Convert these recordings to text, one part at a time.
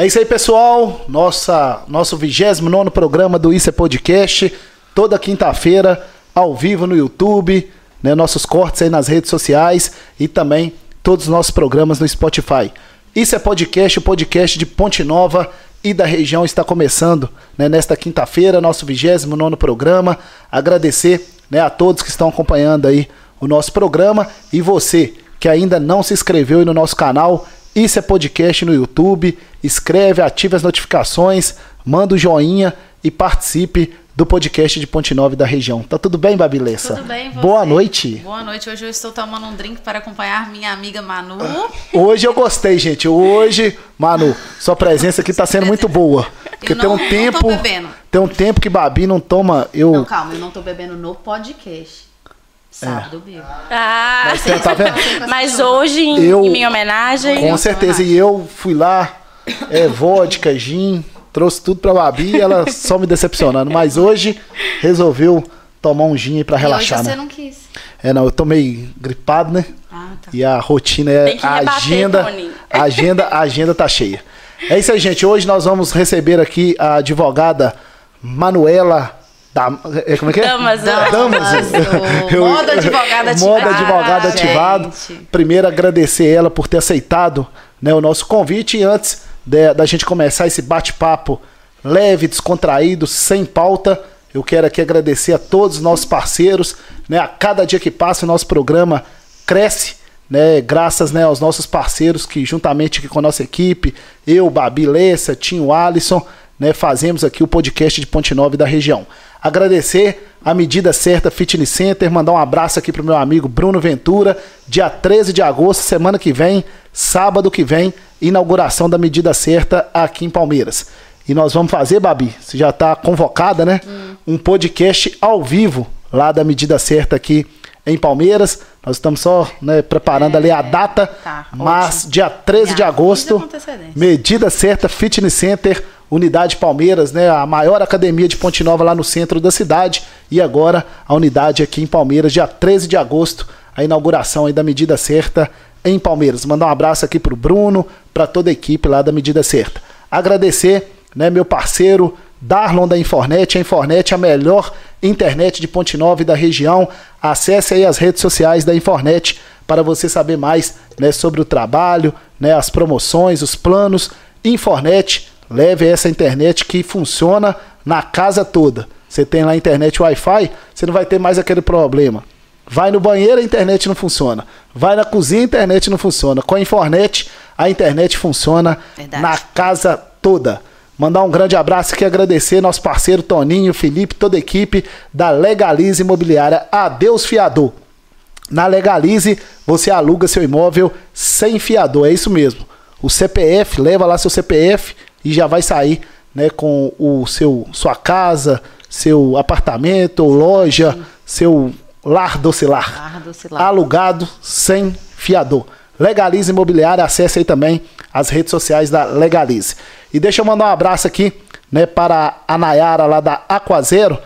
É isso aí, pessoal. Nossa, nosso 29 programa do Isso é Podcast. Toda quinta-feira, ao vivo no YouTube. Né, nossos cortes aí nas redes sociais. E também todos os nossos programas no Spotify. Isso é podcast, o podcast de Ponte Nova e da região está começando né, nesta quinta-feira, nosso 29 programa. Agradecer né, a todos que estão acompanhando aí o nosso programa e você que ainda não se inscreveu no nosso canal, isso é podcast no YouTube. Escreve, ative as notificações, manda o joinha e participe do podcast de Ponte Nova da região. Tá tudo bem, Babilessa? Tudo bem, você? Boa noite. Boa noite. Hoje eu estou tomando um drink para acompanhar minha amiga Manu. Hoje eu gostei, gente. Hoje, Manu, sua presença aqui está sendo muito boa. Porque não- tem um não tempo, tô bebendo. tem um tempo que Babi não toma, eu Não, calma, eu não tô bebendo no podcast. Sábado bebo. Ah, Mas você tá vendo? mas hoje, em, Eu- em minha homenagem, Com certeza. E eu fui lá, é, vodka, gin, trouxe tudo pra Babi e ela só me decepcionando. Mas hoje resolveu tomar um gin aí pra E relaxar, hoje você né? não quis. É, não, eu tô meio gripado, né? Ah, tá. E a rotina é Tem que a agenda, a agenda, a agenda tá cheia. É isso aí, gente. Hoje nós vamos receber aqui a advogada Manuela da, é, como é que é? Damaso. Modo advogado ativado. Modo advogado Ah, ativado. gente. Primeiro agradecer ela por ter aceitado né, o nosso convite e antes de- da gente começar esse bate-papo leve, descontraído, sem pauta, eu quero aqui agradecer a todos os nossos parceiros, né? A cada dia que passa o nosso programa cresce, né? Graças né, aos nossos parceiros que juntamente aqui com a nossa equipe, eu, Babi Lessa, Tinho Alisson, né, fazemos aqui o podcast de Ponte Nova da região. Agradecer a Medida Certa Fitness Center, mandar um abraço aqui pro meu amigo Bruno Ventura, dia 13 de agosto, semana que vem, sábado que vem, inauguração da Medida Certa aqui em Palmeiras. E nós vamos fazer, Babi, você já está convocada, né? Um podcast ao vivo lá da Medida Certa aqui em Palmeiras. Nós estamos só né, preparando ali a data, tá, mas ótimo. dia 13 de agosto. Medida Certa Fitness Center, Unidade Palmeiras, né? A maior academia de Ponte Nova lá no centro da cidade. E agora a unidade aqui em Palmeiras, dia 13 de agosto, a inauguração aí da Medida Certa em Palmeiras. Mandar um abraço aqui pro Bruno, para toda a equipe lá da Medida Certa. Agradecer, né, meu parceiro Darlon da Infornet. A Infornet é a melhor internet de Ponte Nova e da região. Acesse aí as redes sociais da Infornet para você saber mais né, sobre o trabalho, né, as promoções, os planos. Infornet, leve essa internet que funciona na casa toda. Você tem lá internet Wi-Fi, você não vai ter mais aquele problema. Vai no banheiro, a internet não funciona. Vai na cozinha, a internet não funciona. Com a Infornet, a internet funciona Verdade. na casa toda. Mandar um grande abraço aqui, agradecer nosso parceiro Toninho, Felipe, toda a equipe da Legalize Imobiliária. Adeus, fiador. Na Legalize, você aluga seu imóvel sem fiador, é isso mesmo. O CPF, leva lá seu CPF e já vai sair né, com o seu sua casa, seu apartamento loja, seu lar docilar. Lar docilar. Alugado sem fiador. Legalize Imobiliária, acesse aí também as redes sociais da Legalize. E deixa eu mandar um abraço aqui né, para a Nayara lá da Aquazero.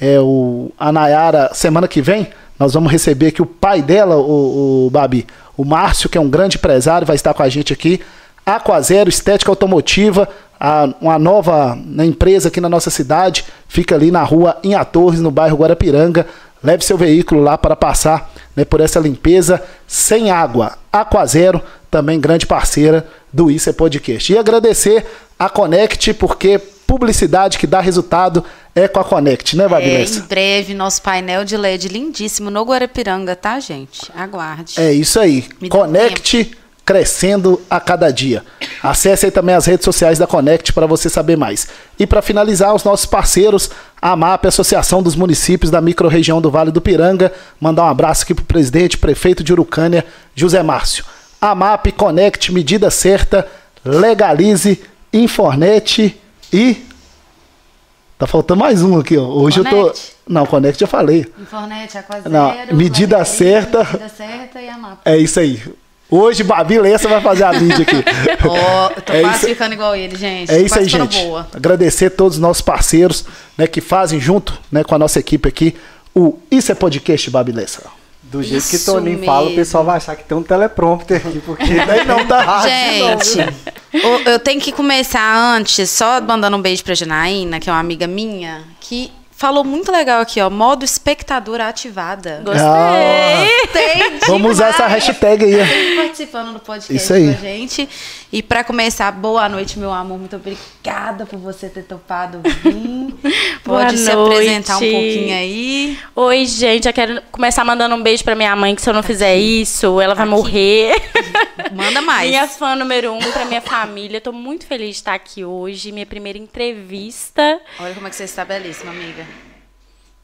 É, o, a Nayara, semana que vem, nós vamos receber aqui o pai dela, o, o Babi, o Márcio, que é um grande empresário, vai estar com a gente aqui. Aquazero, estética automotiva, a- uma nova né, empresa aqui na nossa cidade, fica ali na rua Inha Torres, no bairro Guarapiranga. Leve seu veículo lá para passar né, por essa limpeza sem água. Aquazero, também grande parceira do Isso é Podcast. E agradecer a Connect, porque publicidade que dá resultado é com a Connect, né, É, Babilessa? em breve, nosso painel de LED lindíssimo no Guarapiranga, tá, gente? Aguarde. É isso aí. Me Connect crescendo a cada dia. Acesse aí também as redes sociais da Connect para você saber mais. E para finalizar, os nossos parceiros, a MAP, Associação dos Municípios da Microrregião do Vale do Piranga. Mandar um abraço aqui pro presidente, prefeito de Urucânia, José Márcio. A MAP, Connect, medida certa, legalize, Infornet e Tá faltando mais um aqui, ó. Hoje eu tô. Connect. Não, Connect eu falei. Infornet, Aquazero. Não, medida certa. Medida certa e a mapa. É isso aí. Hoje, Babi Lessa vai fazer a mídia aqui. Eu tô É quase isso- ficando igual ele, gente. É isso aí, quase gente. Boa. Agradecer todos os nossos parceiros né, que fazem junto né, com a nossa equipe aqui o Isso é Podcast, Babi Lessa. Do jeito que Isso Toninho fala, o mesmo. pessoal vai achar que tem um teleprompter aqui, porque Daí não tá. Gente, Ô, Eu tenho que começar antes, só mandando um beijo pra Janaína, que é uma amiga minha, que falou muito legal aqui, ó. Modo espectadora ativada. Gostei. Gostei Vamos usar essa hashtag aí. participando do podcast Isso aí. com a gente. E pra começar, boa noite, meu amor. Muito obrigada por você ter topado vir. Boa Pode se noite. apresentar um pouquinho aí. Oi, gente. Eu quero começar mandando um beijo pra minha mãe, que se eu não fizer isso, ela vai Aqui. morrer. Manda mais. Minha fã número um pra minha família. Tô muito feliz de estar aqui hoje. Minha primeira entrevista. Olha como é que você está belíssima, amiga.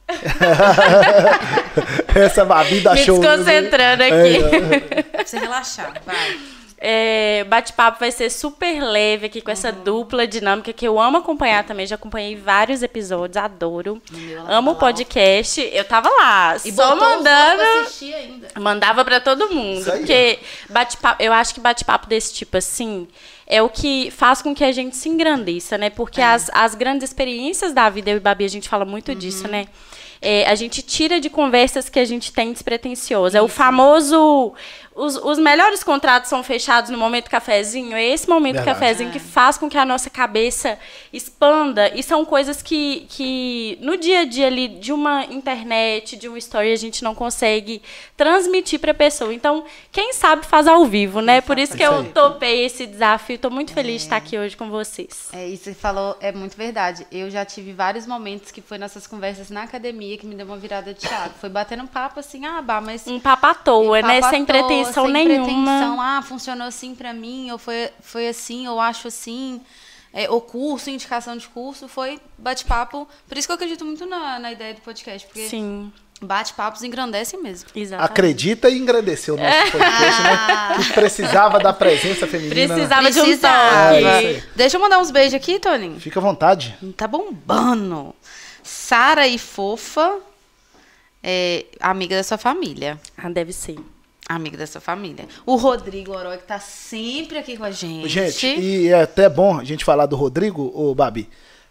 Essa Babi da Me show. desconcentrando É, aqui. Pra você relaxar, vai. É, bate-papo vai ser super leve aqui com essa Uhum. dupla dinâmica que eu amo acompanhar também. Já acompanhei vários episódios, adoro. meu, Amo o tava lá, podcast. Eu tava lá, E só mandando. pra. Mandava pra todo mundo. Isso aí. Porque bate-papo, eu acho que bate-papo desse tipo assim é o que faz com que a gente se engrandeça, né? Porque as, as grandes experiências da vida, eu e Babi, a gente fala muito disso, né? É, a gente tira de conversas que a gente tem despretensiosa. É o famoso. Os, os melhores contratos são fechados no momento cafezinho. É esse momento Verdade. cafezinho que faz com que a nossa cabeça expanda. E são coisas que, que no dia a dia ali de uma internet, de uma story, a gente não consegue transmitir para a pessoa. Então, quem sabe faz ao vivo, né? Por isso que Isso eu aí. topei esse desafio. Tô muito feliz de estar aqui hoje com vocês. É, isso que você falou é muito verdade. Eu já tive vários momentos que foi nessas conversas na academia que me deu uma virada de chave. Foi batendo papo assim, ah, bah, mas Um papo à toa, Papo né? à Sem toa, pretensão sem nenhuma. pretensão. Ah, funcionou assim pra mim, ou foi, foi assim, eu acho assim. É, o curso, indicação de curso, foi bate-papo. Por isso que eu acredito muito na, na ideia do podcast, porque Sim, bate-papos engrandecem mesmo. exatamente. Acredita e engrandeceu o nosso podcast, né? Que precisava da presença feminina. né? Precisava de um. É, toque. aí. Deixa eu mandar uns beijos aqui, Toninho. Fica à vontade. Tá bombando. Sara e Fofa, é, amiga da sua família. Ah, deve ser. Amiga da sua família. O Rodrigo Oroy, que tá sempre aqui com a gente. Gente, e é até bom a gente falar do Rodrigo, ô Babi,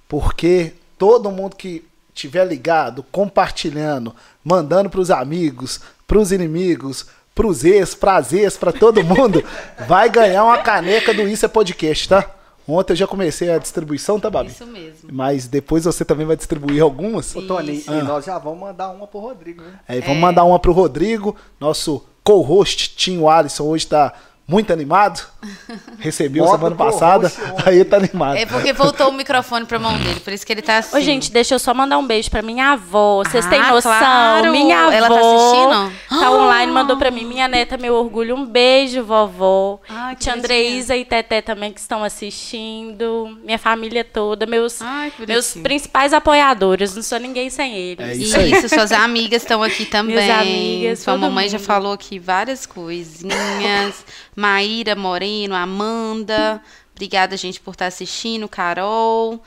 porque todo mundo que tiver ligado, compartilhando, mandando pros amigos, pros inimigos, pros ex, pras ex, pra todo mundo, vai ganhar uma caneca do Isso é Podcast, tá? Ontem eu já comecei a distribuição, tá, Babi? Isso mesmo. Mas depois você também vai distribuir algumas. Ô, Tony, Ah. e nós já vamos mandar uma pro Rodrigo, né? É, vamos mandar uma pro Rodrigo, nosso co-host, Tinho Alisson, hoje tá muito animado. Recebeu Modo semana passada, aí tá animado. É porque voltou o microfone pra mão dele, por isso que ele tá assim. Ô, gente, deixa eu só mandar um beijo pra minha avó. Vocês Ah, têm noção? claro. Minha avó. Ela tá assistindo? Tá online, mandou pra mim. Minha neta, meu orgulho. Um beijo, vovó. Ai, que Tia. Andreisa e Teté também que estão assistindo. Minha família toda. Meus, Ai, meus principais apoiadores. Não sou ninguém sem eles. É Isso, isso aí. suas amigas estão aqui também. Minhas amigas, Sua mamãe já mundo. falou aqui várias coisinhas. Maíra Moreno, Amanda. Obrigada, gente, por estar assistindo. Carol.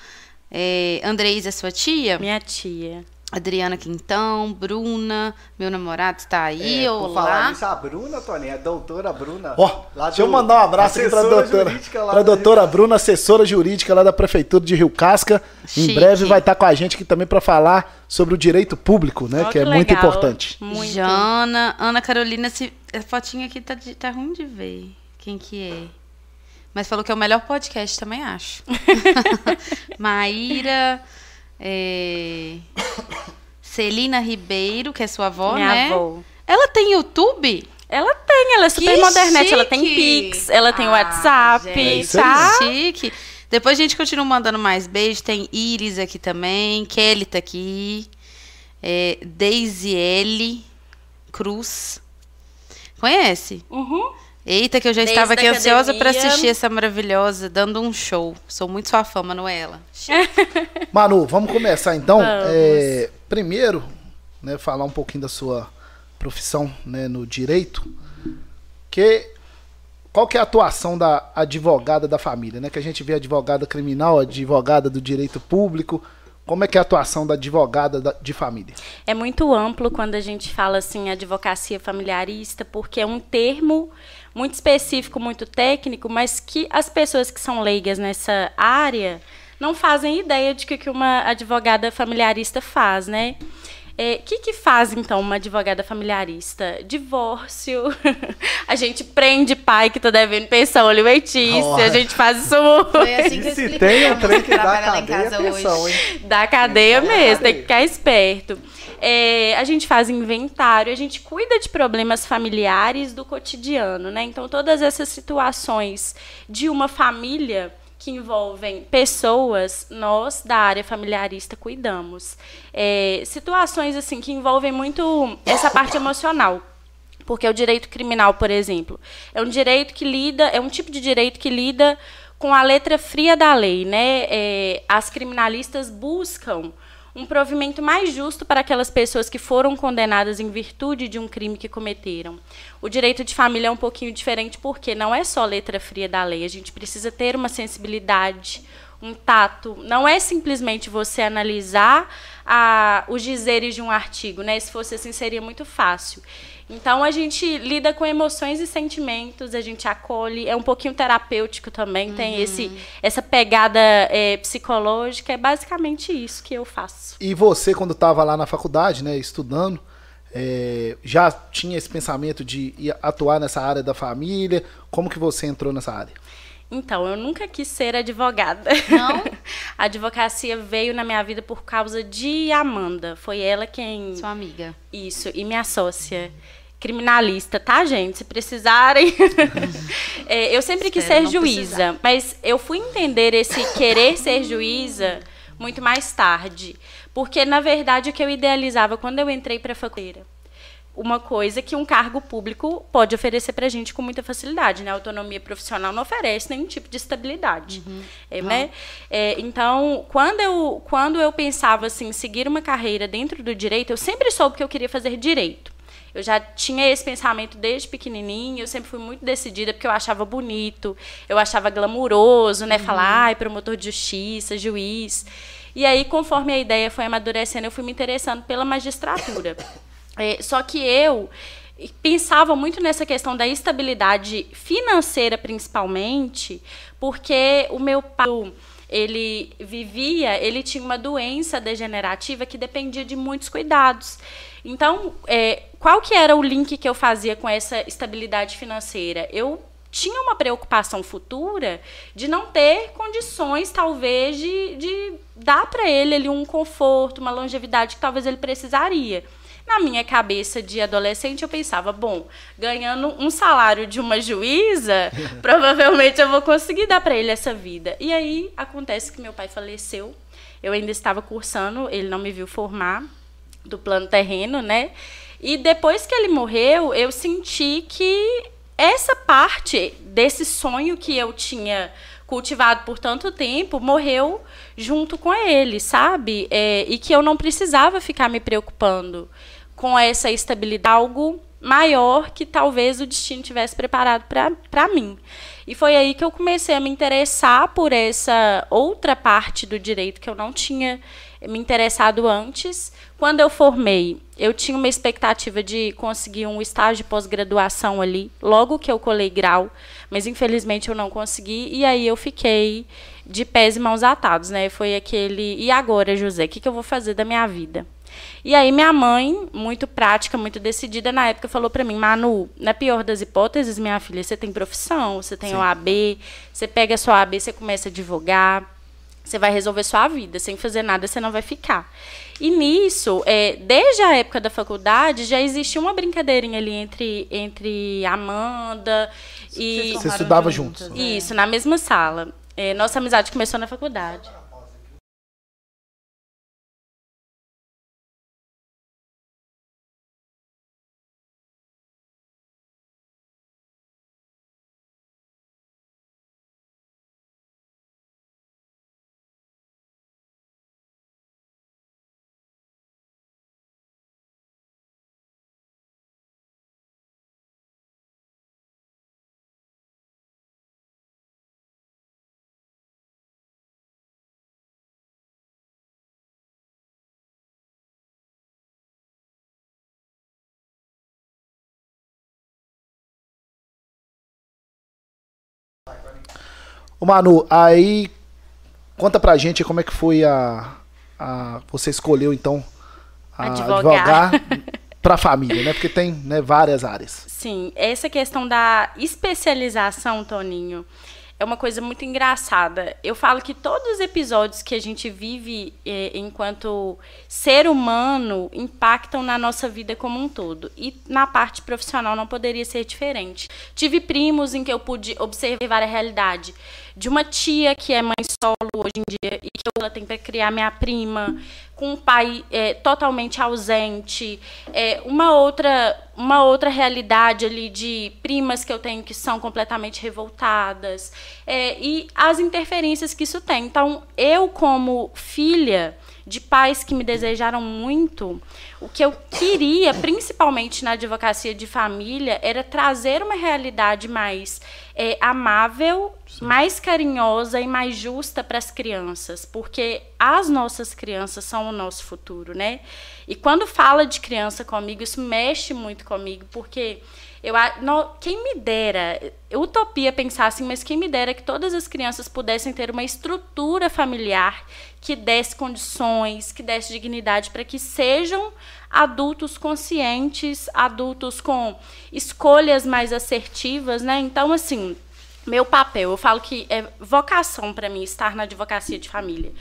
É, Andreisa, sua tia. Minha tia. Adriana Quintão. Bruna. Meu namorado está aí. É, por falar Olá. nisso, a Bruna, Tony, a doutora Bruna. Ó, lá deixa eu mandar um abraço aqui pra assessora doutora, pra do doutora Bruna, assessora jurídica lá da Prefeitura de Rio Casca. Chique. Em breve vai estar com a gente aqui também para falar sobre o direito público, né? Ó, que é muito importante. Muito. Jana. Ana Carolina. Se... A fotinha aqui tá, de- tá ruim de ver. Quem que é? Mas falou que é o melhor podcast, também acho. Maíra. É, Celina Ribeiro, que é sua avó, Minha né? avó. Ela tem YouTube? Ela tem, ela é super Que modernete. Ela tem! Pix, ela tem Ah, WhatsApp, gente, É tá? Chique. Depois a gente continua mandando mais beijos. Tem Iris aqui também. Kelly tá aqui. É, Daisy L. Cruz. Conhece? Uhum. Eita, que eu já Desde estava aqui ansiosa para assistir essa maravilhosa, dando um show. Sou muito sua fã, Manuela. Manu, vamos começar então. Vamos. É, primeiro, né, falar um pouquinho da sua profissão né, no direito. Que qual que é a atuação da advogada da família, né? Que a gente vê advogada criminal, advogada do direito público. Como é que é a atuação da advogada da- de família? É muito amplo quando a gente fala assim advocacia familiarista, porque é um termo muito específico, muito técnico, mas que as pessoas que são leigas nessa área não fazem ideia de que que uma advogada familiarista faz, né? O que, que faz, então, uma advogada familiarista? Divórcio. a gente prende pai que tá devendo pensão alimentícia. A gente faz isso Foi assim que E se tem um trem que dá trabalhar lá em cadeia, casa pensão, hoje. hein? da cadeia Da mesmo, tem que ficar esperto. É, a gente faz inventário, a gente cuida de problemas familiares do cotidiano, né? Então, todas essas situações de uma família que envolvem pessoas, nós da área familiarista cuidamos. É, situações assim que envolvem muito essa parte emocional. Porque o direito criminal, por exemplo, é um direito que lida, é um tipo de direito que lida com a letra fria da lei, né? É, as criminalistas buscam um provimento mais justo para aquelas pessoas que foram condenadas em virtude de um crime que cometeram. O direito de família é um pouquinho diferente porque não é só letra fria da lei, a gente precisa ter uma sensibilidade, um tato. Não é simplesmente você analisar a, os dizeres de um artigo, né? Se fosse assim seria muito fácil. Então a gente lida com emoções e sentimentos, a gente acolhe, é um pouquinho terapêutico também, tem esse essa pegada é, psicológica, é basicamente isso que eu faço. E você, quando estava lá na faculdade, né, estudando, é, já tinha esse pensamento de atuar nessa área da família? Como que você entrou nessa área? Então, eu nunca quis ser advogada. Não? A advocacia veio na minha vida por causa de Amanda. Foi ela quem. Sua amiga. Isso, e minha sócia. Criminalista, tá, gente? Se precisarem. É, eu sempre quis Espero ser juíza, precisar. mas eu fui entender esse querer ser juíza muito mais tarde. Porque, na verdade, o que eu idealizava quando eu entrei para a faculdade uma coisa que um cargo público pode oferecer para a gente com muita facilidade, né? A autonomia profissional não oferece nenhum tipo de estabilidade, é, né? É, então, quando eu quando eu pensava assim, seguir uma carreira dentro do direito, eu sempre soube que eu queria fazer direito. Eu já tinha esse pensamento desde pequenininho, eu sempre fui muito decidida porque eu achava bonito, eu achava glamuroso, né? Falar, ai, promotor de justiça, juiz. E aí, conforme a ideia foi amadurecendo, eu fui me interessando pela magistratura. É, só que eu pensava muito nessa questão da estabilidade financeira, principalmente, porque o meu pai ele vivia, ele tinha uma doença degenerativa que dependia de muitos cuidados. Então, é, qual que era o link que eu fazia com essa estabilidade financeira? Eu tinha uma preocupação futura de não ter condições, talvez, de, de dar para ele ali um conforto, uma longevidade que talvez ele precisaria. Na minha cabeça de adolescente, eu pensava, bom, ganhando um salário de uma juíza, provavelmente eu vou conseguir dar para ele essa vida. E aí acontece que meu pai faleceu. Eu ainda estava cursando, ele não me viu formar do plano terreno, né? E depois que ele morreu, eu senti que essa parte desse sonho que eu tinha cultivado por tanto tempo morreu junto com ele, sabe? É, e que eu não precisava ficar me preocupando com essa estabilidade, algo maior que talvez o destino tivesse preparado para mim. E foi aí que eu comecei a me interessar por essa outra parte do direito que eu não tinha me interessado antes. Quando eu formei, eu tinha uma expectativa de conseguir um estágio de pós-graduação ali, logo que eu colei grau, mas infelizmente eu não consegui, e aí eu fiquei de pés e mãos atados, né? Foi aquele, e agora, José, o que, que eu vou fazer da minha vida? E aí minha mãe, muito prática, muito decidida, na época falou para mim, Manu, na pior das hipóteses, minha filha, você tem profissão, você tem OAB, você pega a sua OAB, você começa a advogar, você vai resolver sua vida, sem fazer nada você não vai ficar. E nisso, é, desde a época da faculdade, já existia uma brincadeirinha ali entre, entre Amanda e... Você estudava juntos? Isso, na mesma sala. É, nossa amizade começou na faculdade. Ô Manu, aí conta pra gente como é que foi a, a. Você escolheu então a Advogar. advogar para a família, né? Porque tem né, várias áreas. Sim, essa questão da especialização, Toninho, é uma coisa muito engraçada. Eu falo que todos os episódios que a gente vive eh, enquanto ser humano impactam na nossa vida como um todo. E na parte profissional não poderia ser diferente. Tive primos em que eu pude observar a realidade de uma tia que é mãe solo hoje em dia e que ela tem para criar minha prima, com um pai eh, totalmente ausente, eh, uma outra uma outra realidade ali de primas que eu tenho que são completamente revoltadas eh, e as interferências que isso tem. Então eu como filha de pais que me desejaram muito, o que eu queria, principalmente na advocacia de família, era trazer uma realidade mais é, amável, mais carinhosa e mais justa para as crianças, porque as nossas crianças são o nosso futuro, né? E quando fala de criança comigo, isso mexe muito comigo, porque eu, no, quem me dera, utopia pensar assim, mas quem me dera que todas as crianças pudessem ter uma estrutura familiar que desse condições, que desse dignidade para que sejam adultos conscientes, adultos com escolhas mais assertivas, né? Então, assim, meu papel, eu falo que é vocação para mim estar na advocacia de família.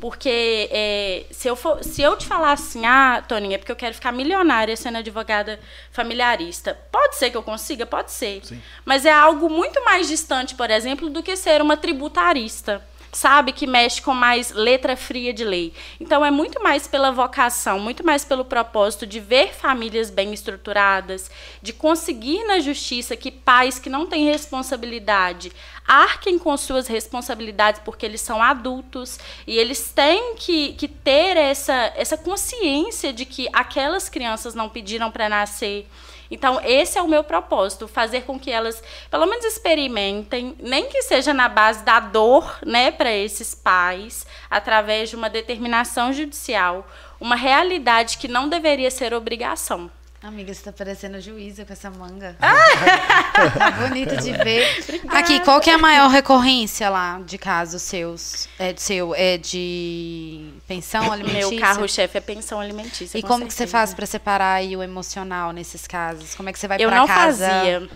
Porque é, se, eu for, se eu te falar assim, ah, Toninha, é porque eu quero ficar milionária sendo advogada familiarista. Pode ser que eu consiga? Pode ser. Sim. Mas é algo muito mais distante, por exemplo, do que ser uma tributarista sabe que mexe com mais letra fria de lei. Então é muito mais pela vocação, muito mais pelo propósito de ver famílias bem estruturadas, de conseguir na justiça que pais que não têm responsabilidade arquem com suas responsabilidades porque eles são adultos e eles têm que, que ter essa, essa consciência de que aquelas crianças não pediram para nascer então, esse é o meu propósito, fazer com que elas, pelo menos, experimentem, nem que seja na base da dor, né, para esses pais, através de uma determinação judicial, uma realidade que não deveria ser obrigação. Amiga, você tá parecendo juíza com essa manga. tá bonito de ver. Aqui, qual que é a maior recorrência lá de casos seus? É de seu, é de pensão alimentícia? Meu carro-chefe é pensão alimentícia. E com como que você certeza. faz pra separar aí o emocional nesses casos? Como é que você vai Eu pra não casa? fazia.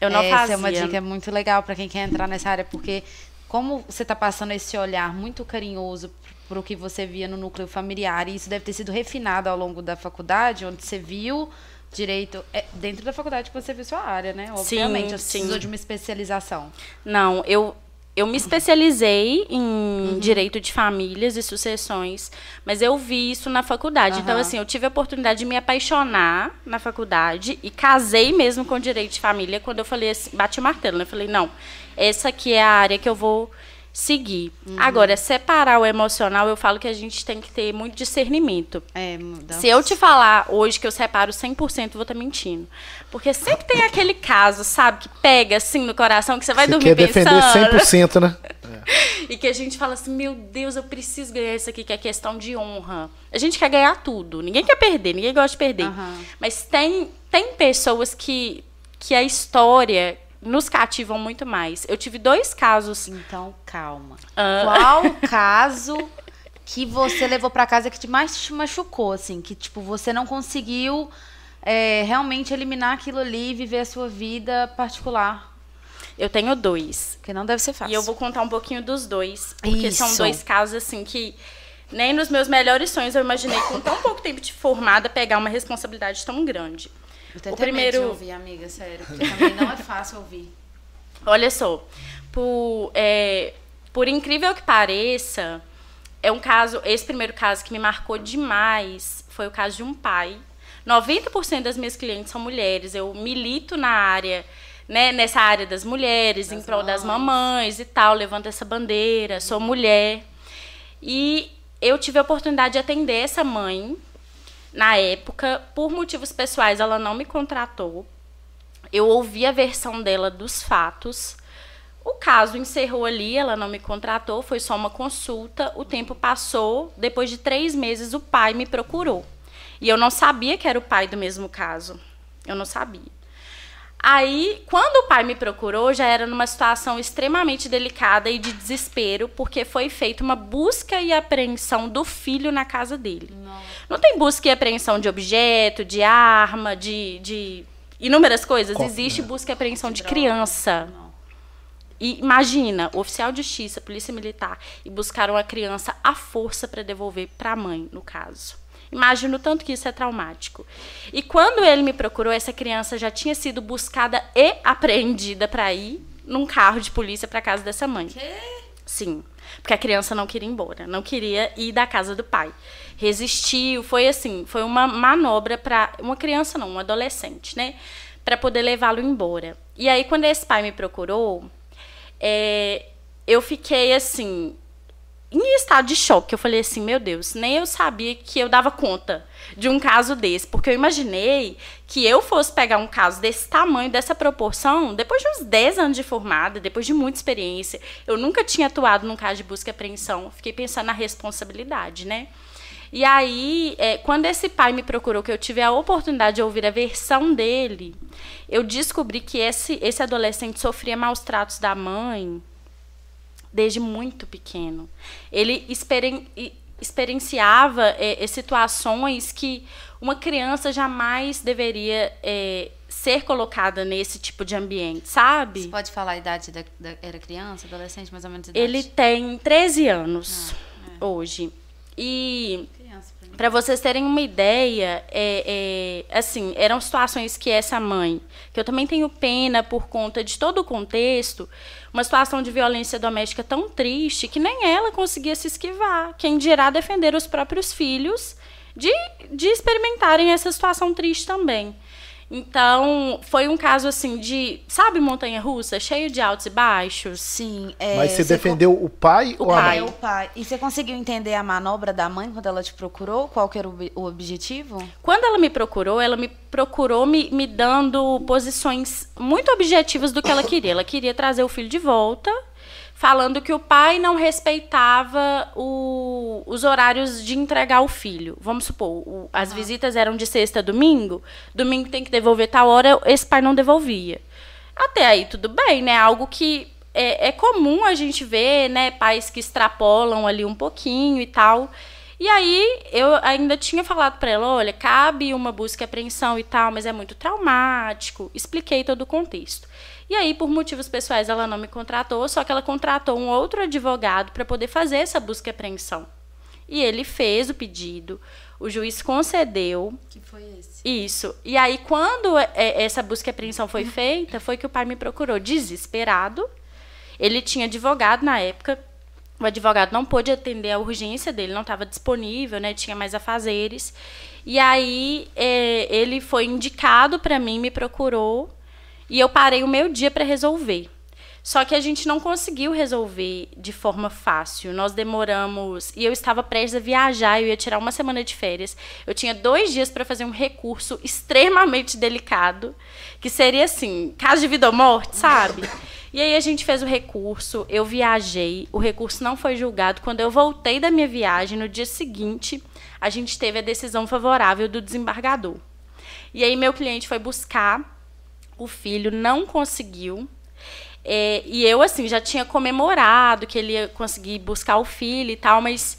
Eu não Essa fazia. é uma dica muito legal para quem quer entrar nessa área, porque como você está passando esse olhar muito carinhoso para o que você via no núcleo familiar, e isso deve ter sido refinado ao longo da faculdade, onde você viu direito é, dentro da faculdade que você viu sua área, né? Obviamente, você sim. precisou de uma especialização. Não, eu, eu me especializei em Uhum. direito de famílias e sucessões, mas eu vi isso na faculdade. Então, Aham. assim, eu tive a oportunidade de me apaixonar na faculdade e casei mesmo com direito de família quando eu falei assim, bati o martelo, né? Eu falei, não, essa aqui é a área que eu vou seguir. Uhum. Agora, separar o emocional, eu falo que a gente tem que ter muito discernimento. É. Se eu te falar hoje que eu separo 100%, eu vou estar mentindo. Porque sempre tem aquele caso, sabe, que pega assim no coração, que você vai Você dormir quer defender pensando. 100%, né? E que a gente fala assim, meu Deus, eu preciso ganhar isso aqui, que é questão de honra. A gente quer ganhar tudo. Ninguém quer perder, ninguém gosta de perder. Aham. Mas tem, tem pessoas que, que a história nos cativam muito mais. Eu tive dois casos. Então, calma. Ah. Qual o caso que você levou pra casa que te mais te machucou, assim? Que, tipo, você não conseguiu é, realmente eliminar aquilo ali e viver a sua vida particular? Eu tenho dois. Porque não deve ser fácil. E eu vou contar um pouquinho dos dois. Porque são Isso. dois casos, assim, que nem nos meus melhores sonhos eu imaginei, com tão pouco tempo de formada, pegar uma responsabilidade tão grande. Eu o primeiro- ouvir, amiga, sério. Porque também não é fácil ouvir. Olha só, por, é, por incrível que pareça, é um caso, esse primeiro caso que me marcou demais foi o caso de um pai. 90% das minhas clientes são mulheres. Eu milito na área, né, nessa área das mulheres, em prol das mamães e tal, levanto essa bandeira, sou mulher. E eu tive a oportunidade de atender essa mãe na época, por motivos pessoais, ela não me contratou. Eu ouvi a versão dela dos fatos. O caso encerrou ali, ela não me contratou, foi só uma consulta. O tempo passou, depois de três meses, o pai me procurou. E eu não sabia que era o pai do mesmo caso. Eu não sabia. Aí, quando o pai me procurou, já era numa situação extremamente delicada e de desespero, porque foi feita uma busca e apreensão do filho na casa dele. Não, Não tem busca e apreensão de objeto, de arma, de, de inúmeras coisas. Existe né? busca e apreensão de criança. E imagina, oficial de justiça, polícia militar, e buscaram a criança à força para devolver para a mãe, no caso. Imagino tanto que isso é traumático. E quando ele me procurou, essa criança já tinha sido buscada e apreendida para ir num carro de polícia para casa dessa mãe. Sim, porque a criança não queria ir embora, não queria ir da casa do pai. Resistiu, foi assim, foi uma manobra para uma criança não, um adolescente, né, para poder levá-lo embora. E aí quando esse pai me procurou, é, eu fiquei assim em estado de choque. Eu falei assim, meu Deus, nem eu sabia que eu dava conta de um caso desse, porque eu imaginei que eu fosse pegar um caso desse tamanho, dessa proporção, depois de uns 10 anos de formada, depois de muita experiência. Eu nunca tinha atuado num caso de busca e apreensão. Fiquei pensando na responsabilidade, né? E aí, é, quando esse pai me procurou, que eu tive a oportunidade de ouvir a versão dele, eu descobri que esse, esse adolescente sofria maus tratos da mãe desde muito pequeno. Ele experen, experienciava é, situações que uma criança jamais deveria é, ser colocada nesse tipo de ambiente, sabe? Você pode falar a idade da, da era criança, adolescente, mais ou menos? Ele tem 13 anos ah, é. hoje. E para vocês terem uma ideia, é, é, assim, eram situações que essa mãe, que eu também tenho pena por conta de todo o contexto, uma situação de violência doméstica tão triste que nem ela conseguia se esquivar. Quem dirá defender os próprios filhos de, de experimentarem essa situação triste também. Então, foi um caso assim de, sabe, montanha russa, cheio de altos e baixos? Sim. É, Mas você, defendeu o pai o ou pai. a mãe? o pai. E você conseguiu entender a manobra da mãe quando ela te procurou? Qual que era o, o objetivo? Quando ela me procurou, ela me procurou me, me dando posições muito objetivas do que ela queria. Ela queria trazer o filho de volta falando que o pai não respeitava o, os horários de entregar o filho. Vamos supor, o, as visitas eram de sexta a domingo, domingo tem que devolver tal hora, esse pai não devolvia. Até aí tudo bem, né? Algo que é, é comum a gente ver, né? Pais que extrapolam ali um pouquinho e tal. E aí eu ainda tinha falado para ela, olha, cabe uma busca e apreensão e tal, mas é muito traumático. Expliquei todo o contexto. E aí, por motivos pessoais, ela não me contratou, só que ela contratou um outro advogado para poder fazer essa busca e apreensão. E ele fez o pedido, o juiz concedeu. Que foi esse? Isso. E aí, quando é, essa busca e apreensão foi feita, foi que o pai me procurou desesperado. Ele tinha advogado na época. O advogado não pôde atender a urgência dele, não estava disponível, né? Tinha mais afazeres. E aí, é, ele foi indicado para mim, me procurou e eu parei o meu dia para resolver. Só que a gente não conseguiu resolver de forma fácil. Nós demoramos. E eu estava prestes a viajar, eu ia tirar uma semana de férias. Eu tinha dois dias para fazer um recurso extremamente delicado, que seria assim: caso de vida ou morte, sabe? E aí a gente fez o recurso, eu viajei, o recurso não foi julgado. Quando eu voltei da minha viagem, no dia seguinte, a gente teve a decisão favorável do desembargador. E aí meu cliente foi buscar o filho não conseguiu. É, e eu, assim, já tinha comemorado que ele ia conseguir buscar o filho e tal, mas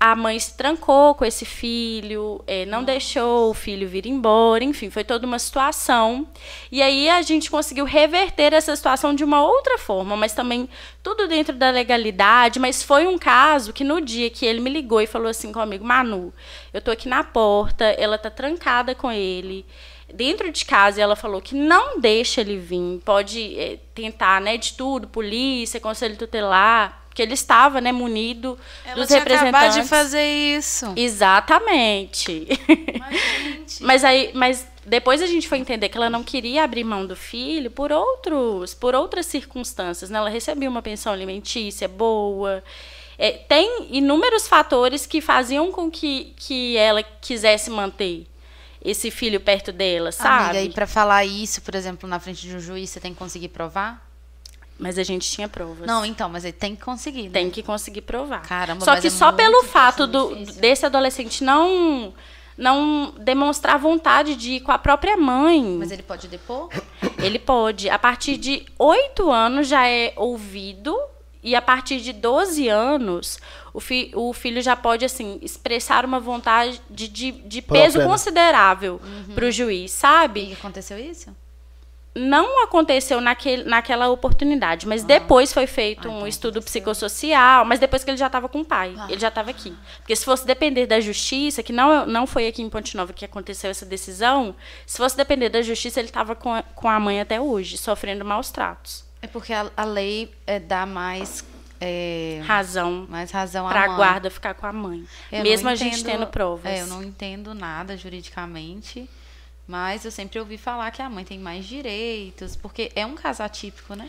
a mãe se trancou com esse filho, é, não deixou o filho vir embora, enfim, foi toda uma situação. E aí a gente conseguiu reverter essa situação de uma outra forma, mas também tudo dentro da legalidade. Mas foi um caso que no dia que ele me ligou e falou assim comigo, Manu, eu tô aqui na porta, ela tá trancada com ele dentro de casa ela falou que não deixa ele vir, pode é, tentar, né, de tudo, polícia, conselho tutelar, que ele estava, né, munido Ela dos tinha representantes. de fazer isso. Exatamente. Mas, mas aí, mas depois a gente foi entender que ela não queria abrir mão do filho por outros, por outras circunstâncias, né? Ela recebia uma pensão alimentícia boa. É, tem inúmeros fatores que faziam com que, que ela quisesse manter esse filho perto dela, sabe? Amiga, e pra falar isso, por exemplo, na frente de um juiz, você tem que conseguir provar? Mas a gente tinha provas. Não, então, mas ele tem que conseguir, né? Tem que conseguir provar. Caramba, Só que é só pelo fato do, difícil. desse adolescente não não demonstrar vontade de ir com a própria mãe. Mas ele pode depor? Ele pode. A partir de 8 anos já é ouvido. E a partir de 12 anos, o, fi, o filho já pode, assim, expressar uma vontade de, de, de peso Própria, né? considerável para o juiz, sabe? E aconteceu isso? não aconteceu naquele, naquela oportunidade, mas depois foi feito Ah, um então estudo aconteceu. psicossocial, mas depois que ele já estava com o pai, Ah. ele já estava aqui. Porque se fosse depender da justiça, que não, não foi aqui em Ponte Nova que aconteceu essa decisão, se fosse depender da justiça, ele estava com, a- com a mãe até hoje, sofrendo maus tratos. É porque a, a lei é, dá mais, é, Razão mais razão para a guarda ficar com a mãe. Eu mesmo a gente entendo- tendo provas. É, eu não entendo nada juridicamente, mas eu sempre ouvi falar que a mãe tem mais direitos, porque é um caso atípico, né?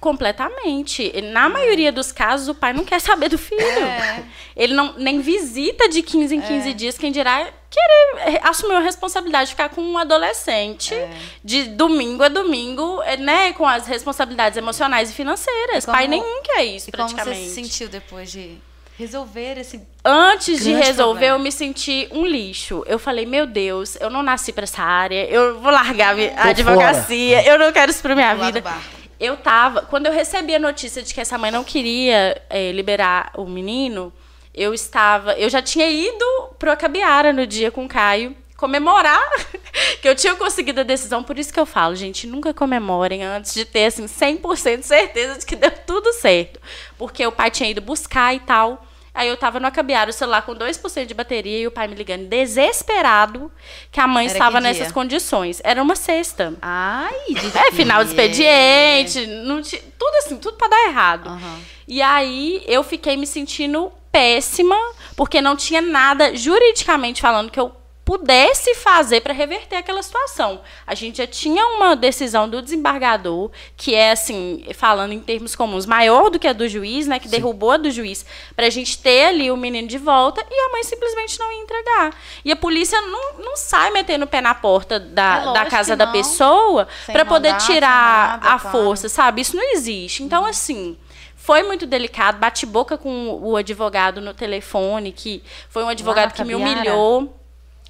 Completamente. Na maioria dos casos, o pai não quer saber do filho. É. Ele não nem visita de 15 em 15 dias, quem dirá querer eh, assumir a responsabilidade de ficar com um adolescente É. de domingo a domingo, eh, né, com as responsabilidades emocionais e financeiras. E como- pai nenhum quer isso, E como você praticamente. se sentiu depois de resolver esse... Antes de resolver, problema. eu me senti um lixo. Eu falei, meu Deus, eu não nasci pra essa área, eu vou largar a Tô advocacia, eu não quero isso pra minha do lado vida. Eu tava. Quando eu recebi a notícia de que essa mãe não queria eh, liberar o menino, eu estava. Eu já tinha ido pro Acabiara no dia com o Caio comemorar que eu tinha conseguido a decisão. Por isso que eu falo, gente, nunca comemorem antes de ter, assim, 100% de certeza de que deu tudo certo. Porque o pai tinha ido buscar e tal. Aí eu tava no Acabiara, o celular com 2% de bateria e o pai me ligando desesperado que a mãe Era estava nessas dia? condições. Era uma sexta. Ai, É, final de expediente, não ti- tudo assim, tudo pra dar errado. Aham. E aí eu fiquei me sentindo péssima, porque não tinha nada juridicamente falando que eu pudesse fazer para reverter aquela situação. A gente já tinha uma decisão do desembargador, que é assim, falando em termos comuns, maior do que a do juiz, né, que derrubou a do juiz, para a gente ter ali o menino de volta e a mãe simplesmente não ia entregar. E a polícia não, não sai metendo o pé na porta da, É da casa da pessoa para poder tirar nada, a claro. força, sabe? Isso não existe. Então, assim, foi muito delicado. Bate boca com o advogado no telefone, que foi um advogado na que me humilhou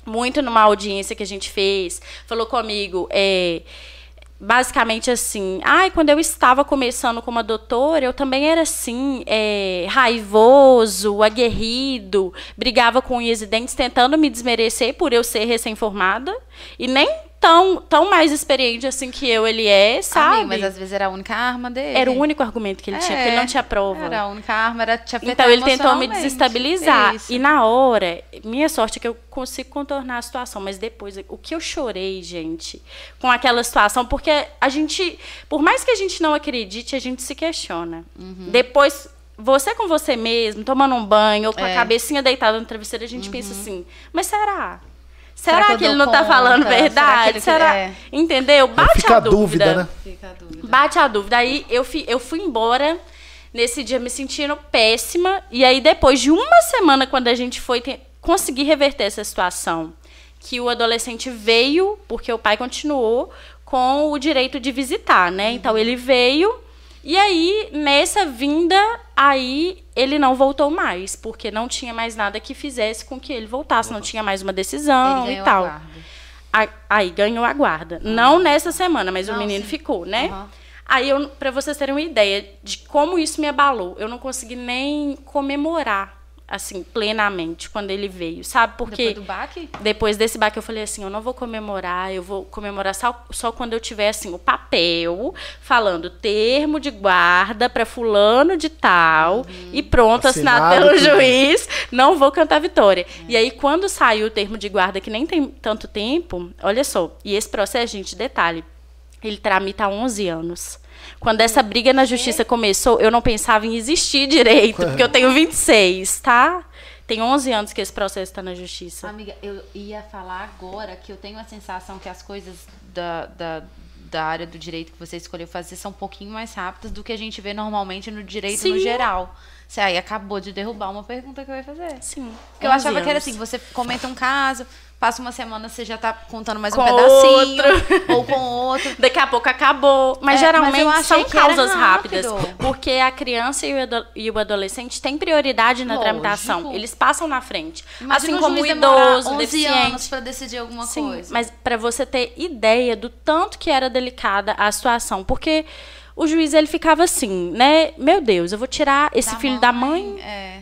muito numa audiência que a gente fez. Falou comigo, é, basicamente assim, ai, quando eu estava começando como doutora, eu também era assim, é, raivoso, aguerrido, brigava com unhas e dentes, tentando me desmerecer por eu ser recém-formada, e nem tão, tão mais experiente assim que eu ele é, sabe? Amigo, mas às vezes era a única arma dele. Era o único argumento que ele tinha, porque ele não tinha prova. Era a única arma, era te Então ele tentou me desestabilizar. Isso. E na hora, minha sorte é que eu consigo contornar a situação, mas depois, o que eu chorei, gente, com aquela situação, porque a gente, por mais que a gente não acredite, a gente se questiona. Uhum. Depois, você com você mesmo, tomando um banho, ou com a É. cabecinha deitada no travesseiro, a gente pensa assim, mas será? Será Será, que ele não tá conta? falando Será que verdade? ele- Será? é. Entendeu? Bate Fica a a dúvida, né? Fica a dúvida. Bate a dúvida. Aí eu fui, eu fui embora nesse dia me sentindo péssima. E aí, depois de uma semana, quando a gente foi te- conseguir reverter essa situação, que o adolescente veio, porque o pai continuou com o direito de visitar, né? Então ele veio. E aí, nessa vinda, aí ele não voltou mais, porque não tinha mais nada que fizesse com que ele voltasse, não tinha mais uma decisão e tal. a Aí ganhou a guarda. Não nessa semana, mas o Não, menino sim. ficou, né? Aham. Aí, eu, pra vocês terem uma ideia de como isso me abalou, eu não consegui nem comemorar, assim, plenamente, quando ele veio, sabe? Porque Depois do baque? depois desse baque eu falei assim, eu não vou comemorar, eu vou comemorar só, só quando eu tiver assim o papel falando termo de guarda para fulano de tal e pronto, assinado, Assinado, pelo tudo. juiz, não vou cantar vitória. E aí quando saiu o termo de guarda que nem tem tanto tempo, olha só, e esse processo, gente, detalhe, ele tramita há 11 anos. Quando essa briga na justiça começou, eu não pensava em existir direito, porque eu tenho 26, tá? Tem 11 anos que esse processo está na justiça. Amiga, eu ia falar agora que eu tenho a sensação que as coisas da, da, da área do direito que você escolheu fazer são um pouquinho mais rápidas do que a gente vê normalmente no direito no Sim. geral. Você aí acabou de derrubar uma pergunta que eu ia fazer. Sim. Porque eu 11 achava que era anos. assim, você comenta um caso, passa uma semana, você já tá contando mais Com um pedacinho. Ou com outro. Daqui a pouco acabou. Mas É, geralmente mas são causas rápidas. Porque a criança e o, ado- e o adolescente têm prioridade na Lógico. tramitação. Eles passam na frente. Imagina assim o como o idoso, 11 deficiente. anos pra decidir alguma Sim, coisa. mas para você ter ideia do tanto que era delicada a situação, porque o juiz ele ficava assim, né? Meu Deus, eu vou tirar esse filho da mãe. É.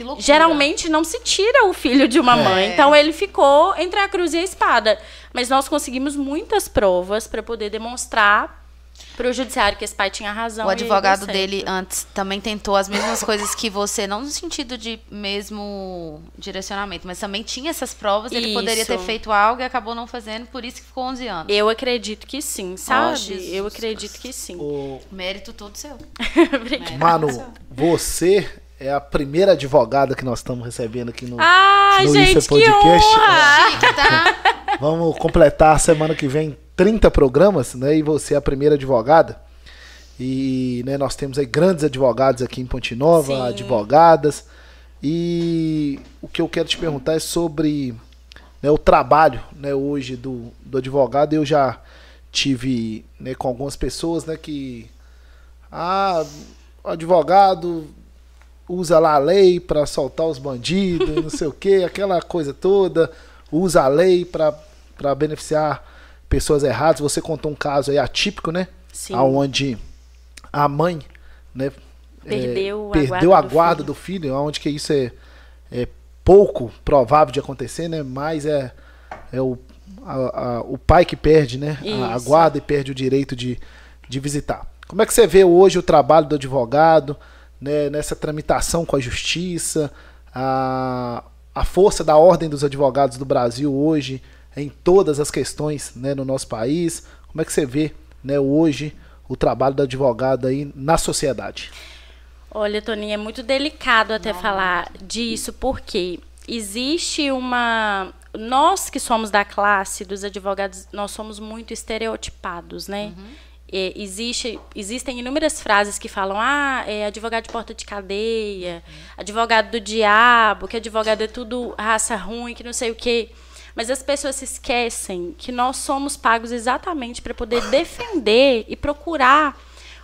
Que loucura. Geralmente não se tira o filho de uma mãe, então ele ficou entre a cruz e a espada. Mas nós conseguimos muitas provas para poder demonstrar para o judiciário que esse pai tinha razão. O advogado dele antes também tentou as mesmas coisas que você, não no sentido de mesmo direcionamento, mas também tinha essas provas. Ele poderia ter Isso. feito algo e acabou não fazendo, por isso que ficou 11 anos. Eu acredito que sim, sabe? Jesus eu acredito que sim. Ô, Mérito todo seu. Obrigada. Manu, você é a primeira advogada que nós estamos recebendo aqui no, Ai, no gente, IFA que Podcast. honra! Chique, tá? Vamos completar semana que vem 30 programas, né? E você é a primeira advogada. E né, nós temos aí grandes advogados aqui em Ponte Nova, Sim. advogadas. E o que eu quero te perguntar é sobre né, o trabalho né, hoje do, do advogado. Eu já tive né, com algumas pessoas né, que. Ah, advogado usa lá a lei para soltar os bandidos, não sei o que, aquela coisa toda, usa a lei para beneficiar pessoas erradas. Você contou um caso aí atípico, né? Sim. Aonde a mãe, né, Perdeu a perdeu guarda a do guarda filho. do filho, onde que isso é, é pouco provável de acontecer, né? Mas é, é o, a- a- o pai que perde, né? A, a guarda e perde o direito de, de visitar. Como é que você vê hoje o trabalho do advogado, né, nessa tramitação com a justiça, a, a força da ordem dos advogados do Brasil hoje em todas as questões né, no nosso país? Como é que você vê né, hoje o trabalho do advogado aí na sociedade? Olha, Toninho, é muito delicado até falar disso, porque existe uma. Nós que somos da classe dos advogados, nós somos muito estereotipados, né? É, existe, existem inúmeras frases que falam, ah, é advogado de porta de cadeia, advogado do diabo, que advogado é tudo raça ruim, que não sei o quê. Mas as pessoas se esquecem que nós somos pagos exatamente para poder defender e procurar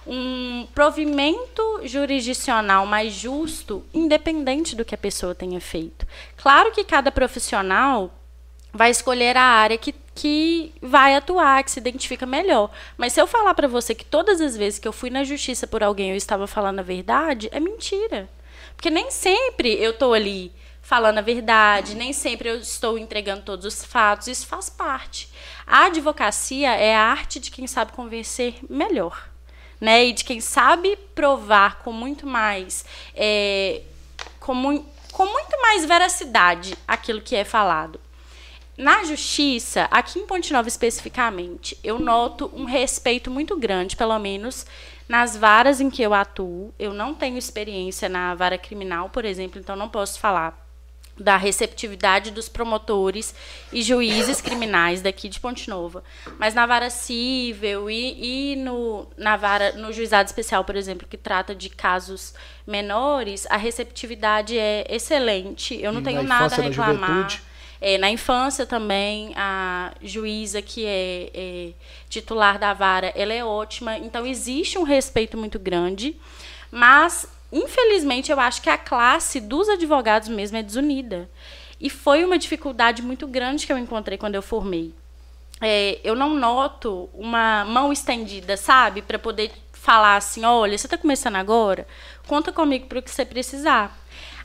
um provimento jurisdicional mais justo, independente do que a pessoa tenha feito. Claro que cada profissional vai escolher a área que, que vai atuar, que se identifica melhor. Mas se eu falar para você que todas as vezes que eu fui na justiça por alguém eu estava falando a verdade, é mentira. Porque nem sempre eu estou ali falando a verdade, nem sempre eu estou entregando todos os fatos, isso faz parte. A advocacia é a arte de quem sabe convencer melhor né? E de quem sabe provar com muito mais, é, com, mui- com muito mais veracidade aquilo que é falado. Na justiça, aqui em Ponte Nova especificamente, eu noto um respeito muito grande, pelo menos nas varas em que eu atuo. Eu não tenho experiência na vara criminal, por exemplo, então não posso falar da receptividade dos promotores e juízes criminais daqui de Ponte Nova. Mas na vara cível e, e no, na vara, no juizado especial, por exemplo, que trata de casos menores, a receptividade é excelente. Eu não E tenho na nada a reclamar. juventude? É, na infância também, a juíza que é, é titular da vara, ela é ótima. Então, existe um respeito muito grande. Mas, infelizmente, eu acho que a classe dos advogados mesmo é desunida. E foi uma dificuldade muito grande que eu encontrei quando eu formei. É, eu não noto uma mão estendida, sabe? Para poder falar assim: olha, você está começando agora? Conta comigo para o que você precisar.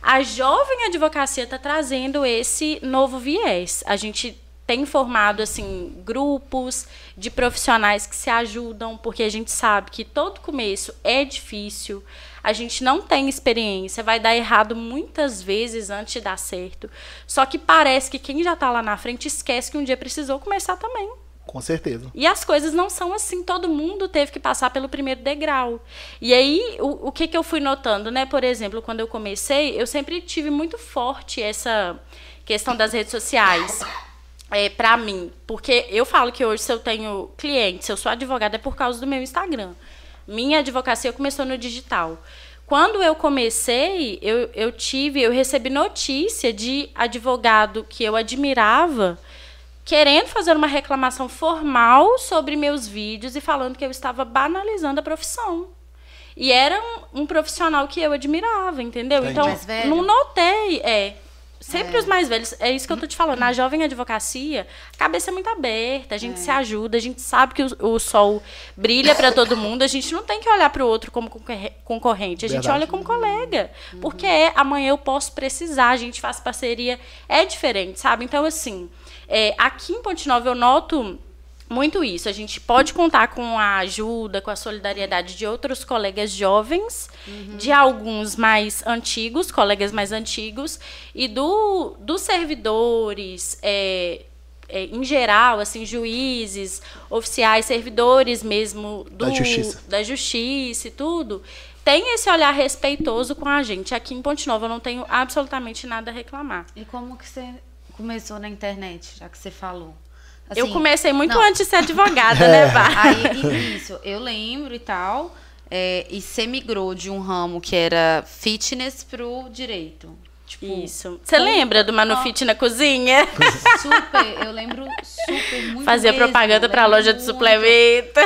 A jovem advocacia está trazendo esse novo viés. A gente tem formado assim grupos de profissionais que se ajudam, porque a gente sabe que todo começo é difícil. A gente não tem experiência, vai dar errado muitas vezes antes de dar certo. Só que parece que quem já está lá na frente esquece que um dia precisou começar também. Com certeza. E as coisas não são assim, todo mundo teve que passar pelo primeiro degrau. E aí, o, o que, que eu fui notando, né? Por exemplo, quando eu comecei, eu sempre tive muito forte essa questão das redes sociais. É, para mim, porque eu falo que hoje se eu tenho clientes, se eu sou advogada é por causa do meu Instagram. Minha advocacia começou no digital. Quando eu comecei, eu, eu tive, eu recebi notícia de advogado que eu admirava querendo fazer uma reclamação formal sobre meus vídeos e falando que eu estava banalizando a profissão. E era um, um profissional que eu admirava, entendeu? Entendi. Então, não notei, é. Sempre os mais velhos, é isso que eu tô te falando. Na jovem advocacia, a cabeça é muito aberta, a gente se ajuda, a gente sabe que o, o sol brilha para todo mundo, a gente não tem que olhar para o outro como concorre- concorrente, a gente Verdade. olha como colega. Porque é, amanhã eu posso precisar, a gente faz parceria, é diferente, sabe? Então, assim, é, aqui em Ponte Nova eu noto muito isso. A gente pode contar com a ajuda, com a solidariedade de outros colegas jovens, de alguns mais antigos, colegas mais antigos, e do, dos servidores, é, é, em geral, assim, juízes, oficiais, servidores mesmo do, Da justiça. da justiça e tudo. Tem esse olhar respeitoso com a gente. Aqui em Ponte Nova eu não tenho absolutamente nada a reclamar. E como que você começou na internet, já que você falou? eu Assim, comecei muito não. antes de ser advogada, né, Bá? Aí, isso, eu lembro e tal. é, e você migrou de um ramo que era fitness pro direito. Tipo, Isso. Você lembra do Manufit na cozinha? super, eu lembro super, muito Fazia mesmo, propaganda pra loja de suplemento.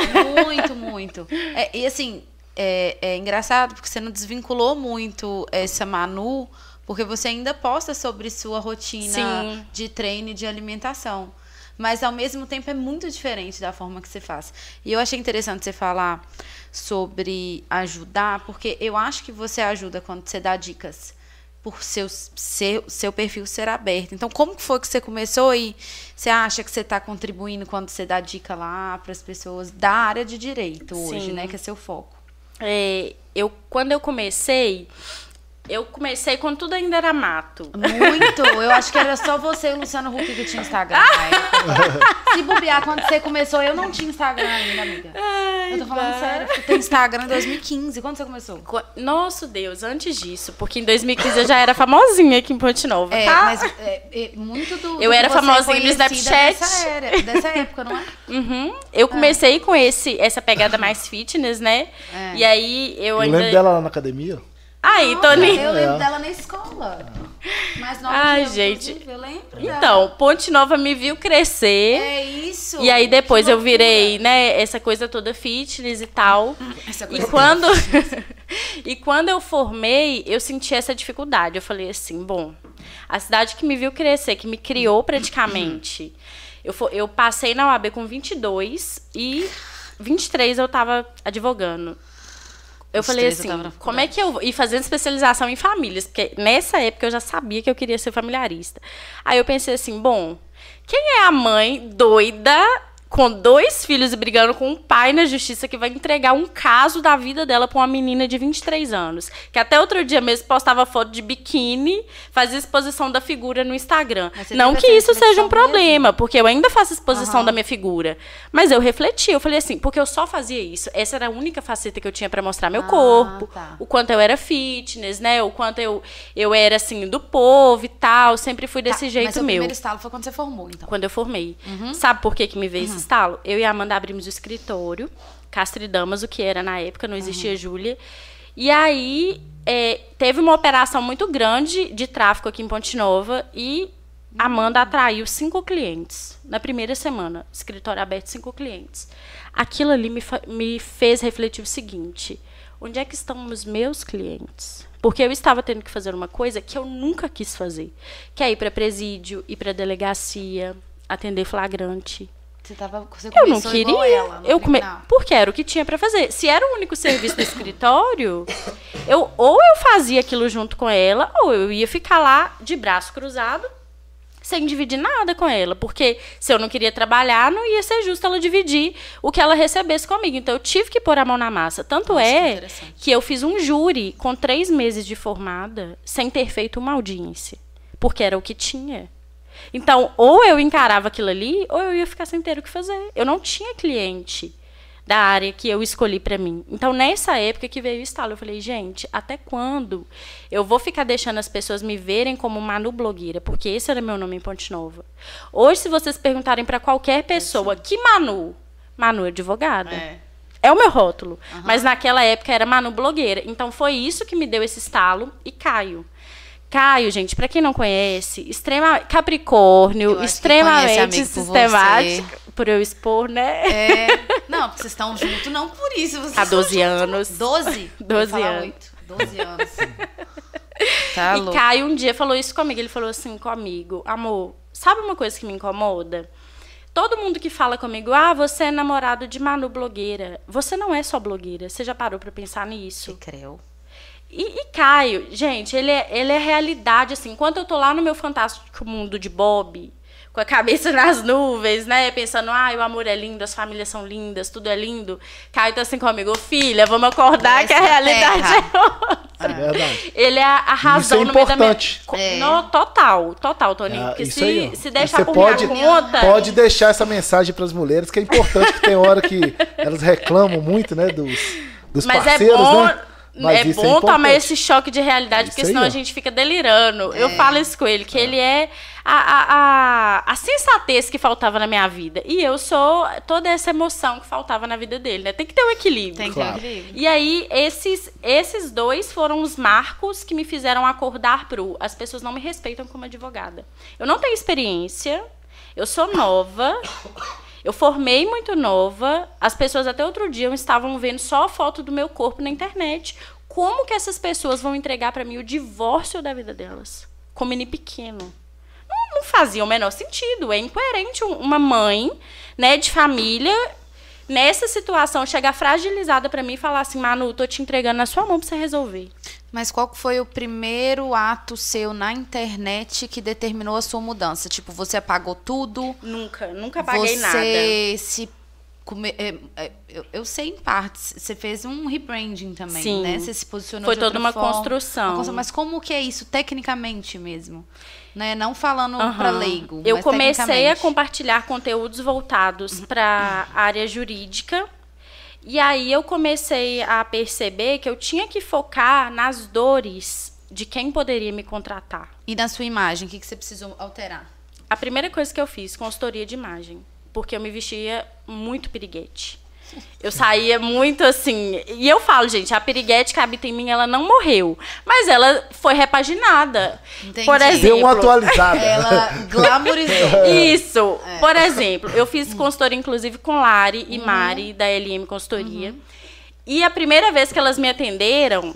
Muito, muito. É, e assim, é, é engraçado porque você não desvinculou muito essa Manu, porque você ainda posta sobre sua rotina Sim. de treino e de alimentação. Mas ao mesmo tempo é muito diferente da forma que você faz. E eu achei interessante você falar sobre ajudar, porque eu acho que você ajuda quando você dá dicas por seu, seu, seu perfil ser aberto. Então, como que foi que você começou e você acha que você está contribuindo quando você dá dica lá para as pessoas da área de direito hoje, Sim. né? Que é seu foco. É, eu, quando eu comecei, eu comecei quando tudo ainda era mato. Muito. Eu acho que era só você e o Luciano Huck que tinha Instagram. Se bobear, quando você começou, eu não tinha Instagram ainda, amiga. eu tô falando sério. Você tem Instagram em 2015. Quando você começou? Co- Nosso Deus, antes disso, porque em 2015 eu já era famosinha aqui em Ponte Nova, É, tá? mas é, é, muito do. Eu do era é famosinha no Snapchat. Dessa, era, dessa época, não é? Uhum. Eu comecei com esse, essa pegada mais fitness, né? É. E aí eu Eu ainda. lembro dela lá na academia. Aí, Tony. Eu lembro dela na escola. Mais nova Ai, eu, gente. Eu lembro. Então, Ponte Nova me viu crescer. É isso. E aí depois eu virei, né, essa coisa toda fitness e tal. Essa E coisa quando e quando eu formei, eu senti essa dificuldade. Eu falei assim, bom, a cidade que me viu crescer, que me criou praticamente. Eu, fo- eu passei na UAB com 22 e 23 eu tava advogando. Eu 23 falei eu assim, na como é que eu vou? E fazendo especialização em famílias, porque nessa época eu já sabia que eu queria ser familiarista. Aí eu pensei assim, bom, quem é a mãe doida com dois filhos e brigando com um pai na justiça que vai entregar um caso da vida dela pra uma menina de 23 anos? Que até outro dia mesmo postava foto de biquíni, fazia exposição da figura no Instagram. Mas Não que isso seja um problema, porque eu ainda faço exposição Aham. da minha figura. Mas eu refleti, eu falei assim, porque eu só fazia isso. Essa era a única faceta que eu tinha pra mostrar meu Ah, corpo, tá. o quanto eu era fitness, né? O quanto eu, eu era assim do povo e tal, sempre fui Tá, desse mas jeito seu meu. primeiro estalo foi quando você formou, então. Quando eu formei. Uhum. Sabe por que, que me veio estalo? Eu e a Amanda abrimos o escritório, Castro Damas, o que era na época, não existia Uhum. Júlia. E aí é, teve uma operação muito grande de tráfico aqui em Ponte Nova e a Amanda atraiu cinco clientes na primeira semana. Escritório aberto, cinco clientes. Aquilo ali me, me fez refletir o seguinte: onde é que estão os meus clientes? Porque eu estava tendo que fazer uma coisa que eu nunca quis fazer, que é ir para presídio, ir para delegacia, atender flagrante. Você, tava, você Eu não queria. ela, eu come... Porque era o que tinha pra fazer. Se era o único serviço do escritório, eu ou eu fazia aquilo junto com ela, ou eu ia ficar lá de braço cruzado, sem dividir nada com ela. Porque se eu não queria trabalhar, não ia ser justo ela dividir o que ela recebesse comigo. Então eu tive que pôr a mão na massa. Tanto Nossa, que é interessante. que eu fiz um júri com três meses de formada sem ter feito uma audiência. Porque era o que tinha. Então, ou eu encarava aquilo ali, ou eu ia ficar sem ter o que fazer. Eu não tinha cliente da área que eu escolhi para mim. Então, nessa época que veio o estalo, eu falei, gente, até quando eu vou ficar deixando as pessoas me verem como Manu blogueira? Porque esse era meu nome em Ponte Nova. Hoje, se vocês perguntarem para qualquer pessoa, que Manu? Manu é advogada. É. É o meu rótulo. Mas naquela época era Manu blogueira. Então foi isso que me deu esse estalo e Caio. Caio, gente, pra quem não conhece, extrema Capricórnio, que extremamente amigo, por sistemático, por eu expor, né? É. Não, porque vocês estão juntos, não por isso. Vocês Há estão 12 juntos. anos. 12? 12 Eu ia falar anos. oito. 12 anos. Tá e louco. Caio um dia falou isso comigo. Ele falou assim comigo: Amor, sabe uma coisa que me incomoda? Todo mundo que fala comigo, ah, você é namorado de Manu blogueira. Você não é só blogueira. Você já parou pra pensar nisso? Creu. E, e Caio, gente, ele é, ele é realidade, assim. Enquanto eu tô lá no meu fantástico mundo de Bob, com a cabeça nas nuvens, né? Pensando, ah, o amor é lindo, as famílias são lindas, tudo é lindo. Caio tá assim comigo, "Ô, filha, vamos acordar Desce que a da realidade terra." é outra. É verdade. Ele é a razão Isso é no meio da importante. É. No, total, total, Toninho. Ah, Porque isso se, aí, se deixar Você por pode, minha conta... pode deixar essa mensagem para as mulheres, que é importante, que tem hora que elas reclamam muito, né, dos, dos Mas é parceiros, bom, né? Mas é isso bom tomar importante. esse choque de realidade, porque Isso aí, senão ó. a gente fica delirando. Eu É. falo isso com ele, que ele é a, a, a, a sensatez que faltava na minha vida. E eu sou toda essa emoção que faltava na vida dele, né? Tem que ter um equilíbrio. Tem que Claro. ter equilíbrio. E aí, esses, esses dois foram os marcos que me fizeram acordar pro. As pessoas não me respeitam como advogada. Eu não tenho experiência, eu sou nova, eu formei muito nova. As pessoas até outro dia estavam vendo só a foto do meu corpo na internet. Como que essas pessoas vão entregar pra mim o divórcio da vida delas? Com menino pequeno não, fazia o menor sentido. É incoerente um- uma mãe, né, de família, nessa situação, chegar fragilizada pra mim e falar assim, Manu, tô te entregando na sua mão pra você resolver. Mas qual foi o primeiro ato seu na internet que determinou a sua mudança? Tipo, você apagou tudo? Nunca, nunca paguei você nada. se. come- é, é, eu, sei em partes. Você fez um rebranding também, Sim. né? Você se posicionou Foi de toda outra uma forma. construção. Uma construção. Mas como que é isso tecnicamente mesmo? Né? Não falando Aham. pra leigo. Eu comecei a compartilhar conteúdos voltados para a área jurídica. E aí eu comecei a perceber que eu tinha que focar nas dores de quem poderia me contratar. E na sua imagem, o que, que você precisou alterar? A primeira coisa que eu fiz, consultoria de imagem. Porque eu me vestia muito piriguete. Eu saía muito assim. E eu falo, gente, a piriguete que habita em mim, ela não morreu. Mas ela foi repaginada. Entendi. Por Deu exemplo. uma atualizada. Ela glamourizou. Isso. Por exemplo, eu fiz consultoria, inclusive, com Lari e Mari, da LM Consultoria. E a primeira vez que elas me atenderam,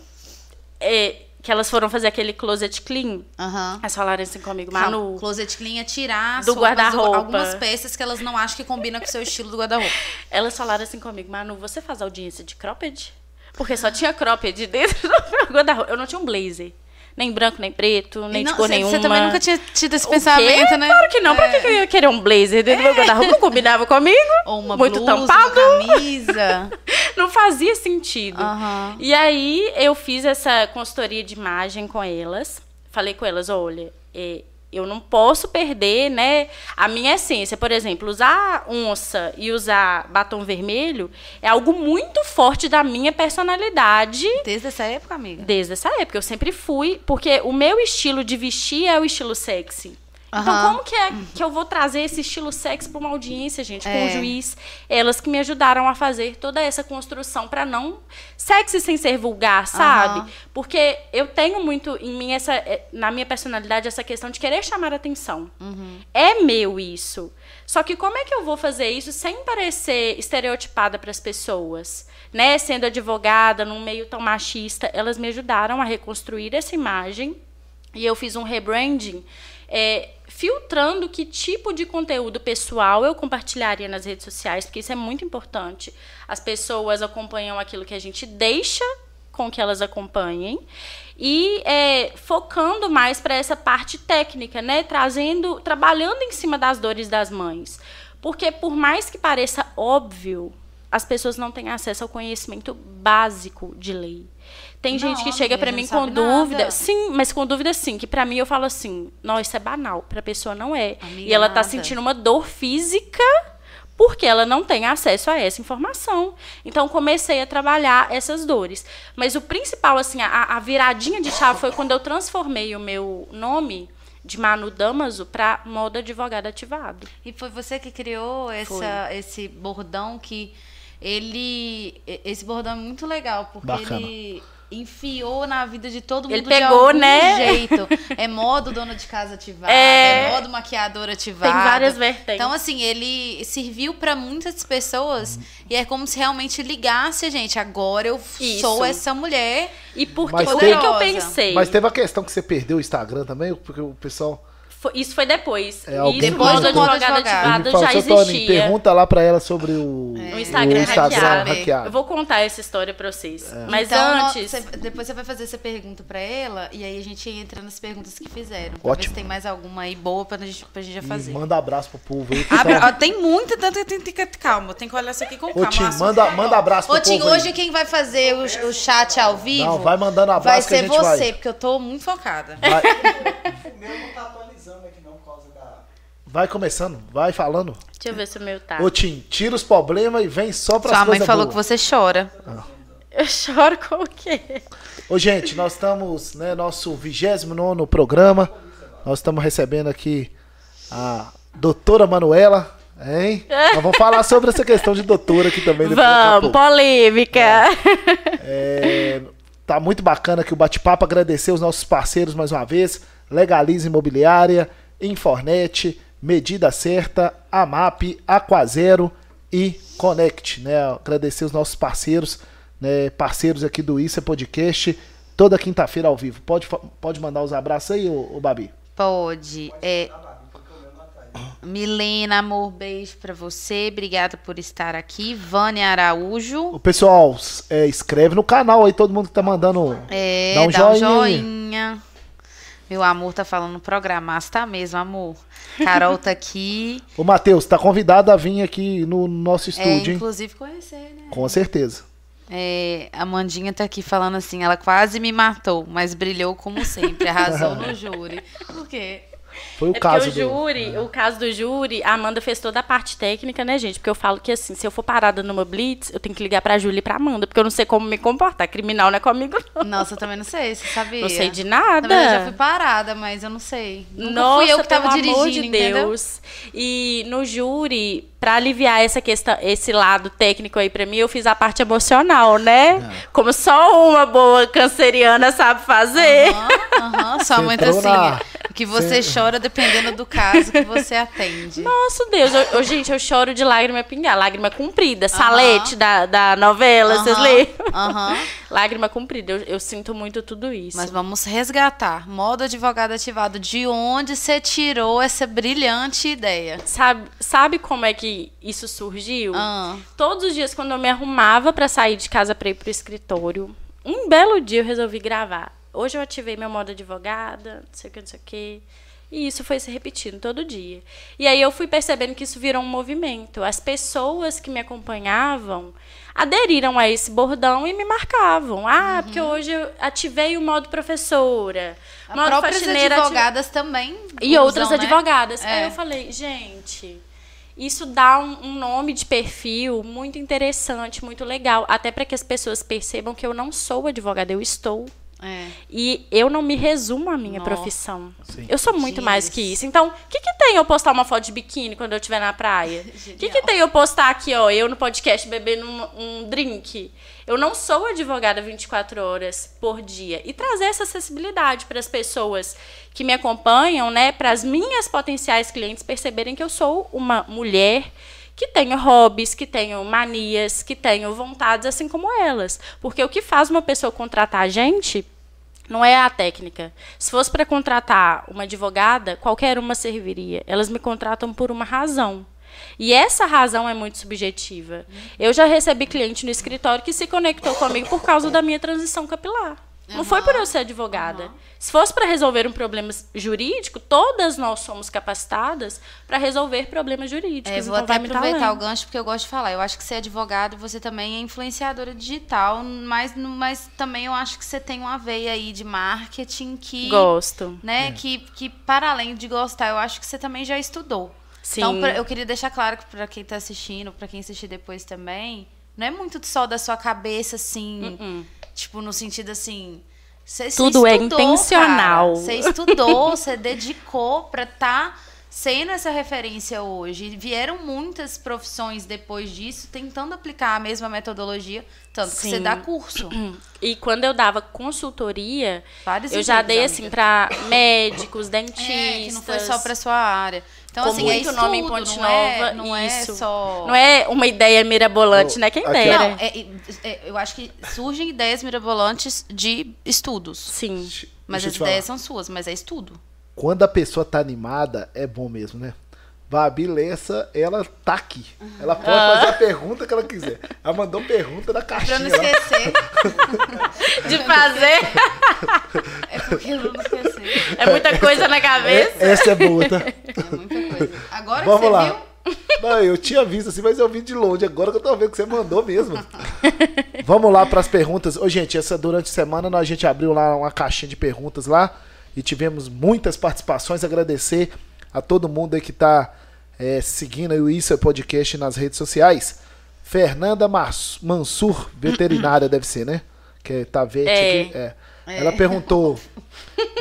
é, que elas foram fazer aquele closet clean, Aham. elas falaram assim comigo, Manu. Closet clean é tirar Do guarda-roupa. algumas peças que elas não acham que combinam com o seu estilo do guarda-roupa. Elas falaram assim comigo, Manu, você faz audiência de cropped? Porque só tinha cropped dentro do meu guarda-roupa. Eu não tinha um blazer. Nem branco, nem preto, nem E de não, cor você- nenhuma. Você também nunca tinha tido esse O pensamento, quê? né? Claro que não. Pra que É. eu ia querer um blazer dentro do meu guarda-roupa? Não combinava comigo. Ou uma Muito blusa, tampado. uma camisa. Não fazia sentido. Aham. E aí eu fiz essa consultoria de imagem com elas. Falei com elas, olha, é, eu não posso perder, né, a minha essência. Por exemplo, usar onça e usar batom vermelho é algo muito forte da minha personalidade. Desde essa época, amiga? Desde essa época, eu sempre fui, porque o meu estilo de vestir é o estilo sexy. Então, Aham. como que é que eu vou trazer esse estilo sexy para uma audiência, gente, com É. o juiz? Elas que me ajudaram a fazer toda essa construção para não sexy sem ser vulgar, sabe? Aham. Porque eu tenho muito em mim essa eh, na minha personalidade essa questão de querer chamar atenção. Uhum. É meu isso. Só que como é que eu vou fazer isso sem parecer estereotipada para as pessoas? Né? Sendo advogada num meio tão machista, elas me ajudaram a reconstruir essa imagem e eu fiz um rebranding é, filtrando que tipo de conteúdo pessoal eu compartilharia nas redes sociais, porque isso é muito importante. As pessoas acompanham aquilo que a gente deixa com que elas acompanhem e é, focando mais para essa parte técnica, né? Trazendo, trabalhando em cima das dores das mães, porque por mais que pareça óbvio, as pessoas não têm acesso ao conhecimento básico de lei. Tem Não, gente que chega para mim com dúvida, nada. sim, mas com dúvida sim, que para mim eu falo assim, nossa, isso é banal, para a pessoa não é. Amiga, e ela tá nada. sentindo uma dor física porque ela não tem acesso a essa informação. Então comecei a trabalhar essas dores. Mas o principal assim, a, a viradinha de chave foi quando eu transformei o meu nome de Manu Damaso para moda advogado ativado. E foi você que criou essa, esse bordão que ele. Esse bordão é muito legal, porque Bacana. ele. Enfiou na vida de todo mundo Ele de pegou, algum né? jeito. É modo dona de casa ativada, É. é, modo maquiadora ativada. Tem várias vertentes. Então, assim, ele serviu pra muitas pessoas e é como se realmente ligasse a gente. Agora eu Isso. sou essa mulher. E o que, que eu pensei? Mas teve a questão que você perdeu o Instagram também, porque o pessoal. Foi- isso foi depois. É, isso, Depois do advogado. falou, já "Seu Tony, existia. pergunta lá pra ela sobre o, O Instagram, o Instagram hackeado. hackeado. Eu vou contar essa história pra vocês. Mas Então, antes. cê- depois você vai fazer essa pergunta pra ela e aí a gente entra nas perguntas que fizeram. Pra ver Ótimo. se tem mais alguma aí boa pra gente, pra gente já E fazer. manda abraço pro povo aí. tá- ó, tem muita, tanto tem que ter calma. Tem que olhar isso aqui com calma. Tim, o assunto manda- é manda abraço pro Ô, Tim, povo aí. hoje quem vai fazer o, o chat ao vivo. Não, vai mandando abraço Vai que a ser gente você, vai. porque eu tô muito focada. Vai, Meu não atualizando aqui não, por causa da... vai começando, vai falando. Deixa eu ver se o meu tá. Ô Tim, tira os problemas e vem só pra Sua mãe falou que você chora. Eu choro com o quê? Ô, gente, nós estamos, né, nosso 29 programa. Nós estamos recebendo aqui a doutora Manuela, hein? Nós vamos falar sobre essa questão de doutora aqui também. Vamos, polêmica. É, tá muito bacana aqui o bate-papo. Agradecer os nossos parceiros mais uma vez. Legaliza Imobiliária, Infornet, Medida Certa, AMAP, Aquazero e Connect. Né? Agradecer os nossos parceiros, né? parceiros aqui do Isso é Podcast, toda quinta-feira ao vivo. Pode, pode mandar os abraços aí, ô, ô Babi? Pode. É... Milena, amor, beijo pra você. Obrigada por estar aqui. Vânia Araújo. O pessoal é, escreve no canal aí, todo mundo que tá mandando. É, dá um dá um joinha. Meu amor tá falando programaço, tá mesmo, amor. Carol tá aqui. Ô, Matheus, tá convidado a vir aqui no nosso É, estúdio, hein? inclusive conhecer, né? Com certeza. É, a Mandinha tá aqui falando assim, ela quase me matou, mas brilhou como sempre, arrasou no júri. Por quê? Foi o É caso porque o do. júri, o caso do júri, a Amanda fez toda a parte técnica, né, gente? Porque eu falo que assim, se eu for parada numa blitz, eu tenho que ligar pra Júlia e pra Amanda, porque eu não sei como me comportar. Criminal não é comigo, não. Nossa, eu também não sei, você sabia? Não sei de Na nada. verdade, eu já fui parada, mas eu não sei. Nunca Nossa, fui eu que tava pelo dirigindo, amor de entendeu? Deus. E no júri, pra aliviar essa questão, esse lado técnico aí pra mim, eu fiz a parte emocional, né? É. Como só uma boa canceriana sabe fazer. Aham, Você mãe tá entrou assim, na- que você chora dependendo do caso que você atende. Nossa, Deus. Eu, eu- gente, eu choro de lágrima pingar. Lágrima comprida. Salete da, da novela, vocês Aham, leram? aham. Lágrima comprida. Eu, eu sinto muito tudo isso. Mas vamos resgatar. Modo advogado ativado. De onde você tirou essa brilhante ideia? Sabe, sabe como é que isso surgiu? Ah. Todos os dias, quando eu me arrumava pra sair de casa pra ir pro escritório, um belo dia eu resolvi gravar. Hoje eu ativei meu modo advogada, não sei o que, não sei o que. E isso foi se repetindo todo dia. E aí eu fui percebendo que isso virou um movimento. As pessoas que me acompanhavam aderiram a esse bordão e me marcavam. Ah, porque hoje eu ativei o modo professora. As modo próprias advogadas também. e usam, outras né? advogadas. Aí É. eu falei, gente, isso dá um, um nome de perfil muito interessante, muito legal, até para que as pessoas percebam que eu não sou advogada, eu estou. É. E eu não me resumo à minha Nossa. profissão. Sim. Eu sou muito mais que isso. Então, o que, que tem eu postar uma foto de biquíni quando eu estiver na praia? O que, que tem eu postar aqui, ó, eu no podcast bebendo um, um drink? Eu não sou advogada 24 horas por dia. E trazer essa acessibilidade para as pessoas que me acompanham, né, para as minhas potenciais clientes perceberem que eu sou uma mulher que tenho hobbies, que tenho manias, que tenho vontades assim como elas. Porque o que faz uma pessoa contratar a gente não é a técnica. Se fosse para contratar uma advogada, qualquer uma serviria. Elas me contratam por uma razão. E essa razão é muito subjetiva. Eu já recebi cliente no escritório que se conectou comigo por causa da minha transição capilar. Não foi por eu ser advogada. Se fosse para resolver um problema jurídico, todas nós somos capacitadas para resolver problemas jurídicos. É, vou então até vai muito aproveitar o gancho porque eu gosto de falar. Eu acho que ser advogado, você também é influenciadora digital, mas, mas também eu acho que você tem uma veia aí de marketing que. Gosto. Né, que, que, para além de gostar, eu acho que você também já estudou. Sim. Então, pra- eu queria deixar claro que para quem tá assistindo, para quem assistir depois também, não é muito só da sua cabeça, assim, Uh-uh. Tipo, no sentido assim. Você, Tudo é estudou, intencional. cara. Você estudou, você dedicou pra estar sendo essa referência hoje. Vieram muitas profissões depois disso tentando aplicar a mesma metodologia, tanto que você Sim. dá curso. E quando eu dava consultoria, Vários eu já dei amiga. assim para médicos, dentistas. É, que não foi só para sua área. Então, Com assim, é muito estudo, nome em Ponte não é, Nova, não é isso. só... Não é uma ideia mirabolante, Ô, né? Quem dera. Não, é- é- eu acho que surgem ideias mirabolantes de estudos. Sim. Mas as te falar. ideias são suas, mas é estudo. Quando a pessoa tá animada, é bom mesmo, né? Babi Lessa, ela tá aqui. Ela pode fazer a pergunta que ela quiser. Ela mandou pergunta na Pra caixinha não lá. esquecer. De fazer é porque eu não esqueci. é muita coisa na cabeça. É- essa é boa, tá? É muita coisa. Agora Vamos que você lá. viu, Não, eu tinha visto assim, mas eu vi de longe. Agora que eu tô vendo que você mandou mesmo. Vamos lá para as perguntas. Ô, gente, essa durante a semana nós- a gente abriu lá uma caixinha de perguntas lá e tivemos muitas participações. Agradecer a todo mundo aí que tá é, seguindo aí o Isso é Podcast nas redes sociais. Fernanda Mas- Mansur, veterinária deve ser, né? Que é Tavete É. aqui. É. Ela perguntou,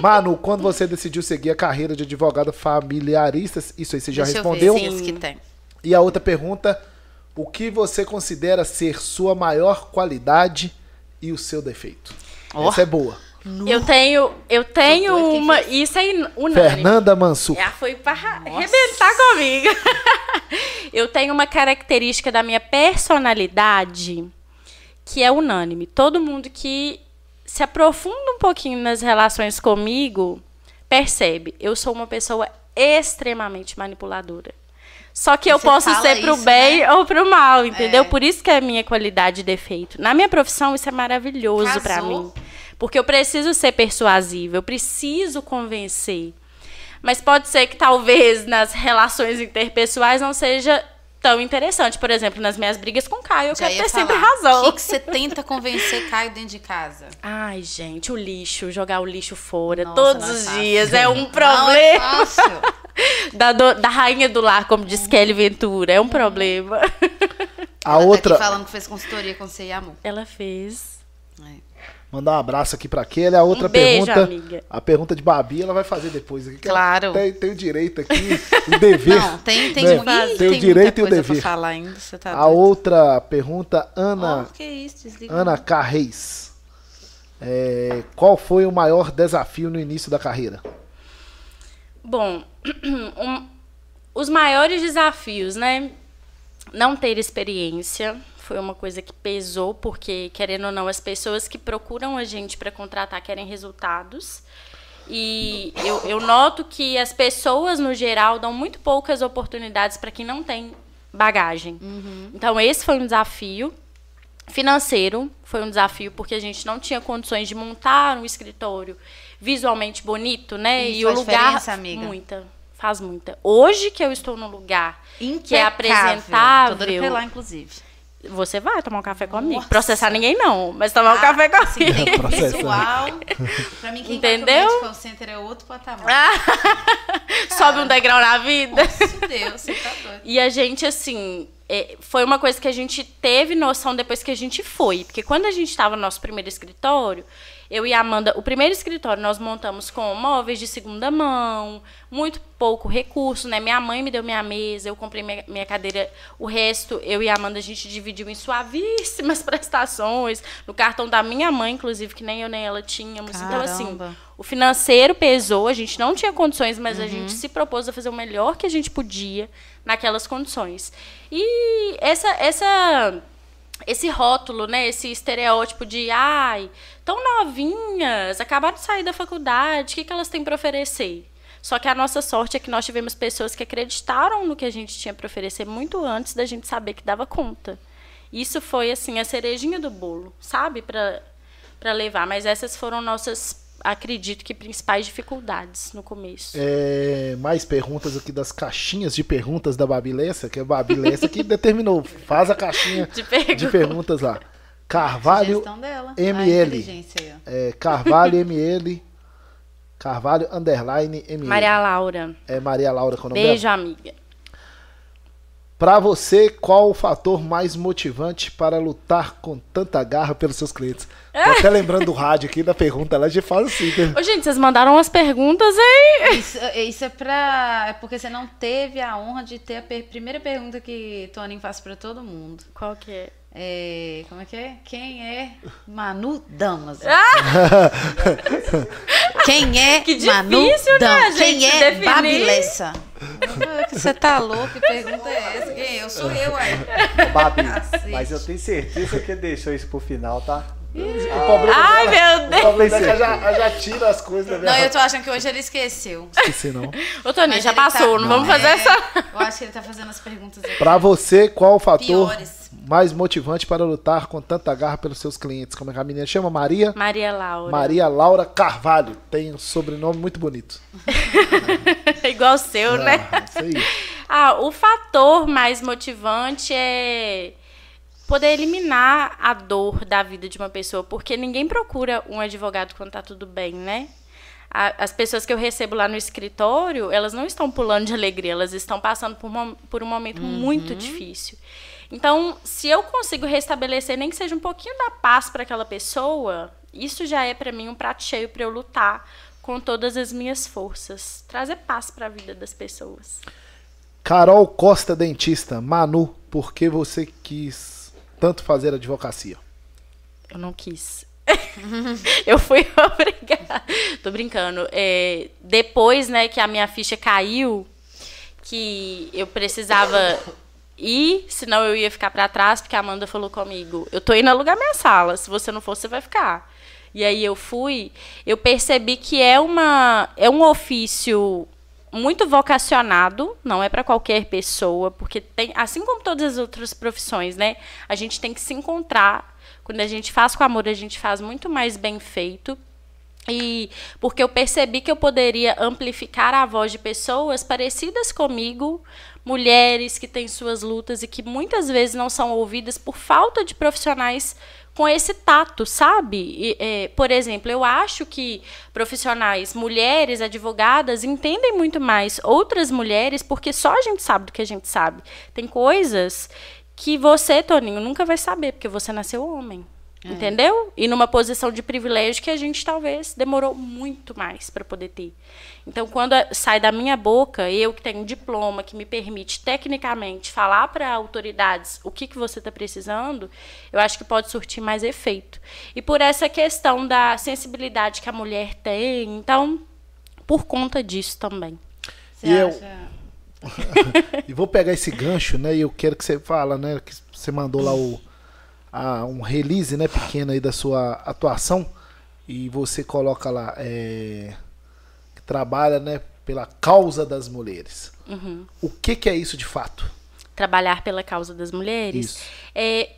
Manu, quando você decidiu seguir a carreira de advogada familiarista, isso aí você já deixa respondeu? eu ver se que tem. E a outra pergunta: o que você considera ser sua maior qualidade e o seu defeito? Ó. Essa é boa. Eu tenho, eu tenho uma. Isso é unânime. Fernanda Mansur. Já foi pra arrebentar comigo. eu tenho uma característica da minha personalidade que é unânime. Todo mundo que se aprofunda um pouquinho nas relações comigo percebe. Eu sou uma pessoa extremamente manipuladora. Só que eu Você posso ser pro isso, bem né? ou pro mal, entendeu? É. Por isso que é a minha qualidade e defeito. Na minha profissão, isso é maravilhoso pra Casou. mim. Porque eu preciso ser persuasiva, eu preciso convencer. Mas pode ser que talvez nas relações interpessoais não seja tão interessante. Por exemplo, nas minhas brigas com o Caio, eu Já quero ter sempre falar. razão. O que, que você tenta convencer Caio dentro de casa? Ai, gente, o lixo, jogar o lixo fora Nossa, todos é os fácil. dias é um Não é problema. fácil. Da, do- da rainha do lar, como diz Kelly Ventura, é um problema. A Ela outra, Tá aqui falando que fez consultoria com você e amor. Ela fez. É. mandar um abraço aqui pra Kelly. A outra Um beijo, pergunta, amiga. a pergunta de Babi, ela vai fazer depois aqui. Claro. Tem, tem o direito aqui, o dever. Não, tem, tem, né? Ih, Tem o tem direito e o dever. pra falar ainda. Você tá A doido. outra pergunta, Ana, Oh, que isso, desliga. Ana Carreis. É, qual foi o maior desafio no início da carreira? Bom, um- os maiores desafios, né? Não ter experiência foi uma coisa que pesou, porque, querendo ou não, as pessoas que procuram a gente para contratar querem resultados. E eu, eu noto que as pessoas, no geral, dão muito poucas oportunidades para quem não tem bagagem. Então, esse foi um desafio. Financeiro foi um desafio, porque a gente não tinha condições de montar um escritório visualmente bonito, né? Isso e o faz lugar. amiga? Muita. Faz muita. Hoje que eu estou no lugar que é Impecável. apresentável. Ir lá, inclusive. Você vai tomar um café comigo. Nossa. Processar ninguém, não, mas tomar um Ah, café assim, comigo. tem Processa. visual. Pra mim, quem Entendeu? vai pro Center é outro patamar. Sobe um degrau na vida. Nossa, Deus, você tá doido. E a gente, assim, é, foi uma coisa que a gente teve noção depois que a gente foi. Porque quando a gente estava no nosso primeiro escritório, eu e a Amanda, o primeiro escritório nós montamos com móveis de segunda mão, muito pouco recurso, né? Minha mãe me deu minha mesa, eu comprei minha, minha cadeira, o resto eu e a Amanda a gente dividiu em suavíssimas prestações, no cartão da minha mãe, inclusive, que nem eu nem ela tínhamos. Então, assim, Caramba. o financeiro pesou, a gente não tinha condições, mas a gente se propôs a fazer o melhor que a gente podia naquelas condições. E essa, essa, esse rótulo, né, esse estereótipo de, ai, tão novinhas, acabaram de sair da faculdade, o que, que elas têm para oferecer? Só que a nossa sorte é que nós tivemos pessoas que acreditaram no que a gente tinha para oferecer muito antes da gente saber que dava conta. Isso foi assim a cerejinha do bolo, sabe, para para levar. Mas essas foram nossas, acredito que principais dificuldades no começo. É, mais perguntas aqui das caixinhas de perguntas da Babi Lessa, que é a Babi Lessa que determinou. Faz a caixinha De perguntas. de perguntas lá. Carvalho. ML. É, Carvalho ML. Carvalho underline ML. Maria Laura. É Maria Laura com o nome Beijo, dela? amiga. Pra você, qual o fator mais motivante para lutar com tanta garra pelos seus clientes? Tô até lembrando do rádio aqui da pergunta lá, a gente faz assim. né? Ô, gente, vocês mandaram umas perguntas aí. Isso, isso é pra. É porque você não teve a honra de ter a per- primeira pergunta que Toninho faz pra todo mundo. Qual que é? É, como é que é? Quem é Manu Damas? Quem é Que Manu difícil, né, Damas? Quem é definir. Babilessa? Você tá louco? Que pergunta é essa? Quem é? Eu sou eu, aí. Babi, Cacete. mas eu tenho certeza que ele deixou isso pro final, tá? O problema Ai, dela- meu o Deus. problema é que ela já, ela já tira as coisas da minha Não, eu tô achando que hoje ele esqueceu. Esqueci, não. Ô, Toninho, já tá- passou, não, vamos fazer É, essa. Eu acho que ele tá fazendo as perguntas aqui. Pra você, qual o fator Piores. Mais motivante para lutar com tanta garra pelos seus clientes? Como é que a menina chama? Maria? Maria Laura. Maria Laura Carvalho. Tem um sobrenome muito bonito. Igual o seu, né? Ah, isso aí. Ah, o fator mais motivante é poder eliminar a dor da vida de uma pessoa, porque ninguém procura um advogado quando tá tudo bem, né? As pessoas que eu recebo lá no escritório, elas não estão pulando de alegria, elas estão passando por, mom- por um momento muito difícil. Então, se eu consigo restabelecer nem que seja um pouquinho da paz para aquela pessoa, isso já é para mim um prato cheio para eu lutar com todas as minhas forças, trazer paz para a vida das pessoas. Carol Costa Dentista. Manu, por que você quis tanto fazer advocacia? Eu não quis. eu fui obrigada. Tô brincando. É, depois, né, que a minha ficha caiu, que eu precisava ir, senão eu ia ficar pra trás, porque a Amanda falou comigo: eu tô indo alugar minha sala, se você não for, você vai ficar. E aí eu fui, eu percebi que é uma é um ofício muito vocacionado, não é para qualquer pessoa, porque tem, assim como todas as outras profissões, né? A gente tem que se encontrar. Quando a gente faz com amor, a gente faz muito mais bem feito. E porque eu percebi que eu poderia amplificar a voz de pessoas parecidas comigo, mulheres que têm suas lutas e que muitas vezes não são ouvidas por falta de profissionais com esse tato, sabe? E, é, por exemplo, eu acho que profissionais, mulheres, advogadas, entendem muito mais outras mulheres porque só a gente sabe do que a gente sabe. Tem coisas que você, Toninho, nunca vai saber porque você nasceu homem. Entendeu? E numa posição de privilégio que a gente talvez demorou muito mais para poder ter. Então, quando sai da minha boca, eu que tenho um diploma que me permite tecnicamente falar para autoridades o que, que você está precisando, eu acho que pode surtir mais efeito. E por essa questão da sensibilidade que a mulher tem, então, por conta disso também. Você E eu- acha? E vou pegar esse gancho, né? E eu quero que você fala, né? Que você mandou lá o, a- um release, né? Pequeno aí da sua atuação. E você coloca lá, é, trabalha, né? Pela causa das mulheres. Uhum. O que, que é isso de fato? trabalhar pela causa das mulheres, Isso. é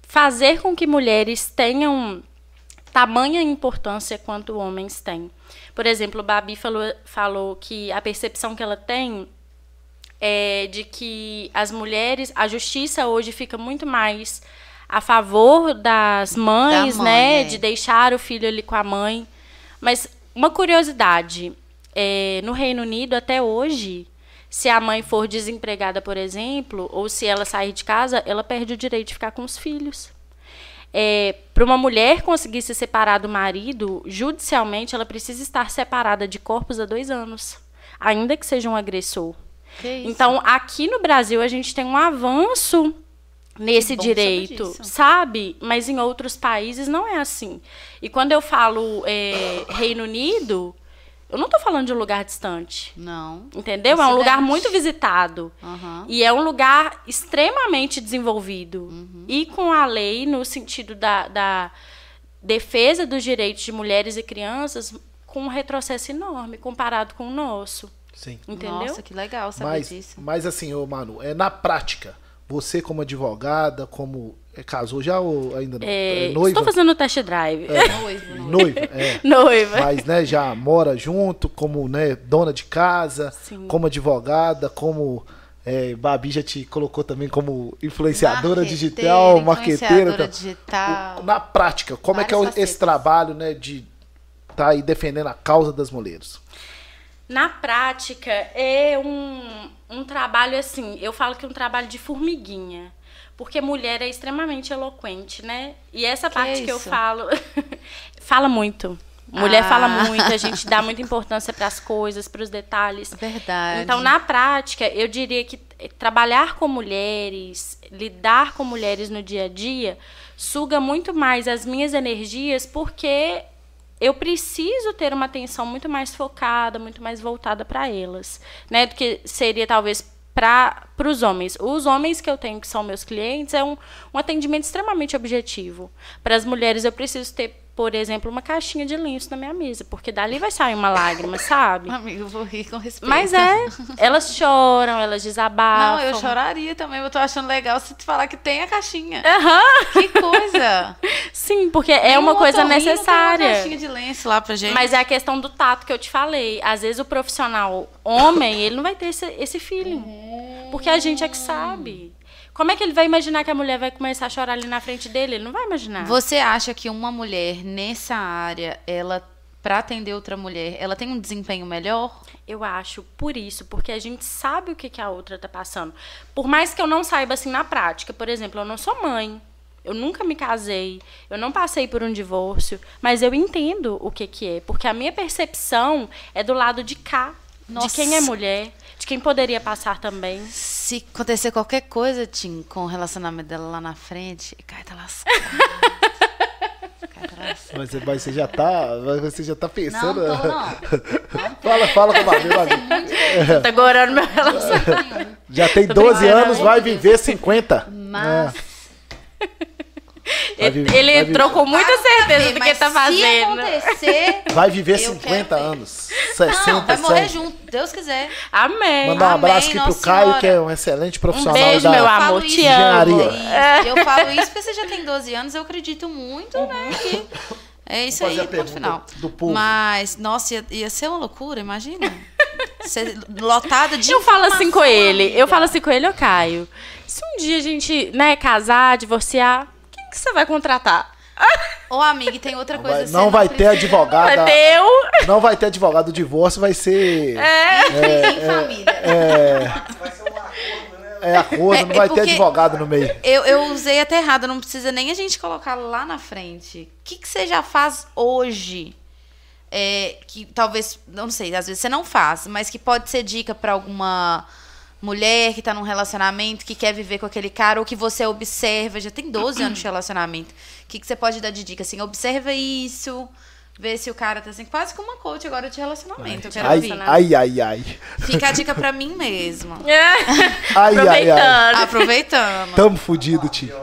fazer com que mulheres tenham tamanha importância quanto homens têm. Por exemplo, Babi falou, falou que a percepção que ela tem é de que as mulheres, a justiça hoje fica muito mais a favor das mães, Da mãe, né, é. de deixar o filho ali com a mãe. Mas uma curiosidade, é, no Reino Unido até hoje, se a mãe for desempregada, por exemplo, ou se ela sair de casa, ela perde o direito de ficar com os filhos. É, para uma mulher conseguir se separar do marido, judicialmente, ela precisa estar separada de corpos há dois anos, ainda que seja um agressor. Então, aqui no Brasil, a gente tem um avanço nesse direito, sabe? Mas em outros países não é assim. E quando eu falo é, Reino Unido, eu não estou falando de um lugar distante. Não. Entendeu? É um lugar muito visitado. Aham. E é um lugar extremamente desenvolvido. Uhum. E com a lei, no sentido da, da defesa dos direitos de mulheres e crianças, com um retrocesso enorme comparado com o nosso. Sim. Entendeu? Nossa, que legal saber Mas, disso. mas assim, ô Manu, é na prática, você como advogada, como. É, casou já ou ainda não? É, É noiva? estou fazendo o test drive. Noivo, noivo. Noiva, é. Noiva. Mas, né, já mora junto, como, né, dona de casa, Sim. como advogada, como. É, Babi já te colocou também como influenciadora digital, marqueteira. Influenciadora então, digital. na prática, como é que é Várias esse facetas. trabalho, né, de estar aí defendendo a causa das mulheres? Na prática, é um, um trabalho assim, eu falo que é um trabalho de formiguinha. Porque mulher é extremamente eloquente, né? E essa Que parte que eu falo. fala muito. Mulher Ah. fala muito, a gente dá muita importância para as coisas, para os detalhes. Verdade. Então, na prática, eu diria que eh, trabalhar com mulheres, lidar com mulheres no dia a dia, suga muito mais as minhas energias, porque eu preciso ter uma atenção muito mais focada, muito mais voltada para elas, né? Do que seria talvez para os homens. Os homens que eu tenho, que são meus clientes, é um, um atendimento extremamente objetivo. Para as mulheres, eu preciso ter, por exemplo, uma caixinha de lenço na minha mesa, porque dali vai sair uma lágrima, sabe? Amigo, eu vou rir com respeito. Mas é, elas choram, elas Não, desabafam. eu choraria também. Eu tô achando legal você falar que tem a caixinha. Aham. Que coisa! Sim, porque é Nem uma um coisa otorrino tem necessária. Uma caixinha de lenço lá pra gente. Mas é a questão do tato que eu te falei. Às vezes o profissional homem, ele não vai ter esse, esse feeling. Porque a gente é que sabe. Como é que ele vai imaginar que a mulher vai começar a chorar ali na frente dele? Ele não vai imaginar. Você acha que uma mulher nessa área, ela pra atender outra mulher, ela tem um desempenho melhor? Eu acho por isso, porque a gente sabe o que, que a outra tá passando. Por mais que eu não saiba assim na prática, por exemplo, eu não sou mãe. Eu nunca me casei, eu não passei por um divórcio, mas eu entendo o que que é, porque a minha percepção é do lado de cá, Nossa. de quem é mulher, de quem poderia passar também. Se acontecer qualquer coisa, Tim, com o relacionamento dela lá na frente, cai tá tá lascada. Mas, mas você já tá. Você já tá Não, pensando. tô, não. fala, fala com a Babi, Babi. Tá agorando meu relacionamento. Já tem Tô 12 brincando. anos, vai viver 50. Mas. Ele, viver- ele vai entrou com muita pra certeza do que tá Se fazendo. acontecer. Vai viver Eu 50 quero ver. anos. 60, Não, vai morrer 100. junto, Deus quiser. Amém. Mandar um Amém, abraço aqui pro Nossa Caio, Senhora. que é um excelente profissional beijo, da. meu Eu amor, falo te isso, amo. Engenharia. Isso, Eu falo isso porque você já tem 12 anos, eu acredito muito, né? Que é isso aí, ponto final. do povo. Mas, nossa, ia, ia ser uma loucura, imagina. Ser lotada de Eu falo assim com ele, amiga. eu falo assim com ele, ô Caio, se um dia a gente, né, casar, divorciar, que você vai contratar? Ô, amiga, e tem outra coisa. Vai- você não vai ter advogada. Vai ter eu? Não vai ter advogado do divórcio, vai ser. Em família. É acordo, É, não vai é ter porque- advogado no meio. Eu, eu usei até errado, não precisa nem a gente colocar lá na frente. O que, que você já faz hoje? É, que talvez, não sei, às vezes você não faz, mas que pode ser dica pra alguma mulher que tá num relacionamento, que quer viver com aquele cara, ou que você observa, já tem 12 anos de relacionamento. O que, que você pode dar de dica? Assim, observa isso, vê se o cara tá assim, quase como uma coach agora de relacionamento. Eu quero Ai, ouvir. ai, ai, ai. Fica a dica pra mim mesma. Ai, ai, ai. Aproveitando. Aproveitando. Tamo fudido, tio.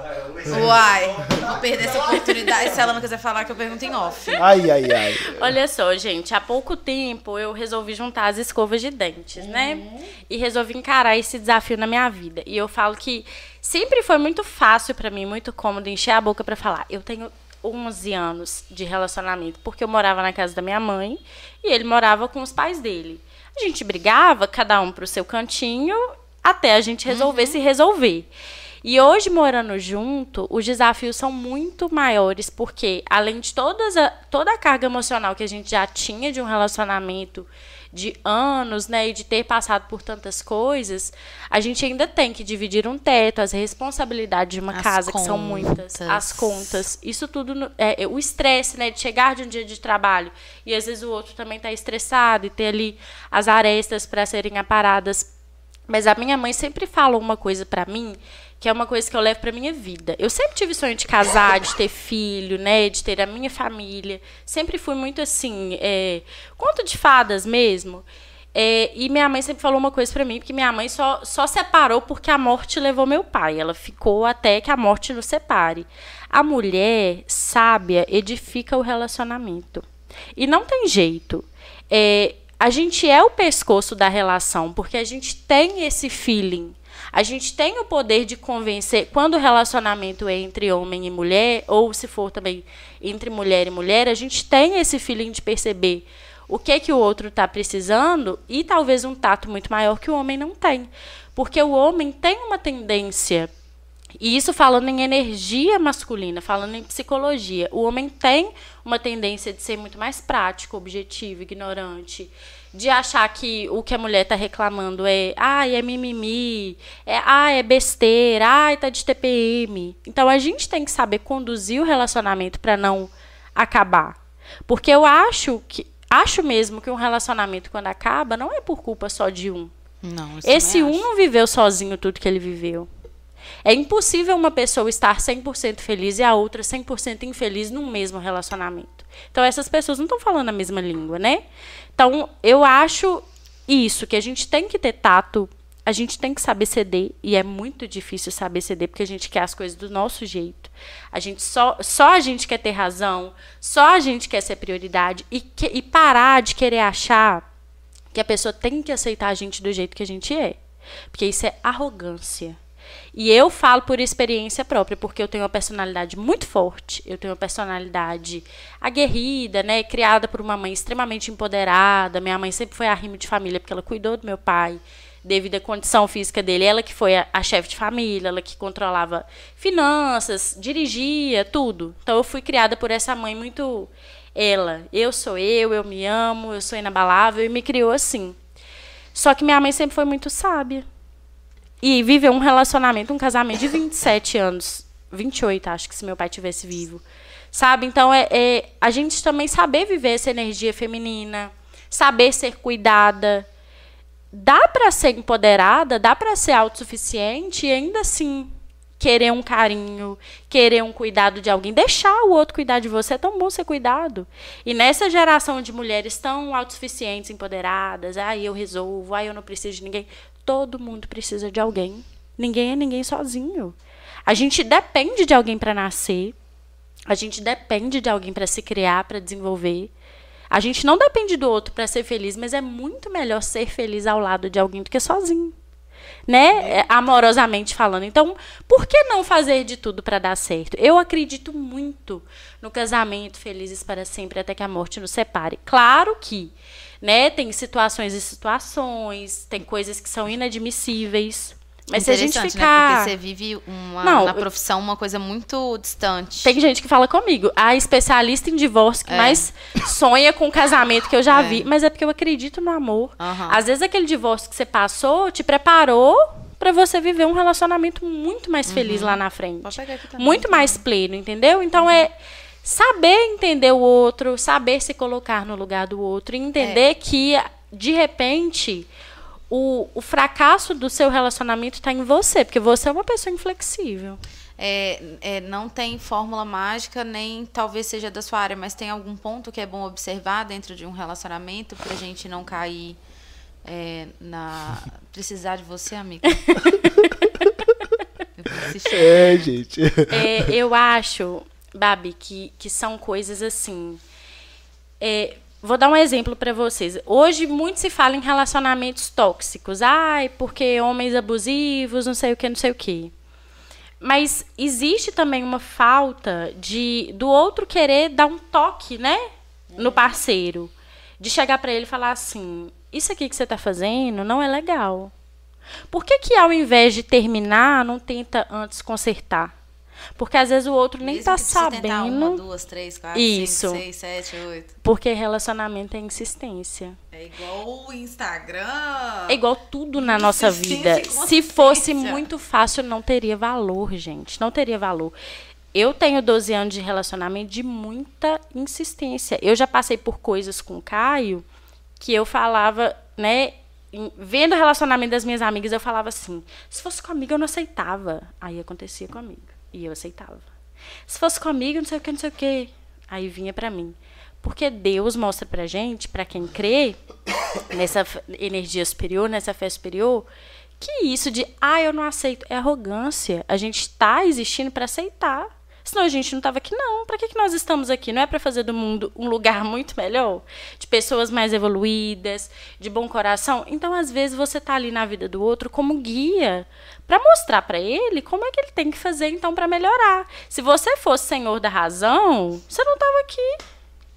Uai, vou perder essa oportunidade. Se ela não quiser falar, que eu pergunto em off. Ai, ai, ai. Olha só, gente, há pouco tempo eu resolvi juntar as escovas de dentes, né? E resolvi encarar esse desafio na minha vida. E eu falo que sempre foi muito fácil pra mim, muito cômodo encher a boca pra falar. Eu tenho 11 anos de relacionamento, porque eu morava na casa da minha mãe e ele morava com os pais dele. A gente brigava, cada um pro seu cantinho, até a gente resolver se resolver. E hoje, morando junto, os desafios são muito maiores, porque além de todas a, toda a carga emocional que a gente já tinha de um relacionamento de anos, né, e de ter passado por tantas coisas, a gente ainda tem que dividir um teto, as responsabilidades de uma As casa, que são muitas, contas. as contas, isso tudo, no- é, é, o estresse, né, de chegar de um dia de trabalho e às vezes o outro também está estressado e ter ali as arestas para serem aparadas mas a minha mãe sempre falou uma coisa pra mim, que é uma coisa que eu levo pra minha vida. Eu sempre tive sonho de casar, de ter filho, né, de ter a minha família. Sempre fui muito assim, é, conto de fadas mesmo. É, e minha mãe sempre falou uma coisa pra mim, porque minha mãe só, só separou porque a morte levou meu pai. Ela ficou até que a morte nos separe. A mulher sábia edifica o relacionamento. E não tem jeito. É, a gente é o pescoço da relação, porque a gente tem esse feeling. A gente tem o poder de convencer, quando o relacionamento é entre homem e mulher, ou se for também entre mulher e mulher, a gente tem esse feeling de perceber o que que o outro está precisando e talvez um tato muito maior que o homem não tem. Porque o homem tem uma tendência E isso falando em energia masculina, falando em psicologia. O homem tem uma tendência de ser muito mais prático, objetivo, ignorante, de achar que o que a mulher está reclamando é, ai, é mimimi, é, ai, é besteira, ai, tá de TPM. Então a gente tem que saber conduzir o relacionamento para não acabar. Porque eu acho que acho mesmo que um relacionamento quando acaba não é por culpa só de um. Não, isso Esse um acho. não viveu sozinho tudo que ele viveu. É impossível uma pessoa estar 100% feliz e a outra 100% infeliz num mesmo relacionamento. Então, essas pessoas não estão falando a mesma língua, né? Então, eu acho isso, que a gente tem que ter tato, a gente tem que saber ceder, e é muito difícil saber ceder, porque a gente quer as coisas do nosso jeito. A gente só, só a gente quer ter razão, só a gente quer ser prioridade, e, que- e parar de querer achar que a pessoa tem que aceitar a gente do jeito que a gente é. Porque isso é arrogância. E eu falo por experiência própria, porque eu tenho uma personalidade muito forte, eu tenho uma personalidade aguerrida, né, criada por uma mãe extremamente empoderada. Minha mãe sempre foi arrimo de família, porque ela cuidou do meu pai devido à condição física dele. Ela que foi a, a chefe de família, ela que controlava finanças, dirigia, tudo. Então eu fui criada por essa mãe muito ela. Eu sou eu, eu me amo, eu sou inabalável e me criou assim. Só que minha mãe sempre foi muito sábia. E viveu um relacionamento, um casamento de 27 anos. 28, acho que se meu pai tivesse vivo. Sabe? Então, é, é a gente também saber viver essa energia feminina, saber ser cuidada. Dá para ser empoderada, dá para ser autossuficiente e ainda assim querer um carinho, querer um cuidado de alguém, deixar o outro cuidar de você, é tão bom ser cuidado. E nessa geração de mulheres tão autossuficientes, empoderadas, ah, eu resolvo, ah, eu não preciso de ninguém, todo mundo precisa de alguém. Ninguém é ninguém sozinho. A gente depende de alguém para nascer. A gente depende de alguém para se criar, para desenvolver. A gente não depende do outro para ser feliz, mas é muito melhor ser feliz ao lado de alguém do que sozinho né, é, amorosamente falando. Então, por que não fazer de tudo para dar certo? Eu acredito muito no casamento felizes para sempre até que a morte nos separe. Claro que, né, tem situações e situações, tem coisas que são inadmissíveis. Mas se a gente ficar Né? Porque você vive uma, Não, na profissão uma coisa muito distante. Tem gente que fala comigo, a especialista em divórcio que É. mais sonha com o casamento que eu já É. vi. Mas é porque eu acredito no amor. Aham. Às vezes aquele divórcio que você passou te preparou pra você viver um relacionamento muito mais feliz lá na frente. Uhum. Muito tá? mais pleno, entendeu? Então é saber entender o outro, saber se colocar no lugar do outro e entender É. que, de repente, o, o fracasso do seu relacionamento está em você, porque você é uma pessoa inflexível. É, é, não tem fórmula mágica, nem talvez seja da sua área, mas tem algum ponto que é bom observar dentro de um relacionamento pra gente não cair é, na. Precisar de você, amiga. É, gente. É, eu acho, Babi, que, que são coisas assim. É, vou dar um exemplo para vocês. Hoje muito se fala em relacionamentos tóxicos. Ai, porque homens abusivos, não sei o que, não sei o que. Mas existe também uma falta de do outro querer dar um toque, né, no parceiro, de chegar para ele e falar assim: "Isso aqui que você tá fazendo não é legal". Por que que ao invés de terminar, não tenta antes consertar? Porque às vezes o outro nem Mesmo tá tentar Uma, sabendo. duas, três, quatro, Isso. cinco, seis, sete, oito. Porque relacionamento é insistência. É igual o Instagram. É igual tudo na nossa vida. Se fosse muito fácil, não teria valor, gente. Não teria valor. Eu tenho 12 anos de relacionamento de muita insistência. Eu já passei por coisas com o Caio que eu falava, né? Vendo o relacionamento das minhas amigas, eu falava assim: se fosse comigo, eu não aceitava. Aí acontecia comigo. E eu aceitava. Se fosse comigo, não sei o que, não sei o que. Aí vinha pra mim. Porque Deus mostra pra gente, pra quem crê, nessa energia superior, nessa fé superior, que isso de, ah, eu não aceito, é arrogância. A gente está existindo para aceitar. Senão a gente não estava aqui, não. Para que, que nós estamos aqui? Não é para fazer do mundo um lugar muito melhor? De pessoas mais evoluídas, de bom coração? Então, às vezes, você tá ali na vida do outro como guia para mostrar para ele como é que ele tem que fazer, então, para melhorar. Se você fosse senhor da razão, você não estava aqui.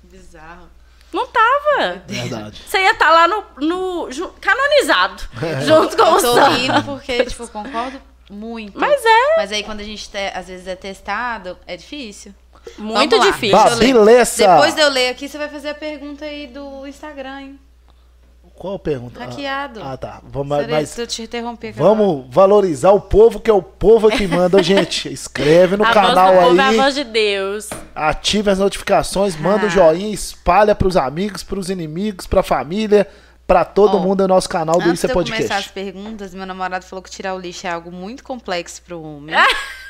Bizarro. Não tava. Verdade. Você ia estar lá no, no canonizado, junto com o Eu tô rindo porque, tipo, concordo Muito. Mas é. Mas aí quando a gente te- às vezes é testado, é difícil. Muito difícil. Babilessa. Depois de eu ler aqui, você vai fazer a pergunta aí do Instagram, hein? Qual a pergunta? Hackeado. Ah, tá. Vamos, Serei- mas eu te interromper. vamos valorizar o povo, que é o povo que manda, gente. Escreve no a canal voz do povo é a aí. voz de Deus. Ative as notificações, manda um Ah. joinha, espalha pros amigos, pros inimigos, pra família, pra todo Ó, mundo no nosso canal do Antes Isso é de eu começar as Podcast. perguntas, meu namorado falou que tirar o lixo é algo muito complexo pro homem.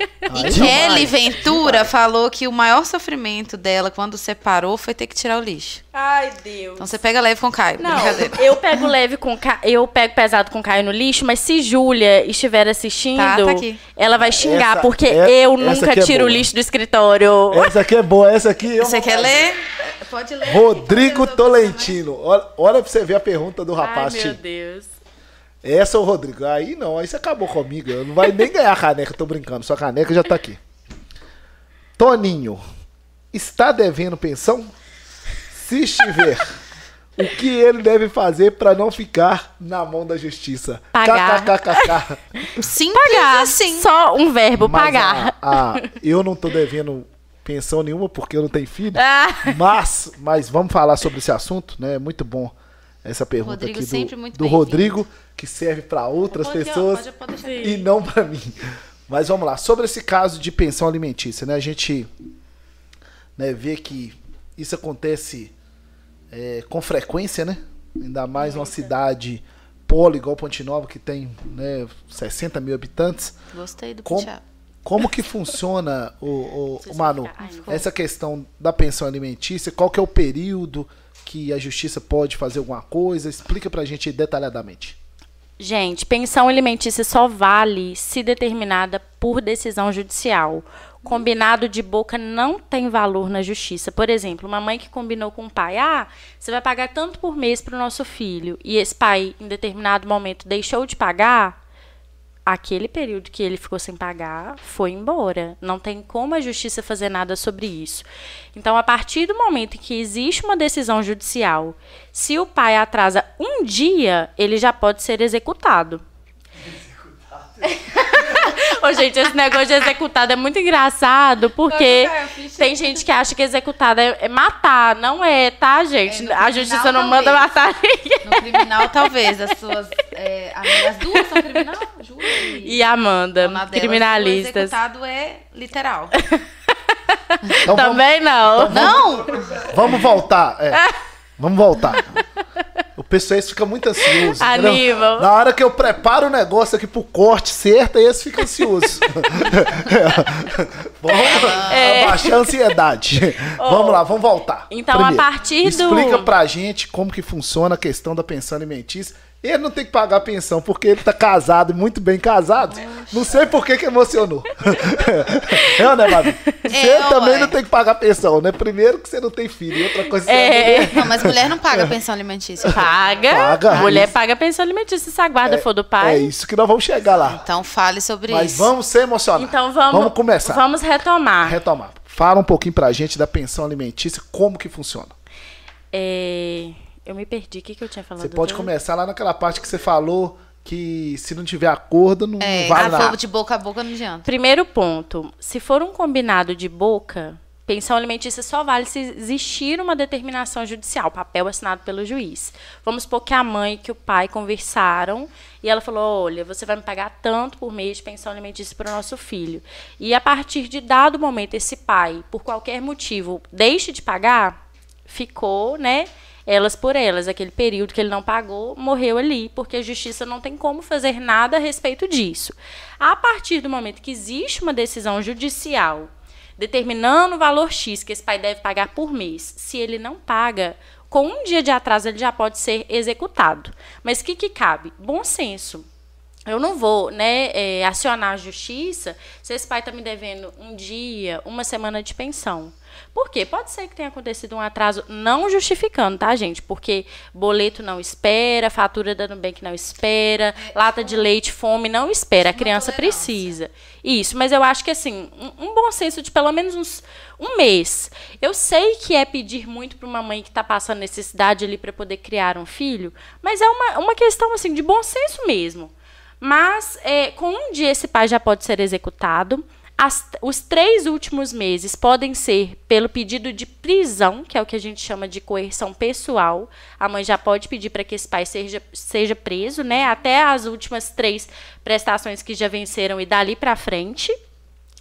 E demais. Kelly Ventura falou que o maior sofrimento dela quando separou foi ter que tirar o lixo. Ai, Deus. Então você pega leve com o Caio. Não, eu pego leve com Ca... eu pego pesado com Caio no lixo, mas se Júlia estiver assistindo, Tá, tá aqui. ela vai xingar, Essa- porque é- eu nunca é tiro o lixo do escritório. Essa aqui é boa, essa aqui eu Você quer ler? Pode ler. Rodrigo Tolentino. Olha, olha pra você ver a pergunta do Ai, rapaz, meu Tim. Deus. Essa é o Rodrigo. Aí não, aí você acabou comigo. Eu não vai nem ganhar a caneca, tô brincando. Sua caneca já tá aqui. Toninho, está devendo pensão? Se estiver, o que ele deve fazer pra não ficar na mão da justiça? Pagar. KKKKK. Simples Pagar. assim. Só um verbo, Mas pagar. a- a- eu não tô devendo pensão nenhuma porque eu não tenho filho. Ah. Mas, mas vamos falar sobre esse assunto, né? É muito bom essa pergunta Rodrigo aqui do, do. Rodrigo, que serve para outras Pode, pessoas pode- e não para mim. Mas vamos lá, sobre esse caso de pensão alimentícia, né? A gente né, vê que isso acontece é, com frequência, né? Ainda mais numa cidade polo igual Ponte Nova, que tem né, 60 mil habitantes. Gostei do pitch como que funciona, o, o, o Manu, essa questão da pensão alimentícia? Qual que é o período que a justiça pode fazer alguma coisa? Explica pra gente detalhadamente. Gente, pensão alimentícia só vale se determinada por decisão judicial. Combinado de boca não tem valor na justiça. Por exemplo, uma mãe que combinou com o pai: ah, você vai pagar tanto por mês para o nosso filho, e esse pai, em determinado momento, deixou de pagar, aquele período que ele ficou sem pagar foi embora. Não tem como a justiça fazer nada sobre isso. Então, a partir do momento em que existe uma decisão judicial, se o pai atrasa um dia, ele já pode ser executado. Ô, gente, esse negócio de executado é muito engraçado, porque Não, não tem gente que acha que executado é, é matar. Não é, tá, gente? É, a justiça criminal, não manda talvez. matar ninguém. No criminal, talvez. As suas. É, amigas- duas são criminal? Júlia E Amanda, Uma delas, O criminalistas. executado é literal. Então Também não. Não! Vamos, vamos voltar. é. Vamos voltar. O pessoal esse fica muito ansioso. Aníbal. Na hora que eu preparo o negócio aqui pro corte certo, aí eles ficam ansiosos. vamos abaixar a ansiedade. vamos lá, vamos voltar. Então, a partir do- Explica pra gente como que funciona a questão da pensão alimentícia. Ele não tem que pagar a pensão porque ele tá casado, muito bem casado. Não sei por que que emocionou. é, né, Babi? Você É, também ué. não tem que pagar pensão, né? Primeiro que você não tem filho, e outra coisa... você É. Não, mas mulher não paga pensão alimentícia. Paga. Paga. Mulher paga pensão alimentícia se a guarda for do É pai. isso que nós vamos chegar lá. Então fale sobre Mas isso. vamos ser emocionados. Então vamos, Vamos começar. Vamos retomar. Retomar. Fala um pouquinho pra gente da pensão alimentícia, como que funciona. É, Eu me perdi. O que, que eu tinha falado? Você pode começar lá naquela parte que você falou que se não tiver acordo, não É, vale a nada. fogo de boca a boca não adianta. Primeiro ponto. Se for um combinado de boca, pensão alimentícia só vale se existir uma determinação judicial, papel assinado pelo juiz. Vamos supor que a mãe e que o pai conversaram e ela falou: olha, você vai me pagar tanto por mês de pensão alimentícia para o nosso filho. E a partir de dado momento, esse pai, por qualquer motivo, deixe de pagar, ficou, né? Elas por elas, aquele período que ele não pagou, morreu ali, porque a justiça não tem como fazer nada a respeito disso. A partir do momento que existe uma decisão judicial determinando o valor X que esse pai deve pagar por mês, se ele não paga, com um dia de atraso ele já pode ser executado. Mas o que, que cabe? Bom senso. Eu não vou né, é, acionar a justiça se esse pai está me devendo um dia, uma semana de pensão. Por quê? Pode ser que tenha acontecido um atraso, não justificando, tá, gente? Porque boleto não espera, fatura da Nubank não espera, lata de leite, fome não espera. A criança tolerância. precisa. Isso, mas eu acho que assim, um, um bom senso de pelo menos uns um mês. Eu sei que é pedir muito para uma mãe que está passando necessidade ali para poder criar um filho, mas é uma, uma questão assim de bom senso mesmo. Mas é, com um dia esse pai já pode ser executado. As- os três últimos meses podem ser pelo pedido de prisão, que é o que a gente chama de coerção pessoal. A mãe já pode pedir para que esse pai seja, seja preso, né? Até as últimas três prestações que já venceram e dali para frente.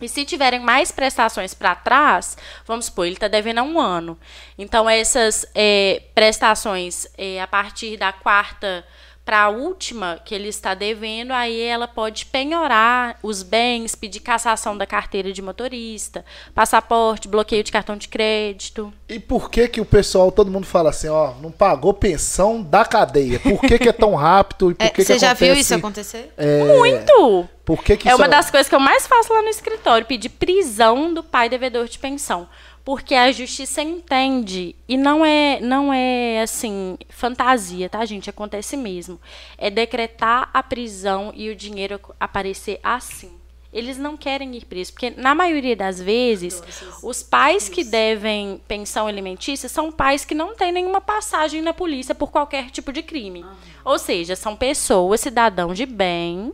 E se tiverem mais prestações para trás, vamos supor, ele está devendo há um ano. Então, essas é, prestações, é, a partir da quarta para a última que ele está devendo, aí ela pode penhorar os bens, pedir cassação da carteira de motorista, passaporte, bloqueio de cartão de crédito. E por que que o pessoal, todo mundo fala assim, ó, não pagou pensão da cadeia? Por que que é tão rápido e por É, que você que já acontece? viu isso acontecer? Muito! Por que que É isso uma das coisas que eu mais faço lá no escritório, pedir prisão do pai devedor de pensão. Porque a justiça entende, e não é, não é assim, fantasia, tá, gente? Acontece mesmo. É decretar a prisão e o dinheiro aparecer assim. Eles não querem ir presos, porque na maioria das vezes, os pais que devem pensão alimentícia são pais que não têm nenhuma passagem na polícia por qualquer tipo de crime. Ou seja, são pessoas, cidadãos de bem,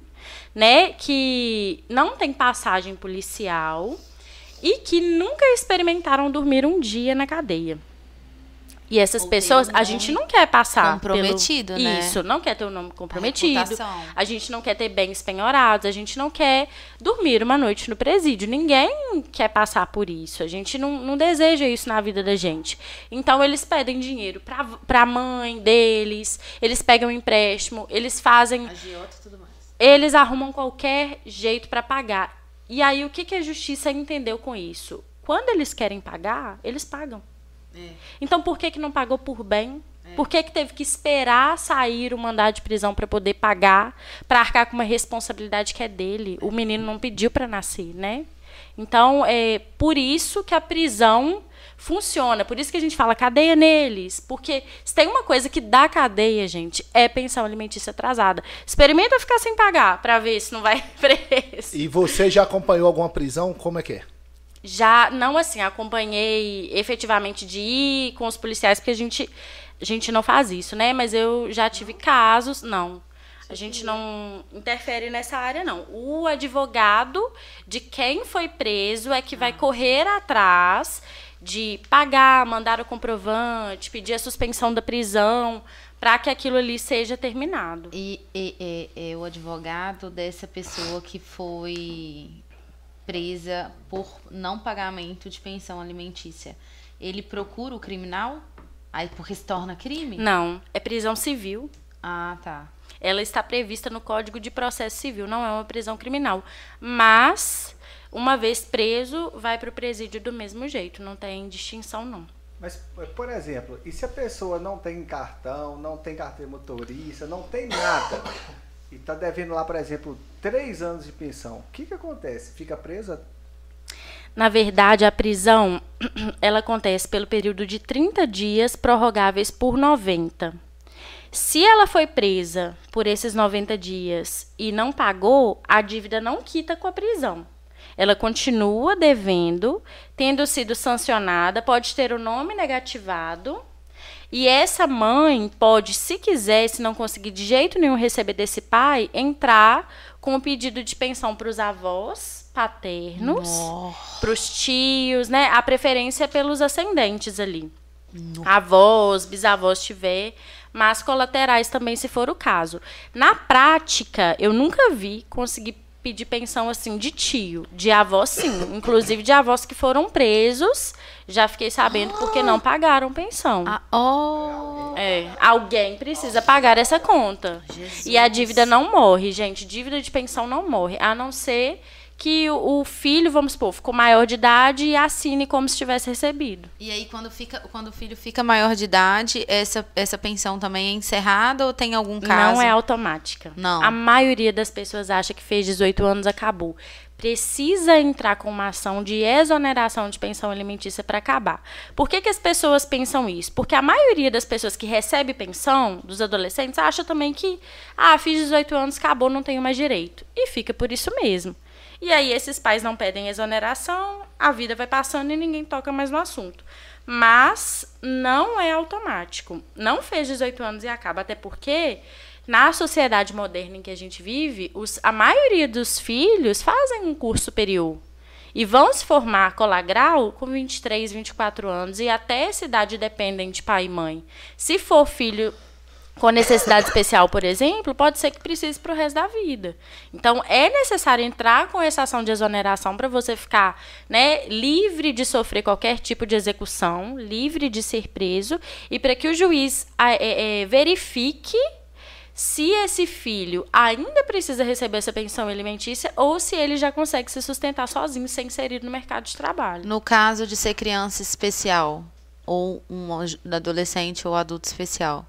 né, que não tem passagem policial e que nunca experimentaram dormir um dia na cadeia. E essas Ou pessoas, um a gente nome não quer passar comprometido, pelo... né? Isso, não quer ter o nome comprometido. reputação. A gente não quer ter bens penhorados, a gente não quer dormir uma noite no presídio. Ninguém quer passar por isso. A gente não, não deseja isso na vida da gente. Então, eles pedem dinheiro pra, pra mãe deles, eles pegam empréstimo, eles fazem Agiota e tudo mais. eles arrumam qualquer jeito para pagar. E aí, o que, que a justiça entendeu com isso? Quando eles querem pagar, eles pagam. É. Então, por que, que não pagou por bem? Por que, que teve que esperar sair o mandado de prisão para poder pagar, para arcar com uma responsabilidade que é dele? O menino não pediu para nascer, né? Então, é por isso que a prisão funciona. Por isso que a gente fala cadeia neles. Porque se tem uma coisa que dá cadeia, gente, é pensão alimentícia atrasada. Experimenta ficar sem pagar para ver se não vai preso. E você já acompanhou alguma prisão? Como é que é? Já, não assim, acompanhei efetivamente de ir com os policiais, porque a gente, a gente não faz isso, né? Mas eu já tive casos, não. A gente não interfere nessa área, não. O advogado de quem foi preso é que vai correr atrás de pagar, mandar o comprovante, pedir a suspensão da prisão, para que aquilo ali seja terminado. E, e- e- e o advogado dessa pessoa que foi presa por não pagamento de pensão alimentícia, ele procura o criminal? Aí porque se torna crime? Não, é prisão civil. Ah, tá. ela está prevista no Código de Processo Civil, não é uma prisão criminal. Mas, uma vez preso, vai para o presídio do mesmo jeito, não tem distinção, não. Mas, por exemplo, e se a pessoa não tem cartão, não tem carteira motorista, não tem nada, e está devendo lá, por exemplo, três anos de pensão, o que, que acontece? Fica presa? Na verdade, a prisão ela acontece pelo período de 30 dias, prorrogáveis por 90. Se ela foi presa por esses 90 dias e não pagou, a dívida não quita com a prisão. Ela continua devendo, tendo sido sancionada, pode ter o nome negativado. E essa mãe pode, se quiser, se não conseguir de jeito nenhum receber desse pai, entrar com o pedido de pensão para os avós paternos, para os tios, né? A preferência é pelos ascendentes ali. Avós, bisavós tiver, mas colaterais também, se for o caso. Na prática, eu nunca vi conseguir pedir pensão assim de tio, de avó sim, inclusive de avós que foram presos, já fiquei sabendo porque não pagaram pensão. Ah, oh. É, alguém precisa pagar essa conta. E a dívida não morre, gente. Dívida de pensão não morre, a não ser que o filho, vamos supor, ficou maior de idade e assine como se tivesse recebido. E aí, quando, fica, quando o filho fica maior de idade, essa, essa pensão também é encerrada ou tem algum caso? Não é automática. Não. A maioria das pessoas acha que fez 18 anos acabou. Precisa entrar com uma ação de exoneração de pensão alimentícia para acabar. Por que, que as pessoas pensam isso? Porque a maioria das pessoas que recebe pensão, dos adolescentes, acha também que, ah, fiz 18 anos, acabou, não tenho mais direito. E fica por isso mesmo. E aí esses pais não pedem exoneração, a vida vai passando e ninguém toca mais no assunto. Mas não é automático. Não fez 18 anos e acaba, até porque na sociedade moderna em que a gente vive, os, a maioria dos filhos fazem um curso superior e vão se formar colagral com 23, 24 anos e até essa idade dependem de pai e mãe. Se for filho com necessidade especial, por exemplo, pode ser que precise para o resto da vida. Então, é necessário entrar com essa ação de exoneração para você ficar né, livre de sofrer qualquer tipo de execução, livre de ser preso, e para que o juiz é, é, verifique se esse filho ainda precisa receber essa pensão alimentícia ou se ele já consegue se sustentar sozinho sem inserir no mercado de trabalho. No caso de ser criança especial, ou um adolescente ou adulto especial,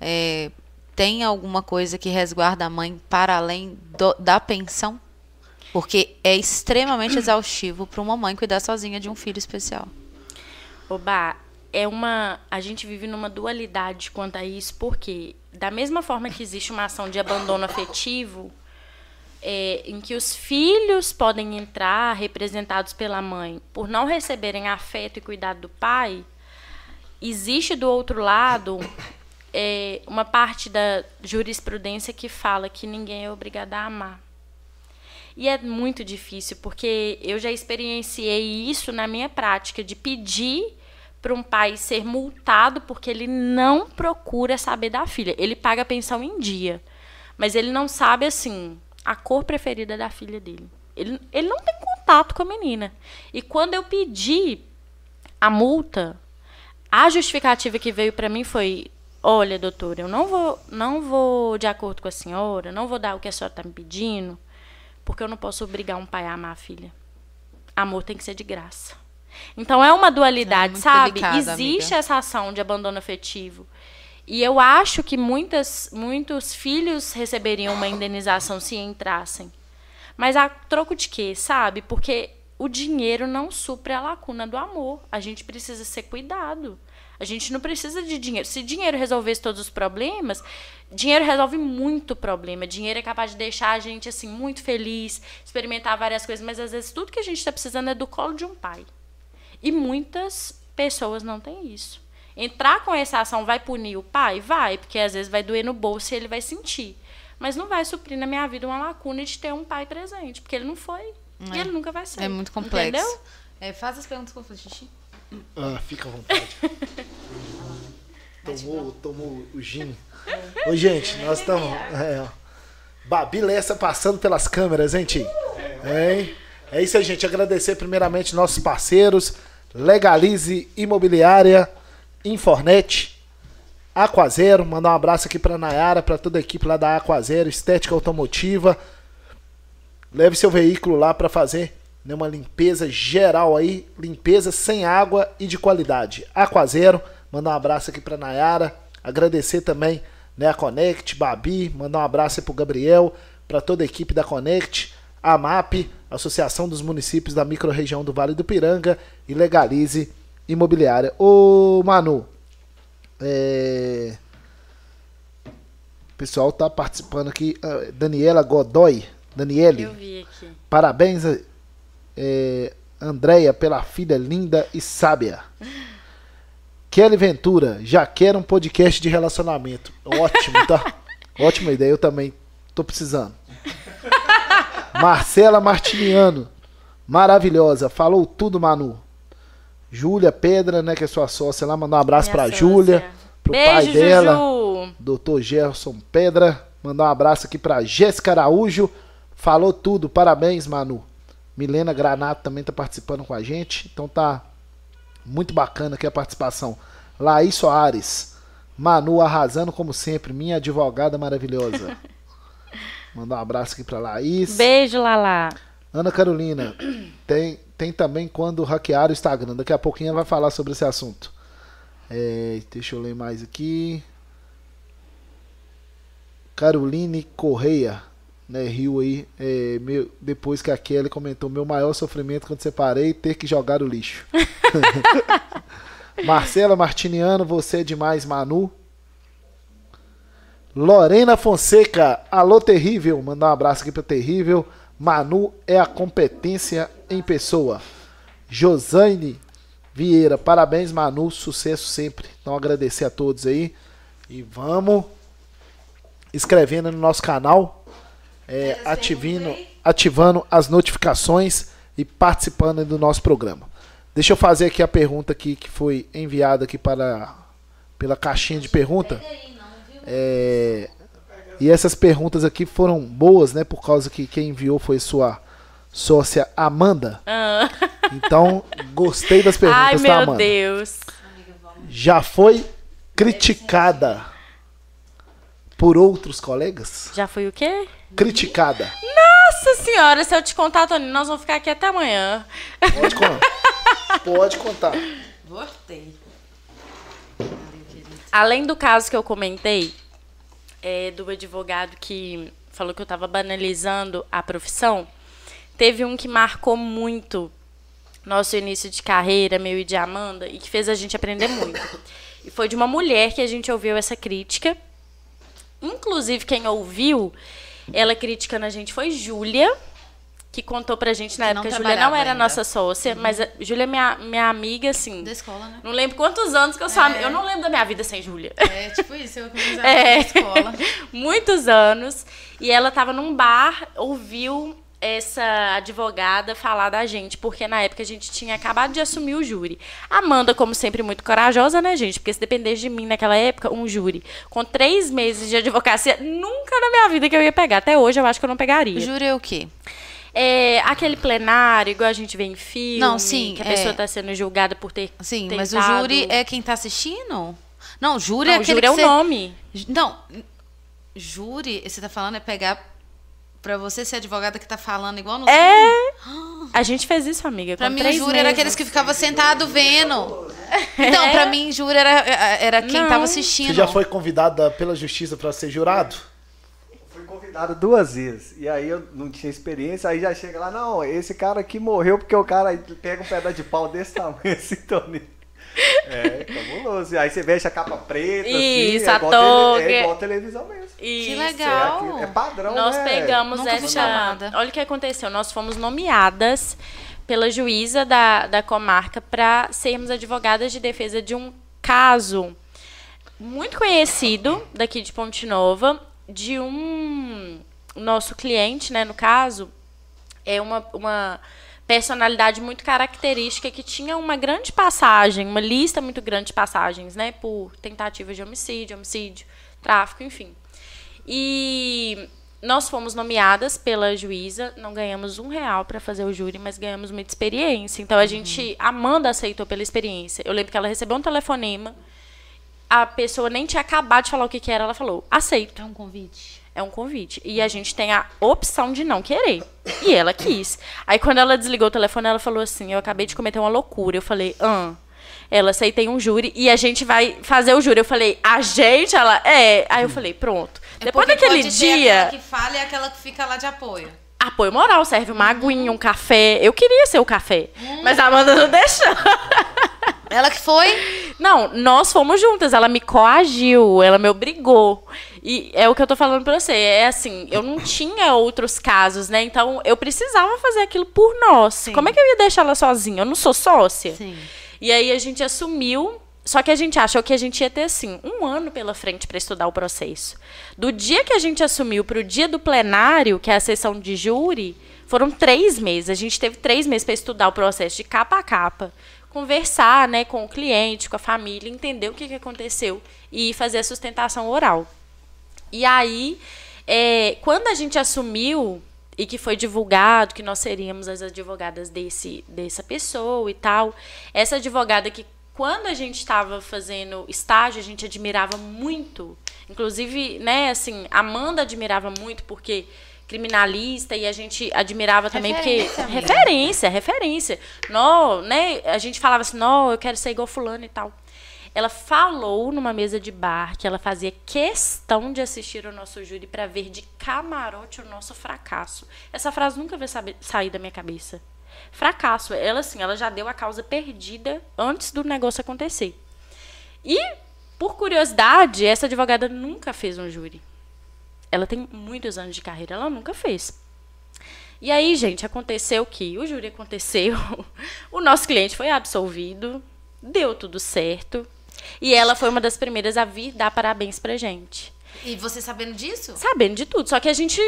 é, tem alguma coisa que resguarda a mãe para além do, da pensão? Porque é extremamente exaustivo para uma mãe cuidar sozinha de um filho especial. Oba, é uma. A gente vive numa dualidade quanto a isso, porque, da mesma forma que existe uma ação de abandono afetivo, é, em que os filhos podem entrar representados pela mãe por não receberem afeto e cuidado do pai, existe do outro lado é, uma parte da jurisprudência que fala que ninguém é obrigado a amar. E é muito difícil, porque eu já experienciei isso na minha prática, de pedir para um pai ser multado porque ele não procura saber da filha. Ele paga a pensão em dia, mas ele não sabe, assim, a cor preferida da filha dele. Ele, ele não tem contato com a menina. E quando eu pedi a multa, a justificativa que veio para mim foi: Olha, doutora, eu não vou, não vou de acordo com a senhora, não vou dar o que a senhora está me pedindo, porque eu não posso obrigar um pai a amar a filha. Amor tem que ser de graça. Então é uma dualidade, é sabe? Delicado, Existe amiga. essa ação de abandono afetivo. E eu acho que muitas, muitos filhos receberiam uma indenização se entrassem. Mas a troco de quê, sabe? Porque o dinheiro não supre a lacuna do amor. A gente precisa ser cuidado. A gente não precisa de dinheiro. Se dinheiro resolvesse todos os problemas, dinheiro resolve muito problema. Dinheiro é capaz de deixar a gente assim muito feliz, experimentar várias coisas, mas às vezes tudo que a gente está precisando é do colo de um pai. E muitas pessoas não têm isso. Entrar com essa ação vai punir o pai? Vai, porque às vezes vai doer no bolso e ele vai sentir. Mas não vai suprir na minha vida uma lacuna de ter um pai presente, porque ele não foi. É. E ele nunca vai ser. É muito complexo. Entendeu? É, faz as perguntas que eu fiz, xixi. Ah, fica à vontade. tomou, tomou o gin. Ô, gente, nós estamos. É, Babi Lessa passando pelas câmeras, hein, Tim? É, é isso aí, gente. Agradecer primeiramente nossos parceiros. Legalize Imobiliária, Infornet, Aquazero. Mandar um abraço aqui para Nayara, para toda a equipe lá da Aquazero, Estética Automotiva. Leve seu veículo lá para fazer né, uma limpeza geral aí, limpeza sem água e de qualidade. Aquazero, mandar um abraço aqui para Nayara, agradecer também né, a Connect, Babi, mandar um abraço aí pro Gabriel, para toda a equipe da Connect, a MAP, Associação dos Municípios da Microrregião do Vale do Piranga e Legalize Imobiliária. Ô Manu, é... o pessoal tá participando aqui, ah, Daniela Godoy, Daniele. Eu vi aqui. Parabéns é, Andréia pela filha linda e sábia. Kelly Ventura, já quero um podcast de relacionamento. Ótimo, tá? Ótima ideia, eu também tô precisando. Marcela Martiniano, maravilhosa, falou tudo, Manu. Júlia Pedra, né, que é sua sócia lá, mandar um abraço Minha pra sócia. Júlia, pro Beijo, pai dela, Juju. doutor Gerson Pedra, mandar um abraço aqui pra Jéssica Araújo, falou tudo, parabéns, Manu. Milena Granato também está participando com a gente. Então tá muito bacana aqui a participação. Laís Soares. Manu arrasando como sempre. Minha advogada maravilhosa. Mandar um abraço aqui para Laís. Beijo, Lala. Ana Carolina. Tem, tem também quando hackear o Instagram. Daqui a pouquinho ela vai falar sobre esse assunto. É, deixa eu ler mais aqui. Caroline Correia né, riu aí é, meu, depois que a Kelly comentou meu maior sofrimento quando separei ter que jogar o lixo. Marcela Martiniano, você é demais, Manu. Lorena Fonseca, alô terrível, mandar um abraço aqui para terrível. Manu é a competência em pessoa. Josane Vieira, parabéns Manu, sucesso sempre. Então agradecer a todos aí e vamos inscrevendo no nosso canal, é, ativando, ativando as notificações e participando do nosso programa. Deixa eu fazer aqui a pergunta aqui que foi enviada aqui para pela caixinha de pergunta. É, e essas perguntas aqui foram boas, né? Por causa que quem enviou foi sua sócia Amanda. Ah. Então, gostei das perguntas, Ai, tá, meu Amanda? Deus. Já foi criticada por outros colegas? Já foi o quê? Criticada. Nossa senhora, se eu te contar, Tony, nós vamos ficar aqui até amanhã. Pode contar. Pode contar. Gostei. Além do caso que eu comentei, é, do advogado que falou que eu estava banalizando a profissão, teve um que marcou muito nosso início de carreira, meu e de Amanda, e que fez a gente aprender muito. E foi de uma mulher que a gente ouviu essa crítica. Inclusive, quem ouviu ela criticando a gente foi Júlia, que contou pra gente na Que época. Júlia não era ainda. nossa sócia, mas a Júlia é minha, minha amiga, assim. Da escola, né? Não lembro quantos anos que eu sou amiga. Eu não lembro da minha vida sem Júlia. É, tipo isso, eu comecei É. na escola. Muitos anos. E ela tava num bar, ouviu essa advogada falar da gente, porque na época a gente tinha acabado de assumir o júri. Amanda, como sempre, muito corajosa, né, gente? Porque se dependesse de mim naquela época, um júri com três meses de advocacia, nunca na minha vida que eu ia pegar. Até hoje eu acho que eu não pegaria. Júri é o quê? É, aquele plenário, igual a gente vê em filme, Não, sim, que a é. pessoa está sendo julgada por ter Sim, mas o tentado- júri é quem tá assistindo? Não, júri Não, é o aquele júri é o você- nome. Não, júri, você tá falando é pegar pra você ser advogada que tá falando igual no É. A gente fez isso, amiga. Pra com mim, o três júri era aqueles que ficavam sentado vendo. Então, pra mim, júri era, era quem Não. tava assistindo. Você já foi convidada pela justiça para ser jurado? Fui convidado duas vezes. E aí eu não tinha experiência, aí já chega lá, não, esse cara aqui morreu porque o cara pega um pedaço de pau desse tamanho assim, Tony. É, cabuloso. E aí você veste a capa preta, Isso, assim, é a igual, tele- toga. é igual televisão mesmo. Isso. legal. É, aqui- é padrão, Nós né? pegamos Nunca essa. Olha o que aconteceu. Nós fomos nomeadas pela juíza da, da comarca para sermos advogadas de defesa de um caso muito conhecido daqui de Ponte Nova, de um nosso cliente, né, no caso, é uma, uma personalidade muito característica que tinha uma grande passagem, uma lista muito grande de passagens, né, por tentativa de homicídio, homicídio, tráfico, enfim. E nós fomos nomeadas pela juíza, não ganhamos um real para fazer o júri, mas ganhamos muita experiência. Então a gente, Amanda aceitou pela experiência. Eu lembro que ela recebeu um telefonema, a pessoa nem tinha acabado de falar o que, que era, ela falou: aceito. É um convite. É um convite. E a gente tem a opção de não querer. E ela quis. Aí quando ela desligou o telefone, ela falou assim: Eu acabei de cometer uma loucura. Eu falei, ah. Ela aceitei um júri e a gente vai fazer o júri. Eu falei, a gente? Ela, é. Aí eu falei, pronto. Depois É Porque daquele dia, aquela que fala e aquela que fica lá de apoio. apoio moral, serve uma aguinha, um café. Eu queria ser o café. Mas a Amanda não deixou. Ela que foi? Não, nós fomos juntas. Ela me coagiu, ela me obrigou. E é o que eu tô falando pra você. É assim, eu não tinha outros casos, né? Então eu precisava fazer aquilo por nós. Sim. Como é que eu ia deixar ela sozinha? Eu não sou sócia. Sim. E aí a gente assumiu. Só que a gente achou que a gente ia ter, assim, um ano pela frente para estudar o processo. Do dia que a gente assumiu para o dia do plenário, que é a sessão de júri, foram três meses. A gente teve três meses para estudar o processo de capa a capa. Conversar né, com o cliente, com a família, entender o que, que aconteceu e fazer a sustentação oral. E aí, é, quando a gente assumiu e que foi divulgado que nós seríamos as advogadas desse, dessa pessoa e tal, essa advogada que quando a gente estava fazendo estágio, a gente admirava muito. Inclusive, né, assim, Amanda admirava muito porque criminalista e a gente admirava também porque Referência, amiga. referência, referência. Nó, né, a gente falava assim: "Não, eu quero ser igual fulano e tal". Ela falou numa mesa de bar que ela fazia questão de assistir ao nosso júri para ver de camarote o nosso fracasso. Essa frase nunca vai sair da minha cabeça. Fracasso. Ela, assim, ela já deu a causa perdida antes do negócio acontecer. E, por curiosidade, essa advogada nunca fez um júri. Ela tem muitos anos de carreira, ela nunca fez. E aí, gente, aconteceu que o júri aconteceu, o nosso cliente foi absolvido, deu tudo certo. E ela foi uma das primeiras a vir dar parabéns pra gente. E você sabendo disso? Sabendo de tudo. Só que a gente.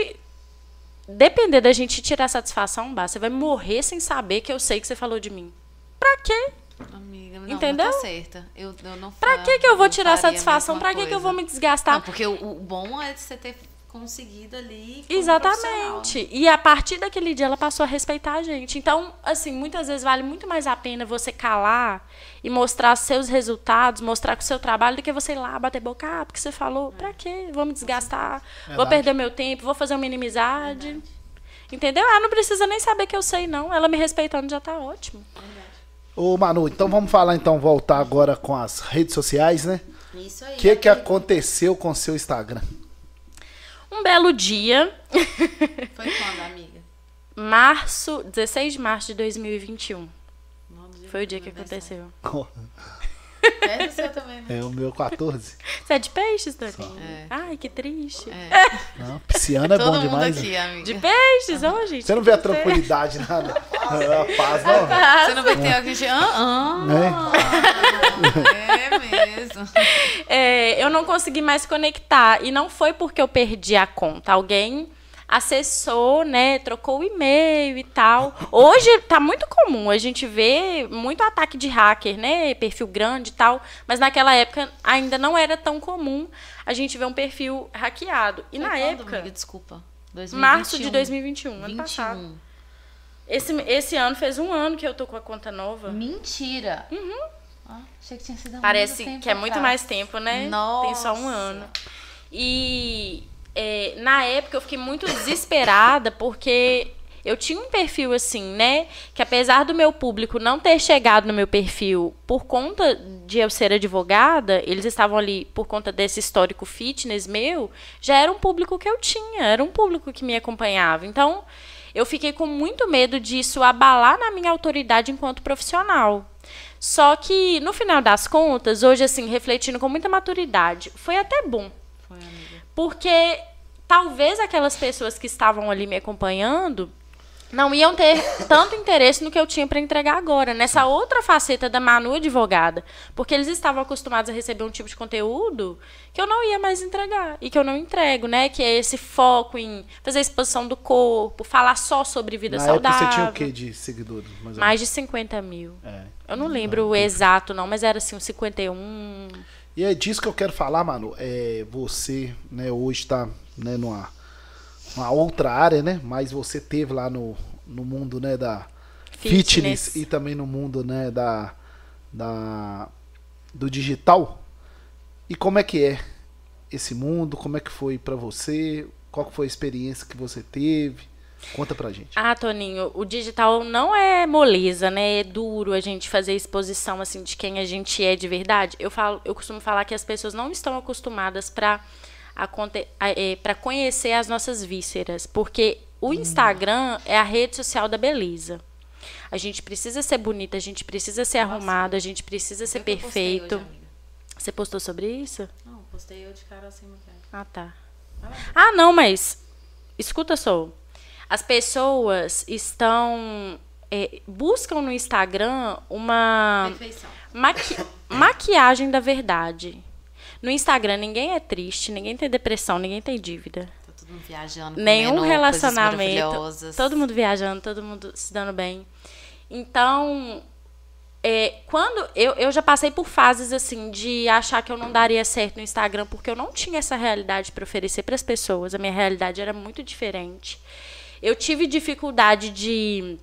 Depender da gente tirar satisfação, bah, você vai morrer sem saber que eu sei que você falou de mim. Pra quê? Amiga, não, Entendeu? não tá certa. Eu, eu não Pra que que eu vou tirar satisfação? Pra que que eu vou me desgastar? Não, porque o, o bom é você ter conseguido ali. Exatamente. E a partir daquele dia ela passou a respeitar a gente. Então, assim, muitas vezes vale muito mais a pena você calar e mostrar seus resultados, mostrar com o seu trabalho, do que você ir lá bater boca, ah, porque você falou, pra quê? Vou me desgastar, vou Verdade. perder meu tempo, vou fazer uma inimizade. Entendeu? Ah, não precisa nem saber que eu sei, não. Ela me respeitando já tá ótimo. Ô, Manu, então vamos falar, então, voltar agora com as redes sociais, né? Isso aí. O que que aconteceu com o seu Instagram? Um belo dia, Foi quando, amiga? março, 16 de março de 2021. Foi o dia que aconteceu. É do seu também, né? É o meu 14. Você é de peixes, Toninho? É. Ai, que triste. Não, pisciano é Todo bom mundo demais. aqui, né? amiga. De peixes, ô, gente. Você não vê a tranquilidade, nada. A paz, não. Você não vai ter alguém que... Ah, ah. É mesmo. É, eu não consegui mais conectar. E não foi porque eu perdi a conta. Alguém acessou, né? Trocou o e-mail e tal. Hoje tá muito comum. A gente vê muito ataque de hacker, né? Perfil grande e tal. Mas naquela época ainda não era tão comum a gente ver um perfil hackeado. E Foi na quando, época, amiga? Desculpa. 2021. março de 2021, ano 21. passado. Esse, esse ano fez um ano que eu tô com a conta nova. Mentira. Ah, achei que tinha sido Parece muito que é muito atrás. mais tempo, né? Tem só um Nossa. ano. E é, na época eu fiquei muito desesperada porque eu tinha um perfil assim, né? Que apesar do meu público não ter chegado no meu perfil por conta de eu ser advogada, eles estavam ali por conta desse histórico fitness meu, já era um público que eu tinha, era um público que me acompanhava. Então, eu fiquei com muito medo disso abalar na minha autoridade enquanto profissional. Só que, no final das contas, hoje, assim, refletindo com muita maturidade, foi até bom. Foi. Porque talvez aquelas pessoas que estavam ali me acompanhando não iam ter tanto interesse no que eu tinha para entregar agora, nessa outra faceta da Manu advogada. Porque eles estavam acostumados a receber um tipo de conteúdo que eu não ia mais entregar e que eu não entrego, né? Que é esse foco em fazer a exposição do corpo, falar só sobre vida Na saudável. época você tinha o quê de seguidores? Mais? Mais de 50 mil. É. Eu não lembro o exato, não, mas era assim, uns 51. E é disso que eu quero falar, mano. É, você, né, hoje tá né, numa, numa outra área, né? Mas você teve lá no, no mundo, né, da fitness. Fitness. e também no mundo, né, da, da do digital. E como é que é esse mundo? Como é que foi pra você? Qual foi a experiência que você teve? Conta pra gente. Ah, Toninho, o digital não é moleza, né? É duro a gente fazer exposição assim de quem a gente é de verdade. Eu falo, eu costumo falar que as pessoas não estão acostumadas para para conhecer as nossas vísceras, porque o Instagram é a rede social da beleza. A gente precisa ser bonita, a gente precisa ser arrumado, a gente precisa ser Eu perfeito. hoje. Você postou sobre isso? Não, postei eu de cara assim, maquiagem. Ah, tá. Ah, não, mas escuta só. As pessoas estão é, buscam no Instagram uma Perfeição. maqui- maquiagem da verdade. No Instagram ninguém é triste, ninguém tem depressão, ninguém tem dívida. Tá todo mundo viajando. Nenhum relacionamento. Todo mundo viajando, todo mundo se dando bem. Então, é, quando eu, eu já passei por fases assim de achar que eu não daria certo no Instagram porque eu não tinha essa realidade para oferecer para as pessoas. A minha realidade era muito diferente. Eu tive dificuldade de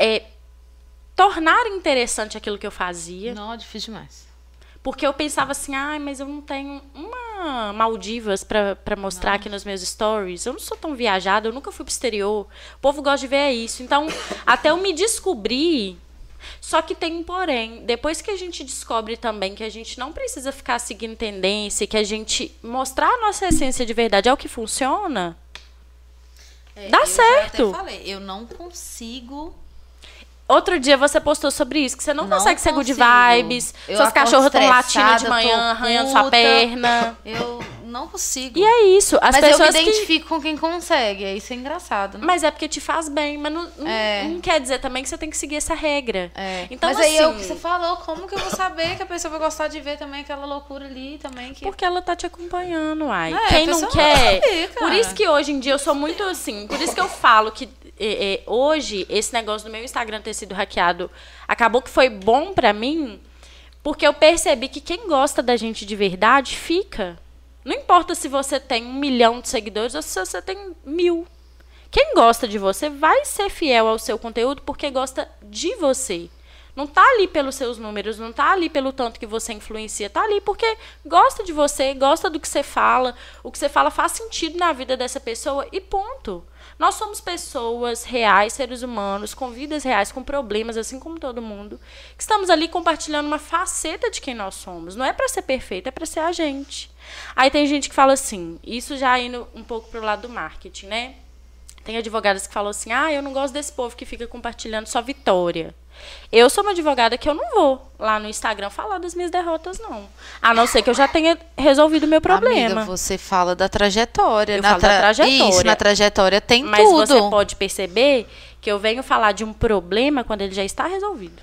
é, tornar interessante aquilo que eu fazia. Não, difícil demais. Porque eu pensava assim, ai, mas eu não tenho uma Maldivas pra pra mostrar aqui nos meus stories. Eu não sou tão viajada, eu nunca fui pro exterior. O povo gosta de ver isso. Então, até eu me descobrir. Só que tem um porém. Depois que a gente descobre também que a gente não precisa ficar seguindo tendência, que a gente mostrar a nossa essência de verdade é o que funciona. É, Dá eu certo. até falei, eu não consigo. Outro dia você postou sobre isso, que você não, Não consegue ser good consigo. vibes, Eu suas cachorras estão latindo de manhã, arranhando sua perna. Eu não consigo. E é isso. As mas eu me pessoas que... identifico com quem consegue. Isso é engraçado, né? Mas é porque te faz bem. Mas não, não- É. não quer dizer também que você tem que seguir essa regra. É. Então, mas aí é o assim, que você falou, como que eu vou saber que a pessoa vai gostar de ver também aquela loucura ali também? Que... Porque ela tá te acompanhando, ai. É, Quem não quer. cara. por isso que hoje em dia eu sou muito assim. Por isso que eu falo que hoje esse negócio do meu Instagram ter sido hackeado acabou que foi bom pra mim, porque eu percebi que quem gosta da gente de verdade fica. Não importa se você tem um milhão de seguidores ou se você tem mil. Quem gosta de você vai ser fiel ao seu conteúdo porque gosta de você. Não tá ali pelos seus números, não tá ali pelo tanto que você influencia, tá ali porque gosta de você, gosta do que você fala, o que você fala faz sentido na vida dessa pessoa e ponto. Nós somos pessoas reais, seres humanos, com vidas reais, com problemas, assim como todo mundo, que estamos ali compartilhando uma faceta de quem nós somos. Não é para ser perfeito, é para ser a gente. Aí tem gente que fala assim, isso já indo um pouco pro lado do marketing, né? Tem advogadas que falam assim: ah, eu não gosto desse povo que fica compartilhando só vitória. Eu sou uma advogada que eu não vou lá no Instagram falar das minhas derrotas, não. A não ser que eu já tenha resolvido o meu problema. Amiga, você fala da trajetória. Eu na falo da trajetória. Isso, na trajetória tem Mas tudo. você pode perceber que eu venho falar de um problema quando ele já está resolvido.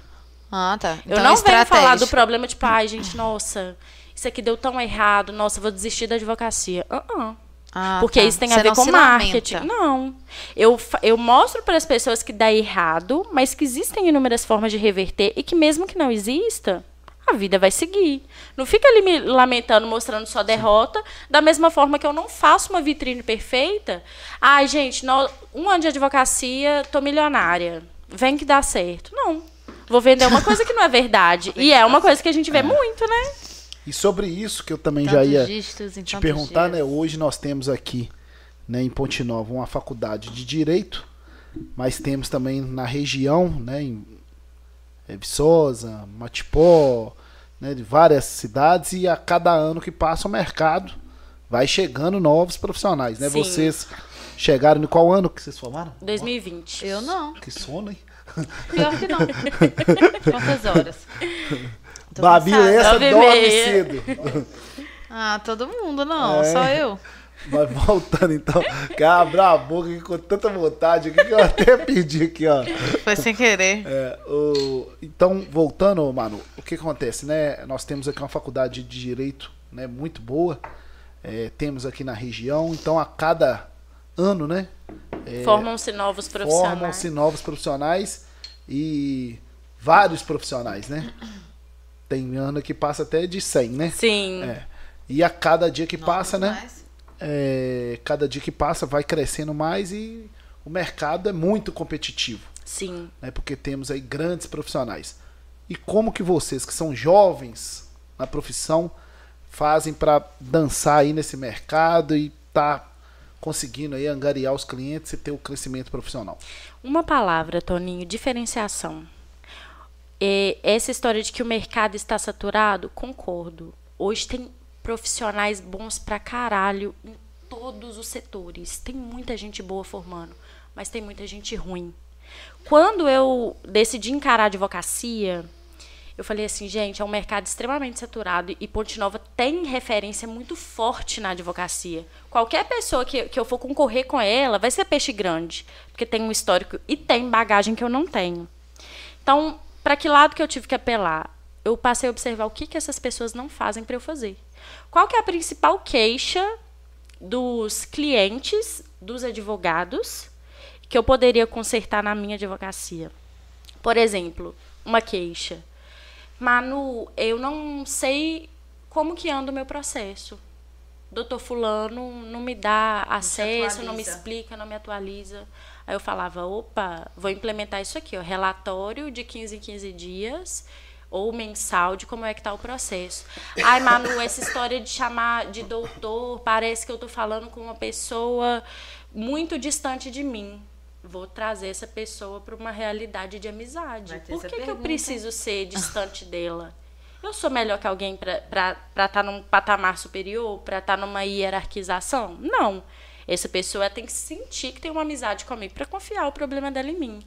Ah, tá. Eu Então, não venho falar do problema tipo, ai, gente, nossa, isso aqui deu tão errado, nossa, vou desistir da advocacia. Ah, ah. Ah, Porque tá. isso tem Você a ver não com marketing. lamenta. Não. Eu, eu mostro para as pessoas que dá errado, mas que existem inúmeras formas de reverter e que mesmo que não exista, a vida vai seguir. Não fica ali me lamentando, mostrando só derrota, da mesma forma que eu não faço uma vitrine perfeita. Ai, gente, no- um ano de advocacia, tô milionária. Vem que dá certo. Não. Vou vender uma coisa que não é verdade. e é uma coisa que a gente vê muito, né? E sobre isso que eu também Tantos já ia te perguntar, dias. né? Hoje nós temos aqui, né, em Ponte Nova, uma faculdade de direito, mas temos também na região, né, em é, Viçosa, Matipó, né, de várias cidades e a cada ano que passa o mercado vai chegando novos profissionais, né? Sim. Vocês chegaram em qual ano que vocês formaram? 2020. Eu não. Que sono, hein? Pior que não. Quantas horas? Tô Babi, cansada. essa Nove e dorme meia. cedo. Ah, todo mundo não, É. só eu. Mas voltando então, que abrir a boca aqui com tanta vontade aqui que eu até perdi aqui, ó. Foi sem querer. É, o- então, voltando, mano, o que acontece, né? Nós temos aqui uma faculdade de direito, né, muito boa. É, temos aqui na região, então a cada ano, né? é, Formam-se novos profissionais. Formam-se novos profissionais e vários profissionais, né? Tem ano que passa até de 100, né? Sim. É. E a cada dia que Nossa, passa, né? é, cada dia que passa vai crescendo mais e o mercado é muito competitivo, Sim. né? Porque temos aí grandes profissionais. E como que vocês que são jovens na profissão fazem para dançar aí nesse mercado e tá conseguindo aí angariar os clientes e ter o crescimento profissional? Uma palavra, Toninho, diferenciação. É, essa história de que o mercado está saturado, concordo. Hoje tem profissionais bons pra caralho em todos os setores. Tem muita gente boa formando, mas tem muita gente ruim. Quando eu decidi encarar a advocacia, eu falei assim, gente, é um mercado extremamente saturado e Ponte Nova tem referência muito forte na advocacia. Qualquer pessoa que, que eu for concorrer com ela vai ser peixe grande, porque tem um histórico e tem bagagem que eu não tenho. Então, para que lado que eu tive que apelar? Eu passei a observar o que, que essas pessoas não fazem para eu fazer. Qual que é a principal queixa dos clientes, dos advogados, que eu poderia consertar na minha advocacia? Por exemplo, uma queixa. Manu, eu não sei como que anda o meu processo. Doutor fulano não me dá acesso, não me explica, não me atualiza. Aí eu falava, opa, vou implementar isso aqui, ó, relatório de 15 em 15 dias ou mensal de como é que tá o processo. Ai, Manu, essa história de chamar de doutor, parece que eu tô falando com uma pessoa muito distante de mim. Vou trazer essa pessoa para uma realidade de amizade. Por que, que eu preciso ser distante dela? Eu sou melhor que alguém para estar num patamar superior, para estar numa hierarquização? Não. Essa pessoa tem que sentir que tem uma amizade comigo para confiar o problema dela em mim.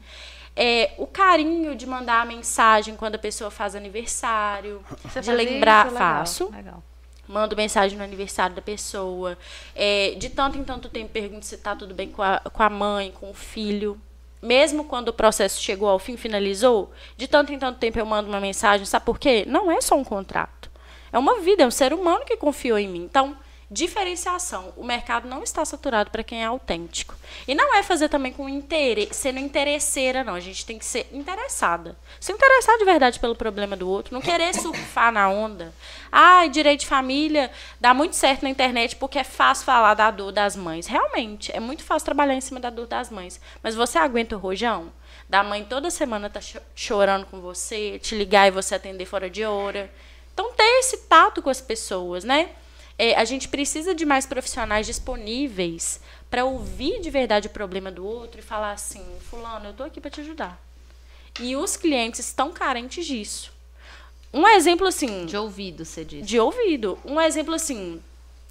É, o carinho de mandar a mensagem quando a pessoa faz aniversário, Você de lembrar, isso? Legal, faço. Legal. Mando mensagem no aniversário da pessoa. É, de tanto em tanto tempo pergunto se está tudo bem com a, com a mãe, com o filho. Mesmo quando o processo chegou ao fim, finalizou, de tanto em tanto tempo eu mando uma mensagem. Sabe por quê? Não é só um contrato. É uma vida, é um ser humano que confiou em mim. Então, Diferenciação. O mercado não está saturado para quem é autêntico. E não é fazer também com interesse, sendo interesseira, não. A gente tem que ser interessada. Se interessar de verdade pelo problema do outro, não querer surfar na onda. Ai, direito de família dá muito certo na internet porque é fácil falar da dor das mães. Realmente, é muito fácil trabalhar em cima da dor das mães. Mas você aguenta o rojão? Da mãe toda semana tá chorando com você, te ligar e você atender fora de hora. Então, ter esse tato com as pessoas, né? É, a gente precisa de mais profissionais disponíveis para ouvir de verdade o problema do outro e falar assim: Fulano, eu estou aqui para te ajudar. E os clientes estão carentes disso. Um exemplo assim. De ouvido, você diz. De ouvido. Um exemplo assim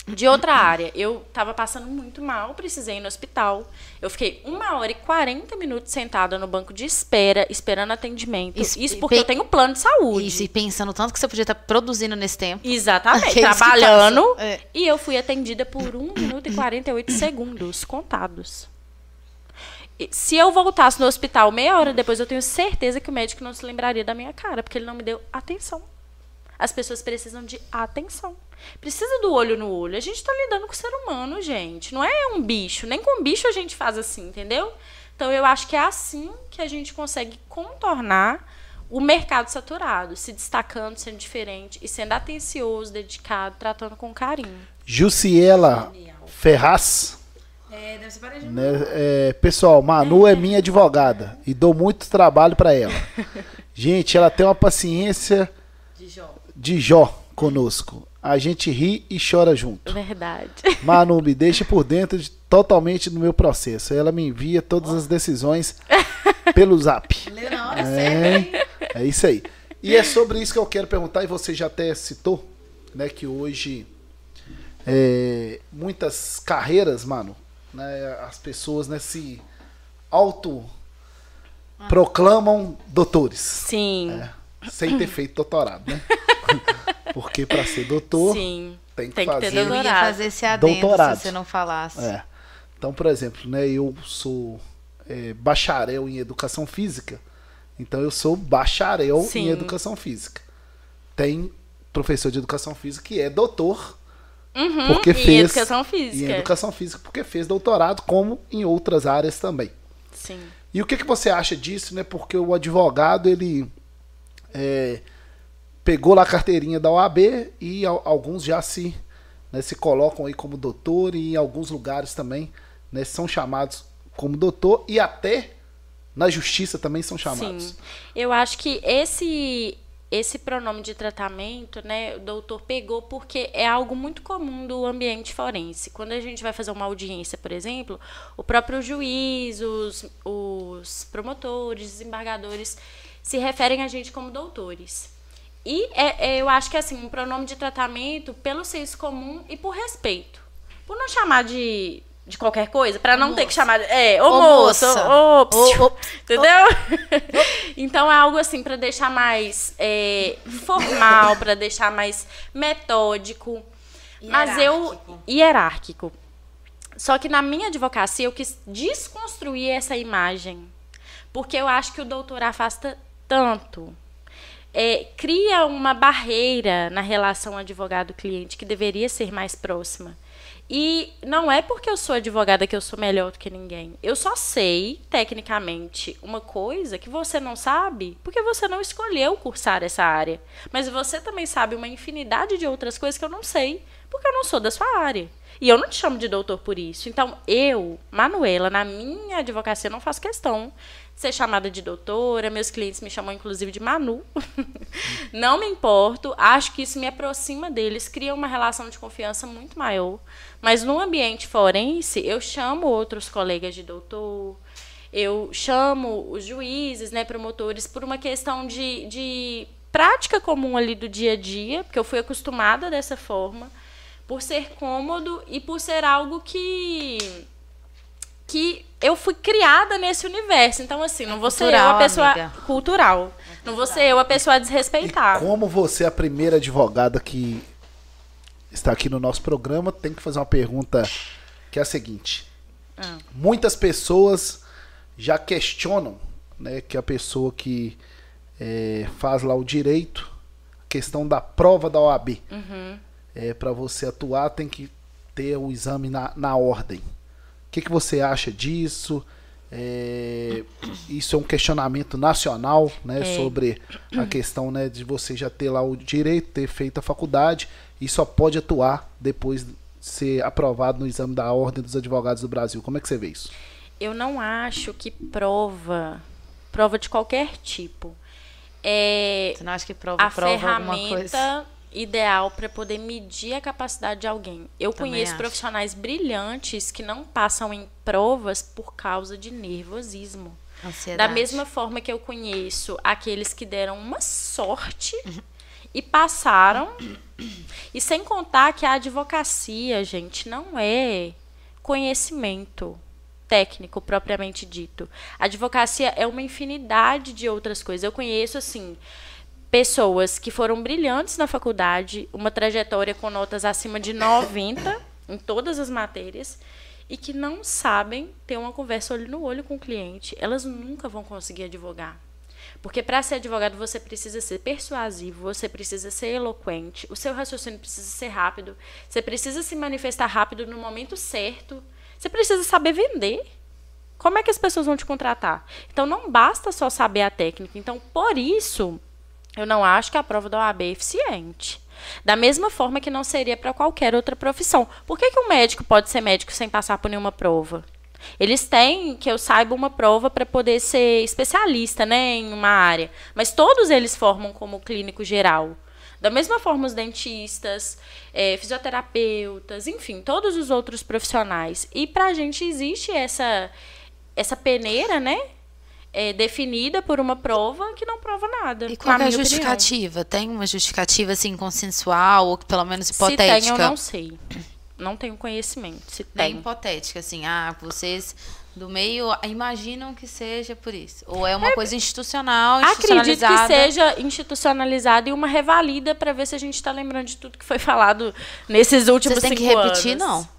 de outra área. Eu estava passando muito mal, precisei ir no hospital. Eu fiquei uma hora e 40 minutos sentada no banco de espera, esperando atendimento. Isso, isso porque eu tenho plano de saúde. Isso, e pensando tanto que você podia estar produzindo nesse tempo. Exatamente, trabalhando. É. E eu fui atendida por 1 minuto e 48 segundos, contados. Se eu voltasse no hospital meia hora depois, eu tenho certeza que o médico não se lembraria da minha cara, porque ele não me deu atenção. As pessoas precisam de atenção. Precisa do olho no olho. A gente está lidando com o ser humano, gente. Não é um bicho. Nem com bicho a gente faz assim, entendeu? Então eu acho que é assim que a gente consegue contornar o mercado saturado, se destacando, sendo diferente e sendo atencioso, dedicado, tratando com carinho. Jussiela Ferraz. É, deve ser né, é, pessoal, Manu é minha advogada e dou muito trabalho para ela. Gente, ela tem uma paciência de Jó, conosco a gente ri e chora junto. Verdade. Manu, me deixa por dentro de, totalmente do meu processo. Ela me envia todas as decisões pelo zap. é, é isso aí. E é sobre isso que eu quero perguntar, e você já até citou, né, que hoje é, muitas carreiras, mano, né, as pessoas né, se auto proclamam doutores. Sim. É, sem ter feito doutorado, né? Porque para ser doutor, Sim, tem que, tem que fazer, ter doutorado. Eu ia fazer esse adendo doutorado. se você não falasse. É. Então, por exemplo, né, eu sou é, bacharel em educação física. Então, eu sou bacharel Sim. em educação física. Tem professor de educação física que é doutor uhum, porque em fez educação física. em educação física porque fez doutorado, como em outras áreas também. Sim. E o que, que você acha disso, né? Porque o advogado ele é, pegou lá a carteirinha da OAB e alguns já se, né, se colocam aí como doutor e em alguns lugares também né, são chamados como doutor e até na justiça também são chamados. Sim. Eu acho que esse esse pronome de tratamento, né, o doutor pegou porque é algo muito comum do ambiente forense. Quando a gente vai fazer uma audiência, por exemplo, o próprio juiz, os, os promotores, desembargadores se referem a gente como doutores. E é, é, eu acho que assim, um pronome de tratamento pelo senso comum e por respeito. Por não chamar de, de qualquer coisa, para não moça. ter que chamar de. É, ô, ô moça, ô, ô, ô, entendeu? então é algo assim para deixar mais é, formal, para deixar mais metódico. Mas eu. Hierárquico. Só que na minha advocacia eu quis desconstruir essa imagem. Porque eu acho que o doutor afasta tanto é, cria uma barreira na relação advogado-cliente que deveria ser mais próxima. E não é porque eu sou advogada que eu sou melhor do que ninguém. Eu só sei, tecnicamente, uma coisa que você não sabe porque você não escolheu cursar essa área. Mas você também sabe uma infinidade de outras coisas que eu não sei porque eu não sou da sua área. E eu não te chamo de doutor por isso. Então, eu, Manuela, na minha advocacia, não faço questão ser chamada de doutora, meus clientes me chamam inclusive de Manu. não me importo, acho que isso me aproxima deles, cria uma relação de confiança muito maior. Mas no ambiente forense, eu chamo outros colegas de doutor, eu chamo os juízes, né, promotores, por uma questão de, de prática comum ali do dia a dia, porque eu fui acostumada dessa forma, por ser cômodo e por ser algo que que eu fui criada nesse universo. Então, assim, não vou ser eu a pessoa amiga. cultural. Não vou ser eu a pessoa a desrespeitar. E como você é a primeira advogada que está aqui no nosso programa, tem que fazer uma pergunta que é a seguinte. Ah. Muitas pessoas já questionam né, que a pessoa que é, faz lá o direito, a questão da prova da OAB. É, Para você atuar, tem que ter o exame na, na ordem. O que, que você acha disso? É, isso é um questionamento nacional né, É. sobre a questão né, de você já ter lá o direito, ter feito a faculdade e só pode atuar depois de ser aprovado no exame da Ordem dos Advogados do Brasil. Como é que você vê isso? Eu não acho que prova, prova de qualquer tipo, é Você não acha que prova, a prova alguma coisa? Ideal para poder medir a capacidade de alguém. Eu Também conheço acho. profissionais brilhantes que não passam em provas por causa de nervosismo. Da Ansiedade. mesma forma que eu conheço aqueles que deram uma sorte e passaram. E sem contar que a advocacia, gente, não é conhecimento técnico propriamente dito. A advocacia é uma infinidade de outras coisas. Eu conheço assim pessoas que foram brilhantes na faculdade, uma trajetória com notas acima de 90 em todas as matérias e que não sabem ter uma conversa olho no olho com o cliente. Elas nunca vão conseguir advogar. Porque para ser advogado você precisa ser persuasivo, você precisa ser eloquente, o seu raciocínio precisa ser rápido, você precisa se manifestar rápido no momento certo, você precisa saber vender. Como é que as pessoas vão te contratar? Então não basta só saber a técnica. Então, por isso, eu não acho que a prova da OAB é eficiente. Da mesma forma que não seria para qualquer outra profissão. Por que, que um médico pode ser médico sem passar por nenhuma prova? Eles têm, que eu saiba, uma prova para poder ser especialista né, em uma área. Mas todos eles formam como clínico geral. Da mesma forma, os dentistas, eh, fisioterapeutas, enfim, todos os outros profissionais. E para a gente existe essa, essa peneira, né? Eh, definida por uma prova que não prova nada. E qual que é a minha opinião. justificativa? Tem uma justificativa assim consensual ou que pelo menos Se hipotética? tem, eu não sei. Não tenho conhecimento. Se Nem tem. hipotética, assim, ah, vocês do meio imaginam que seja por isso. Ou é uma coisa institucional, Acredito que seja institucionalizada e uma revalida para ver se a gente está lembrando de tudo que foi falado nesses últimos Vocês têm que cinco repetir, anos. não?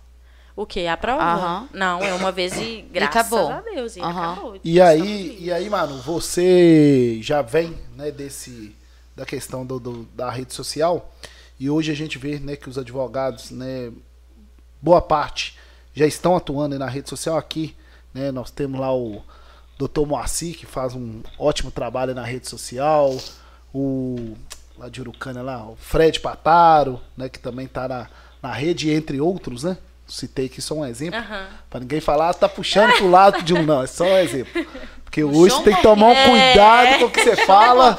O quê? A prova? Aham. Não, é uma vez e graças acabou. a Deus. E Aham. acabou. E aí, e aí, mano, você já vem, né, desse da questão do, do- da rede social e hoje a gente vê, né, que os advogados, né, boa parte já estão atuando na rede social aqui, né? Nós temos lá o Dr. Moacir que faz um ótimo trabalho na rede social, o lá de Urucânia lá, o Fred Pataro, né, que também tá na, na rede entre outros, né? Citei aqui só um exemplo. Aham. Pra ninguém falar, ah, tá puxando pro lado de um, não, é só um exemplo. Porque hoje tem que tomar um pouquinho. cuidado com o que você fala.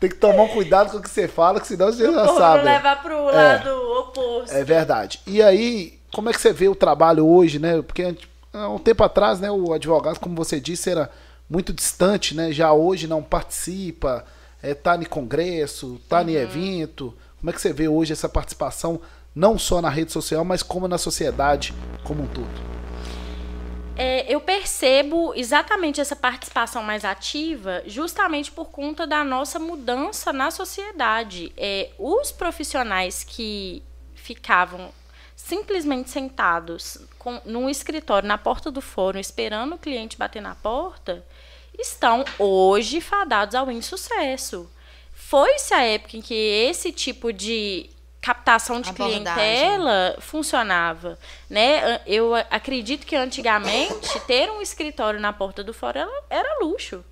Tem que tomar um cuidado com o que você fala, que senão você já sabe. não levar pro lado oposto. É verdade. E aí, como é que você vê o trabalho hoje, né? Porque há um tempo atrás, né, o advogado, como você disse, era muito distante, né? Já hoje não participa, é, tá em congresso, tá Uhum. em evento. Como é que você vê hoje essa participação, não só na rede social, mas como na sociedade como um todo? É, eu percebo exatamente essa participação mais ativa justamente por conta da nossa mudança na sociedade. É, os profissionais que ficavam simplesmente sentados com, num escritório na porta do fórum esperando o cliente bater na porta estão hoje fadados ao insucesso. Foi-se a época em que esse tipo de captação de Abordagem. clientela funcionava, né? Eu acredito que antigamente ter um escritório na porta do fórum era, luxo.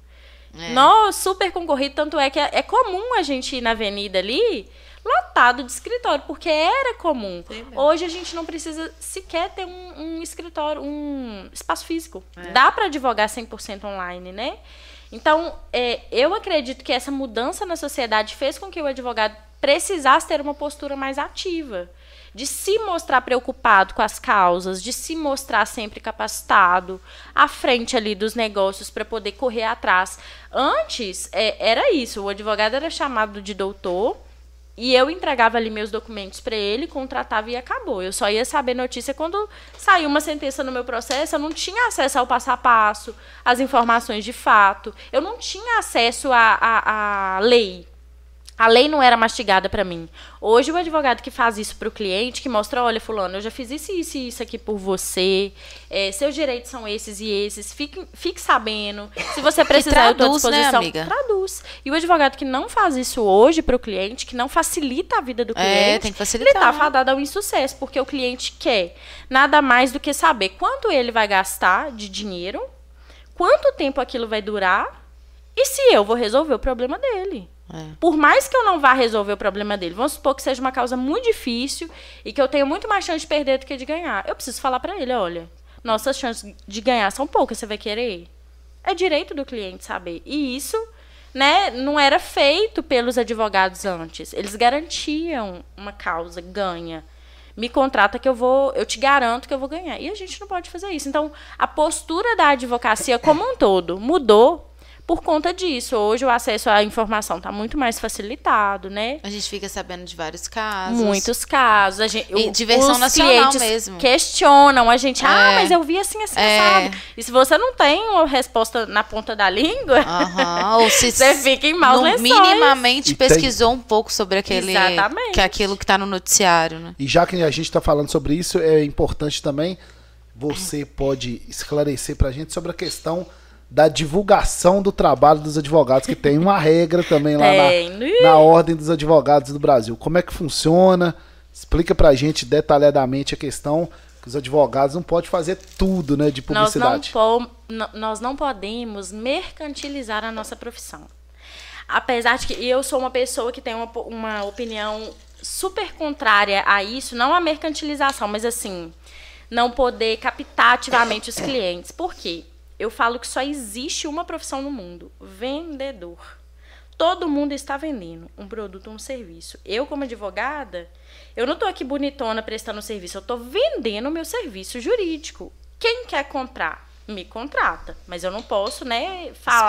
É. Nossa, super concorrido, tanto é que é, é comum a gente ir na avenida ali lotado de escritório, porque era comum. Sim. Hoje a gente não precisa sequer ter um, um escritório, um espaço físico. É. Dá para advogar 100% online, né? Então, é, eu acredito que essa mudança na sociedade fez com que o advogado precisasse ter uma postura mais ativa, de se mostrar preocupado com as causas, de se mostrar sempre capacitado, à frente ali dos negócios para poder correr atrás. Antes, é, era isso, o advogado era chamado de doutor, e eu entregava ali meus documentos para ele, contratava e acabou. Eu só ia saber notícia quando saiu uma sentença no meu processo. Eu não tinha acesso ao passo a passo, às informações de fato. Eu não tinha acesso à, à, à lei. A lei não era mastigada para mim. Hoje o advogado que faz isso para o cliente, que mostra, olha, fulano, eu já fiz isso, isso e isso aqui por você. É, seus direitos são esses e esses. Fique, fique sabendo. Se você precisar, eu traduz, estou à né, disposição. amiga? Traduz. E o advogado que não faz isso hoje para o cliente, que não facilita a vida do É, cliente, tem que ele facilitar. está fadado ao insucesso, porque o cliente quer nada mais do que saber quanto ele vai gastar de dinheiro, quanto tempo aquilo vai durar e se eu vou resolver o problema dele. É. Por mais que eu não vá resolver o problema dele, vamos supor que seja uma causa muito difícil e que eu tenho muito mais chance de perder do que de ganhar. Eu preciso falar para ele, olha, nossas chances de ganhar são poucas, você vai querer? É direito do cliente saber. E isso, né, não era feito pelos advogados antes. Eles garantiam uma causa ganha. Me contrata que eu vou, eu te garanto que eu vou ganhar. E a gente não pode fazer isso. Então, a postura da advocacia como um todo mudou por conta disso. Hoje o acesso à informação está muito mais facilitado, né? A gente fica sabendo de vários casos. Muitos casos. A gente, E diversão os nacional clientes mesmo. questionam a gente. Ah, É. mas eu vi assim, assim, É. assado. E se você não tem uma resposta na ponta da língua, ou se você fica em maus no lençóis. minimamente E tem- pesquisou um pouco sobre aquele Exatamente. que é aquilo que tá no noticiário, né? E já que a gente está falando sobre isso, é importante também você pode esclarecer para a gente sobre a questão da divulgação do trabalho dos advogados, que tem uma regra também lá na, na Ordem dos Advogados do Brasil. Como é que funciona? Explica para a gente detalhadamente a questão que os advogados não podem fazer tudo né, de Nós não, publicidade. po- n- nós não podemos mercantilizar a nossa profissão. Apesar de que eu sou uma pessoa que tem uma, uma opinião super contrária a isso, não a mercantilização, mas assim, não poder captar ativamente os clientes. Por quê? Eu falo que só existe uma profissão no mundo: vendedor. Todo mundo está vendendo um produto ou um serviço. Eu, como advogada, eu não estou aqui bonitona prestando serviço, eu estou vendendo o meu serviço jurídico. Quem quer comprar, me contrata. Mas eu não posso, né, falar.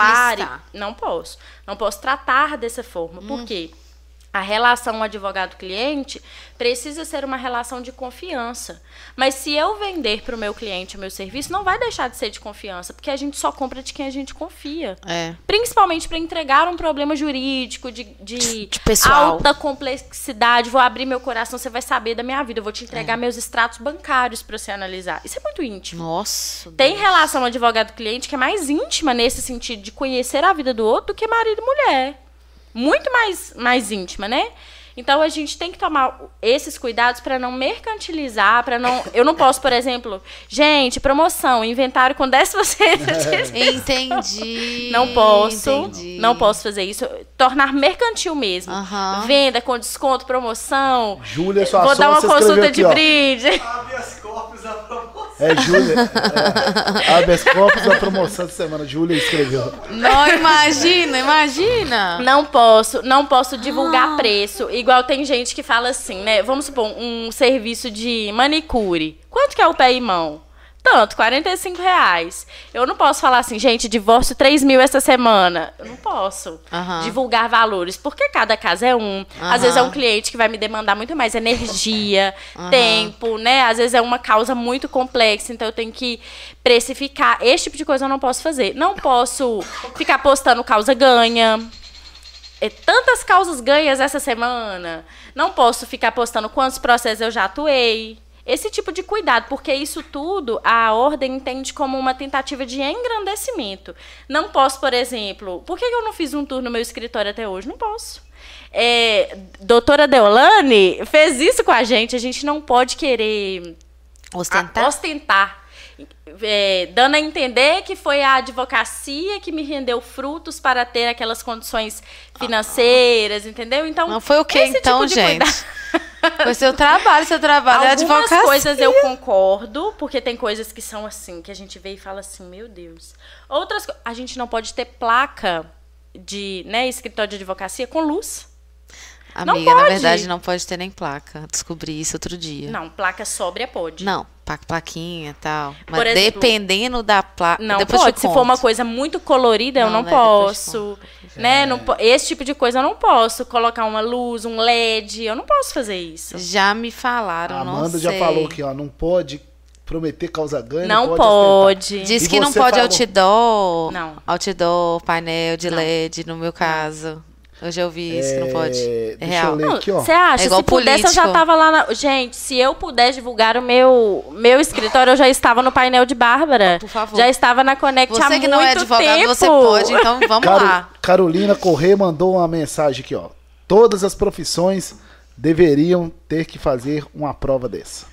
E- Não posso. Não posso tratar dessa forma. Por quê? A relação advogado-cliente precisa ser uma relação de confiança. Mas se eu vender para o meu cliente o meu serviço, não vai deixar de ser de confiança, porque a gente só compra de quem a gente confia. É. Principalmente para entregar um problema jurídico, de, de, De alta complexidade. Vou abrir meu coração, você vai saber da minha vida. Eu vou te É. entregar meus extratos bancários para você analisar. Isso é muito íntimo. Nossa. Tem Deus. relação advogado-cliente que é mais íntima nesse sentido de conhecer a vida do outro do que marido e mulher. Muito mais, mais íntima, né? Então a gente tem que tomar esses cuidados para não mercantilizar, para não. Eu não posso, por exemplo, gente, promoção, inventário com 10% de Entendi. não posso, entendi. não posso fazer isso. Tornar mercantil mesmo. Aham. Venda com desconto, promoção. Júlia, sua Vou dar uma consulta aqui, de ó. brinde. Habeas corpus a promoção. É, Júlia. É, habeas corpus da promoção de semana. Júlia escreveu. Não, imagina, imagina. Não posso, não posso divulgar Ah. preço. Igual tem gente que fala assim, né? Vamos supor, um serviço de manicure. Quanto que é o pé e mão? Tanto, 45 reais. Eu não posso falar assim, gente, divórcio 3 mil essa semana. Eu não posso divulgar valores, porque cada caso é um. Às vezes é um cliente que vai me demandar muito mais energia, tempo, né? Às vezes é uma causa muito complexa, então eu tenho que precificar. Esse tipo de coisa eu não posso fazer. Não posso ficar postando causa ganha é, tantas causas ganhas essa semana. Não posso ficar postando quantos processos eu já atuei. Esse tipo de cuidado, porque isso tudo a ordem entende como uma tentativa de engrandecimento. Não posso, por exemplo, por que eu não fiz um tour no meu escritório até hoje? Não posso. É, doutora Deolane fez isso com a gente. A gente não pode querer Ostentar? ostentar. É, dando a entender que foi a advocacia que me rendeu frutos para ter aquelas condições financeiras, entendeu? Então, Não foi o que esse então, tipo gente? cuidado- Foi seu trabalho, seu trabalho é Algumas advocacia. coisas eu concordo, porque tem coisas que são assim, que a gente vê e fala assim, meu Deus. Outras a gente não pode ter placa de, né, escritório de advocacia com luz. Não Amiga, na pode. verdade não pode ter nem placa. Descobri isso outro dia. Não, placa sóbria pode. Não, plaquinha e tal. Mas Por exemplo, dependendo da placa. Não depois pode. te Se for uma coisa muito colorida, eu Não, não né, posso. Né? Não po- esse tipo de coisa eu não posso. Colocar uma luz, um LED, eu não posso fazer isso. Já me falaram, A não Amanda já sei. falou aqui, ó. Não pode prometer causa ganha. Não ostentar. pode. Diz E que não pode falou- outdoor. Não. Outdoor, painel de Não. LED, no meu caso. Eu já ouvi isso, não pode. É deixa real. eu ler aqui, ó. Você acha? É igual se pudesse, eu já político. tava lá na... Gente, se eu pudesse divulgar o meu, meu escritório, eu já estava no painel de Bárbara. Por favor. Já estava na Connect há Você muito que não é advogado, tempo. você pode, então vamos Caro- lá. Carolina Corrêa mandou uma mensagem aqui, ó. Todas as profissões deveriam ter que fazer uma prova dessa.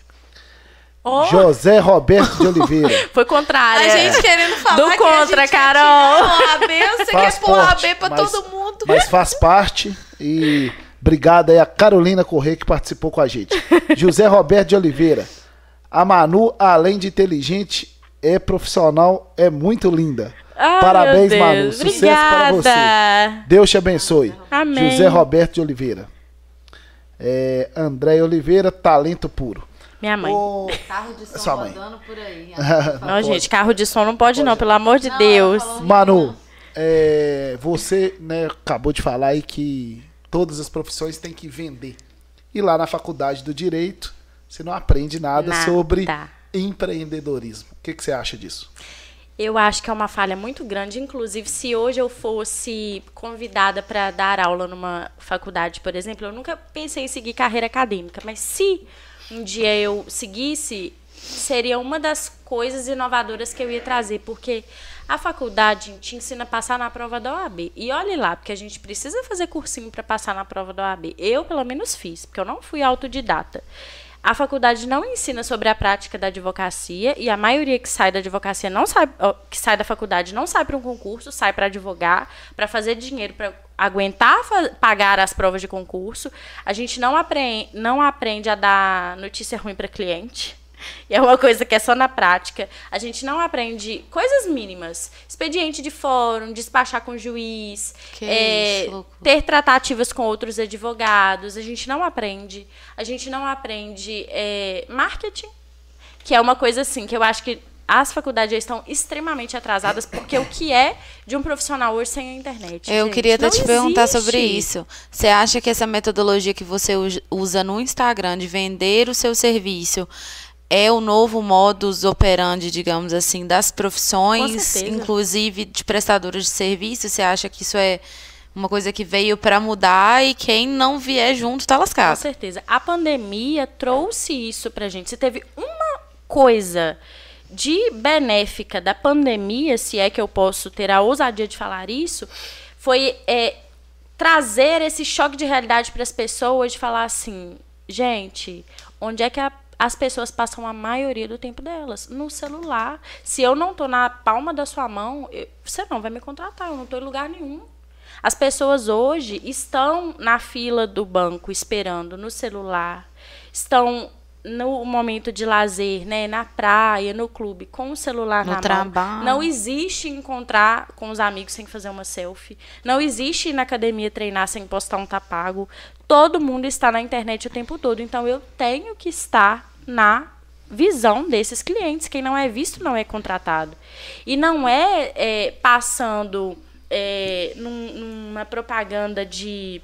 Oh, José Roberto de Oliveira. foi contrária. A gente querendo falar Do que contra, a gente Carol. quer tirar OAB, você Faz quer pôr OAB parte, pra mas- todo mundo. Mas faz parte e obrigado aí a Carolina Corrêa que participou com a gente. José Roberto de Oliveira. A Manu, além de inteligente, é profissional, é muito linda. Ai, Parabéns, meu Manu. Sucesso para você. Obrigada. Deus te abençoe. Amém. José Roberto de Oliveira. É, André Oliveira, talento puro. Minha mãe. Ô, Carro de som Sua mãe. rodando por aí. Não, gente, carro de som não pode, não, pelo amor de Deus. Manu, é, você né, acabou de falar aí que todas as profissões têm que vender. E lá na faculdade do Direito, você não aprende nada, Nada. sobre empreendedorismo. O que, que você acha disso? Eu acho que é uma falha muito grande. Inclusive, se hoje eu fosse convidada para dar aula numa faculdade, por exemplo, eu nunca pensei em seguir carreira acadêmica, mas se um dia eu seguisse, seria uma das coisas inovadoras que eu ia trazer, porque a faculdade te ensina a passar na prova da OAB. E olhe lá, porque a gente precisa fazer cursinho para passar na prova da OAB. Eu, pelo menos, fiz, porque eu não fui autodidata. A faculdade não ensina sobre a prática da advocacia e a maioria que sai da advocacia não sai, que sai da faculdade não sai para um concurso, sai para advogar, para fazer dinheiro, para aguentar pagar as provas de concurso. A gente não aprende, não aprende a dar notícia ruim para cliente. E é uma coisa que é só na prática. A gente não aprende coisas mínimas. Expediente de fórum, despachar com juiz, é, isso, ter tratativas com outros advogados. A gente não aprende. A gente não aprende é, marketing, que é uma coisa assim que eu acho que as faculdades já estão extremamente atrasadas, porque o que é de um profissional hoje sem a internet? Eu gente? queria até te perguntar existe. sobre isso. Você acha que essa metodologia que você us- usa no Instagram de vender o seu serviço é o novo modus operandi, digamos assim, das profissões, Com inclusive de prestadores de serviço? Você acha que isso é uma coisa que veio para mudar e quem não vier junto tá Com lascado? certeza. A pandemia trouxe isso pra gente. Se teve uma coisa de benéfica da pandemia, se é que eu posso ter a ousadia de falar isso, foi é, trazer esse choque de realidade para as pessoas, de falar assim, gente, onde é que a- as pessoas passam a maioria do tempo delas? No celular. Se eu não tô na palma da sua mão, eu- você não vai me contratar, eu não tô em lugar nenhum. As pessoas hoje estão na fila do banco esperando no celular, estão no momento de lazer, né, na praia, no clube, com o celular No na trabalho. mão. Não existe encontrar com os amigos sem fazer uma selfie. Não existe ir na academia treinar sem postar um tapago. Todo mundo está na internet o tempo todo. Então eu tenho que estar na visão desses clientes. Quem não é visto não é contratado. E não é, é, passando é, num- numa propaganda de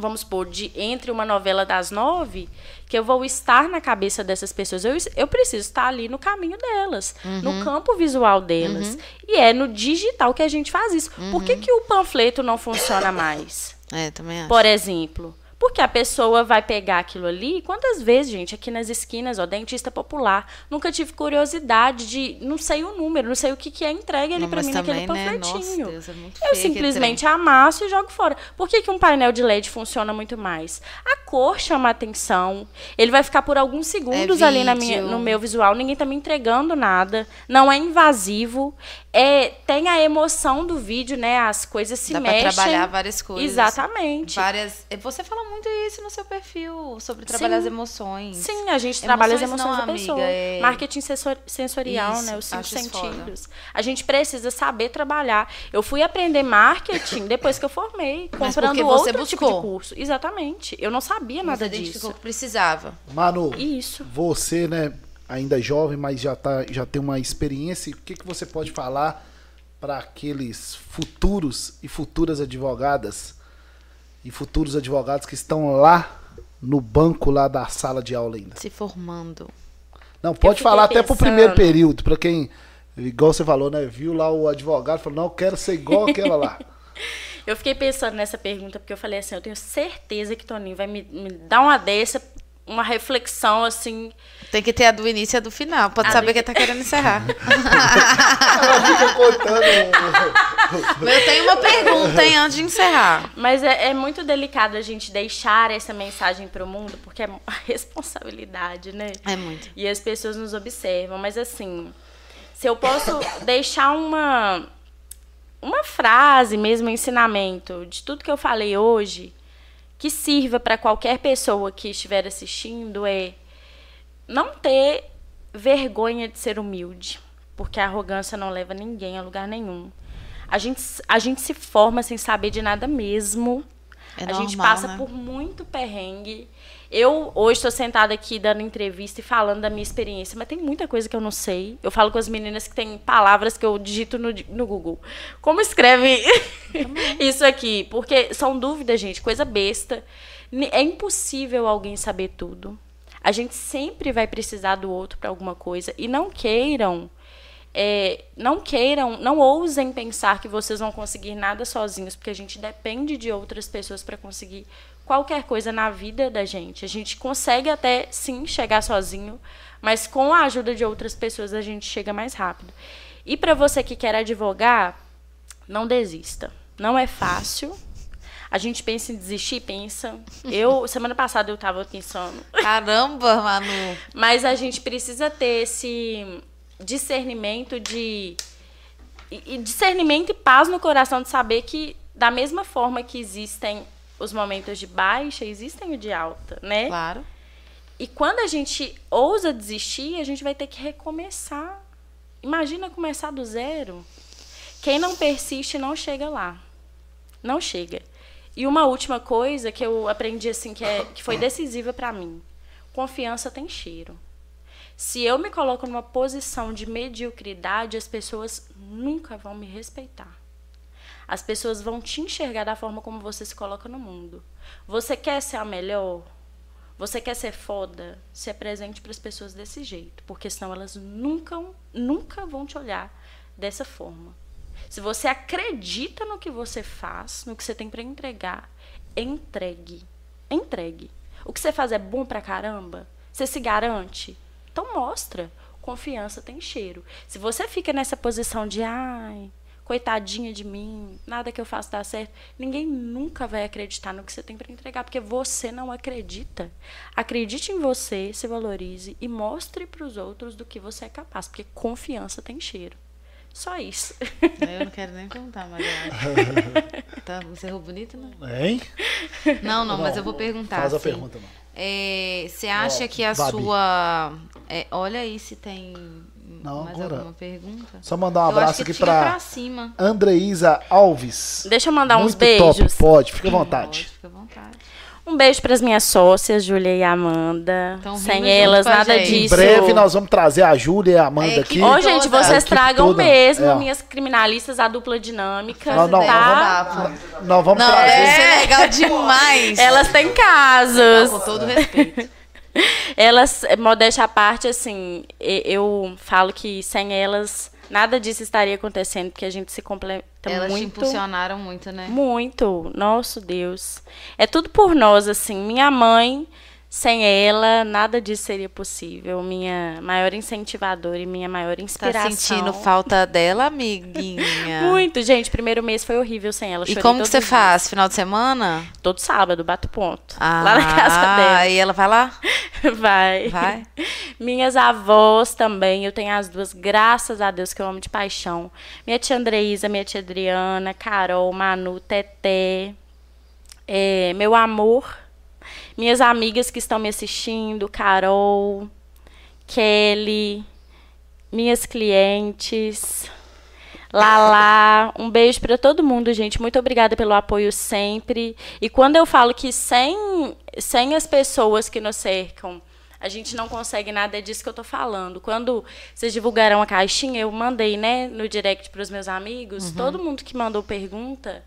vamos supor, de entre uma novela das nove, que eu vou estar na cabeça dessas pessoas. Eu, eu preciso estar ali no caminho delas, no campo visual delas. E é no digital que a gente faz isso. Por que, que o panfleto não funciona mais? É, também acho. Por exemplo. Porque a pessoa vai pegar aquilo ali. Quantas vezes, gente, aqui nas esquinas, ó, dentista popular, nunca tive curiosidade de. Não sei o número, não sei o que, que é entregue ali mas mim naquele também, né? panfletinho. Nossa, Deus, é Eu simplesmente amasso e jogo fora. Por que, que um painel de LED funciona muito mais? A cor chama a atenção. Ele vai ficar por alguns segundos ali na minha, É no meu visual. Ninguém tá me entregando nada. Não é invasivo. É, tem a emoção do vídeo, né? As coisas se Dá pra mexem. trabalhar várias coisas. Exatamente. Várias. Você fala muito isso no seu perfil, sobre trabalhar Sim. as emoções. Sim, a gente trabalha as Emoções emoções não, da amiga, pessoa. é- Marketing sensor- sensorial, Isso, né? Os cinco isso foda. sentidos. A gente precisa saber trabalhar. Eu fui aprender marketing depois que eu formei, Mas comprando você outro tipo de buscou. curso. Exatamente. Eu não sabia nada Você identificou disso. que precisava. Manu, Isso. você, né, ainda jovem, mas já, tá, já tem uma experiência. O que, que você pode falar para aqueles futuros e futuras advogadas e futuros advogados que estão lá no banco lá da sala de aula ainda? Se formando. Não, pode falar até pro pensando. primeiro período, para quem, igual você falou, né, viu lá o advogado, falou, não, eu quero ser igual aquela lá. Eu fiquei pensando nessa pergunta, porque eu falei assim, eu tenho certeza que Toninho vai me, me dar uma dessa, uma reflexão assim. Tem que ter a do início e a do final. Pode A saber do- que tá querendo encerrar. Ela fica contando. Eu tenho uma pergunta, hein, antes de encerrar. Mas é, é muito delicado a gente deixar essa mensagem para o mundo, porque é uma responsabilidade, né? É muito. E as pessoas nos observam. Mas assim, se eu posso deixar uma, uma frase, mesmo um ensinamento, de tudo que eu falei hoje, que sirva para qualquer pessoa que estiver assistindo, é não ter vergonha de ser humilde. Porque a arrogância não leva ninguém a lugar nenhum. A gente, a gente se forma sem saber de nada mesmo. É a gente normal, passa né? por muito perrengue. Eu hoje estou sentada aqui dando entrevista e falando da minha experiência, mas tem muita coisa que eu não sei. Eu falo com as meninas que tem palavras que eu digito no, no Google. Como escreve isso aqui? Porque são dúvidas, gente, coisa besta. É impossível alguém saber tudo. A gente sempre vai precisar do outro para alguma coisa. E não queiram é, não queiram, não ousem pensar que vocês vão conseguir nada sozinhos, porque a gente depende de outras pessoas para conseguir qualquer coisa na vida da gente. A gente consegue até sim chegar sozinho, mas com a ajuda de outras pessoas a gente chega mais rápido. E para você que quer advogar, não desista. Não é fácil. A gente pensa em desistir, pensa. Eu semana passada eu estava pensando, Caramba, Manu. mas a gente precisa ter esse discernimento de. E e discernimento e paz no coração de saber que, da mesma forma que existem os momentos de baixa, existem o de alta, né? Claro. E quando a gente ousa desistir, a gente vai ter que recomeçar. Imagina começar do zero. Quem não persiste não chega lá. Não chega. E uma última coisa que eu aprendi assim que, é, que foi decisiva para mim. Confiança tem cheiro. Se eu me coloco numa posição de mediocridade, as pessoas nunca vão me respeitar. As pessoas vão te enxergar da forma como você se coloca no mundo. Você quer ser a melhor? Você quer ser foda? Se apresente para as pessoas desse jeito, porque senão elas nunca, nunca vão te olhar dessa forma. Se você acredita no que você faz, no que você tem para entregar, entregue. Entregue. O que você faz é bom pra caramba? Você se garante? Então mostra. Confiança tem cheiro. Se você fica nessa posição de ai, coitadinha de mim, nada que eu faço dá certo, ninguém nunca vai acreditar no que você tem para entregar, porque você não acredita. Acredite em você, se valorize e mostre para os outros do que você é capaz, porque confiança tem cheiro. Só isso. Eu não quero nem perguntar, mas acho. Tá, você errou bonito, não? Hein? Não, não, mas Não, eu vou perguntar. Faz a assim. pergunta, mano. É, Você acha Ó, que a Babi. sua. é, olha aí se tem Não, mais agora- alguma pergunta. Só mandar um Eu abraço acho que aqui pra, pra cima. Andreísa Alves. Deixa eu mandar uns Muito beijos. top, pode, fica à Pode, vontade. fica à vontade. Um beijo para as minhas sócias, Júlia e Amanda. Tão Sem elas, nada gente. Em disso. breve nós vamos trazer a Júlia e a Amanda É, aqui. Ô, gente, vocês tragam toda. mesmo, É. minhas criminalistas, a dupla dinâmica. Não, não, tá? Nós vamos Não, trazer. isso é legal demais. Elas têm casos. Com todo respeito. Elas, modéstia à parte, assim, eu falo que sem elas nada disso estaria acontecendo, porque a gente se completa Elas te muito. impulsionaram muito, né? Muito, nosso Deus. É tudo por nós, assim. Minha mãe, sem ela, nada disso seria possível. Minha maior incentivadora e minha maior Tá inspiração. sentindo falta dela, amiguinha? Muito, gente. Primeiro mês foi horrível sem ela. E como que você dias. faz? Final de semana? Todo sábado, bato ponto. Ah, lá na casa dela. E ela vai lá? Vai. Vai? Minhas avós também, eu tenho as duas, graças a Deus, que eu amo de paixão. Minha tia Andreísa, minha tia Adriana, Carol, Manu, Teté. É, meu amor. Minhas amigas que estão me assistindo, Carol, Kelly, minhas clientes. Lala, um beijo para todo mundo, gente. Muito obrigada pelo apoio sempre. E quando eu falo que sem, sem as pessoas que nos cercam, a gente não consegue nada, é disso que eu tô falando. Quando vocês divulgaram a caixinha, eu mandei, né, no direct para os meus amigos. Todo mundo que mandou pergunta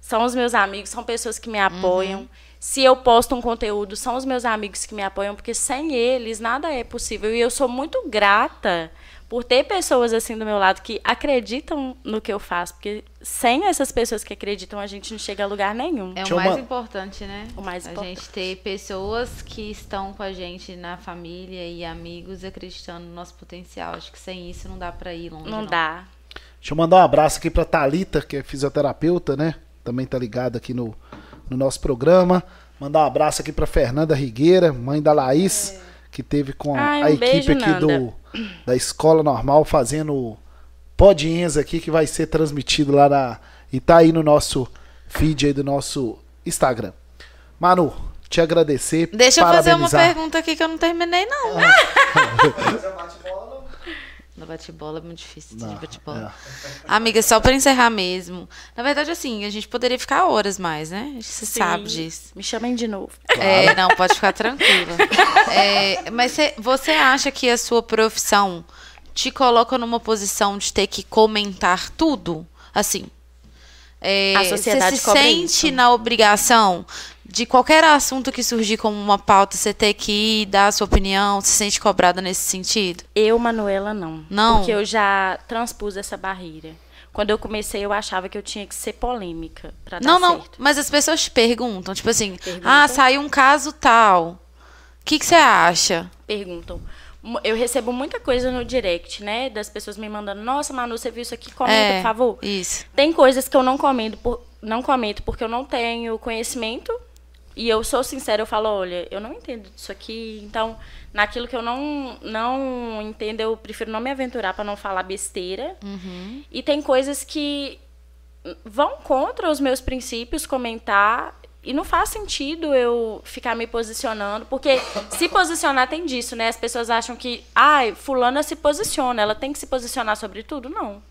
são os meus amigos, são pessoas que me apoiam. Se eu posto um conteúdo, são os meus amigos que me apoiam, porque sem eles nada é possível. E eu sou muito grata por ter pessoas assim do meu lado que acreditam no que eu faço, porque sem essas pessoas que acreditam a gente não chega a lugar nenhum. É o mais ma- importante, né? O mais a importante. gente ter pessoas que estão com a gente na família e amigos acreditando no nosso potencial. Acho que sem isso não dá pra ir longe. Não dá. Deixa eu mandar um abraço aqui pra Thalita, que é fisioterapeuta, né? Também tá ligada aqui no, no nosso programa. Mandar um abraço aqui pra Fernanda Rigueira, mãe da Laís, que teve com Ai, a um equipe beijo, aqui Nanda. do, da Escola Normal fazendo o Podinhas aqui, que vai ser transmitido lá na. E tá aí no nosso feed aí do nosso Instagram. Manu, te agradecer. Deixa eu fazer uma parabenizar. pergunta aqui que eu não terminei, não. É não. No bate-bola é muito difícil de Não, bate-bola. Amiga, só pra encerrar mesmo. Na verdade, assim, a gente poderia ficar horas mais, né? Você Sim. sabe disso. Me chamem de novo. É, não, pode ficar tranquila. É, mas cê- você acha que a sua profissão te coloca numa posição de ter que comentar tudo? Assim. é, A sociedade Você se sente isso. na obrigação de qualquer assunto que surgir como uma pauta, você ter que ir, dar a sua opinião? Se sente cobrada nesse sentido? Eu, Manuela, não. Não? Porque eu já transpus essa barreira. Quando eu comecei, eu achava que eu tinha que ser polêmica pra dar Não, não. certo. Mas as pessoas te perguntam, tipo assim, Perguntam. ah, saiu um caso tal. O que que você acha? Perguntam. Eu recebo muita coisa no direct, né? Das pessoas me mandando, nossa, Manu, você viu isso aqui? Comenta, É, por favor. Isso. Tem coisas que eu não comento, por, não comento porque eu não tenho conhecimento. E eu sou sincera, eu falo, olha, eu não entendo disso aqui. Então, naquilo que eu não, não entendo, eu prefiro não me aventurar para não falar besteira. E tem coisas que vão contra os meus princípios comentar. E não faz sentido eu ficar me posicionando, porque se posicionar tem disso, né? As pessoas acham que, ai, fulana se posiciona, ela tem que se posicionar sobre tudo. Não.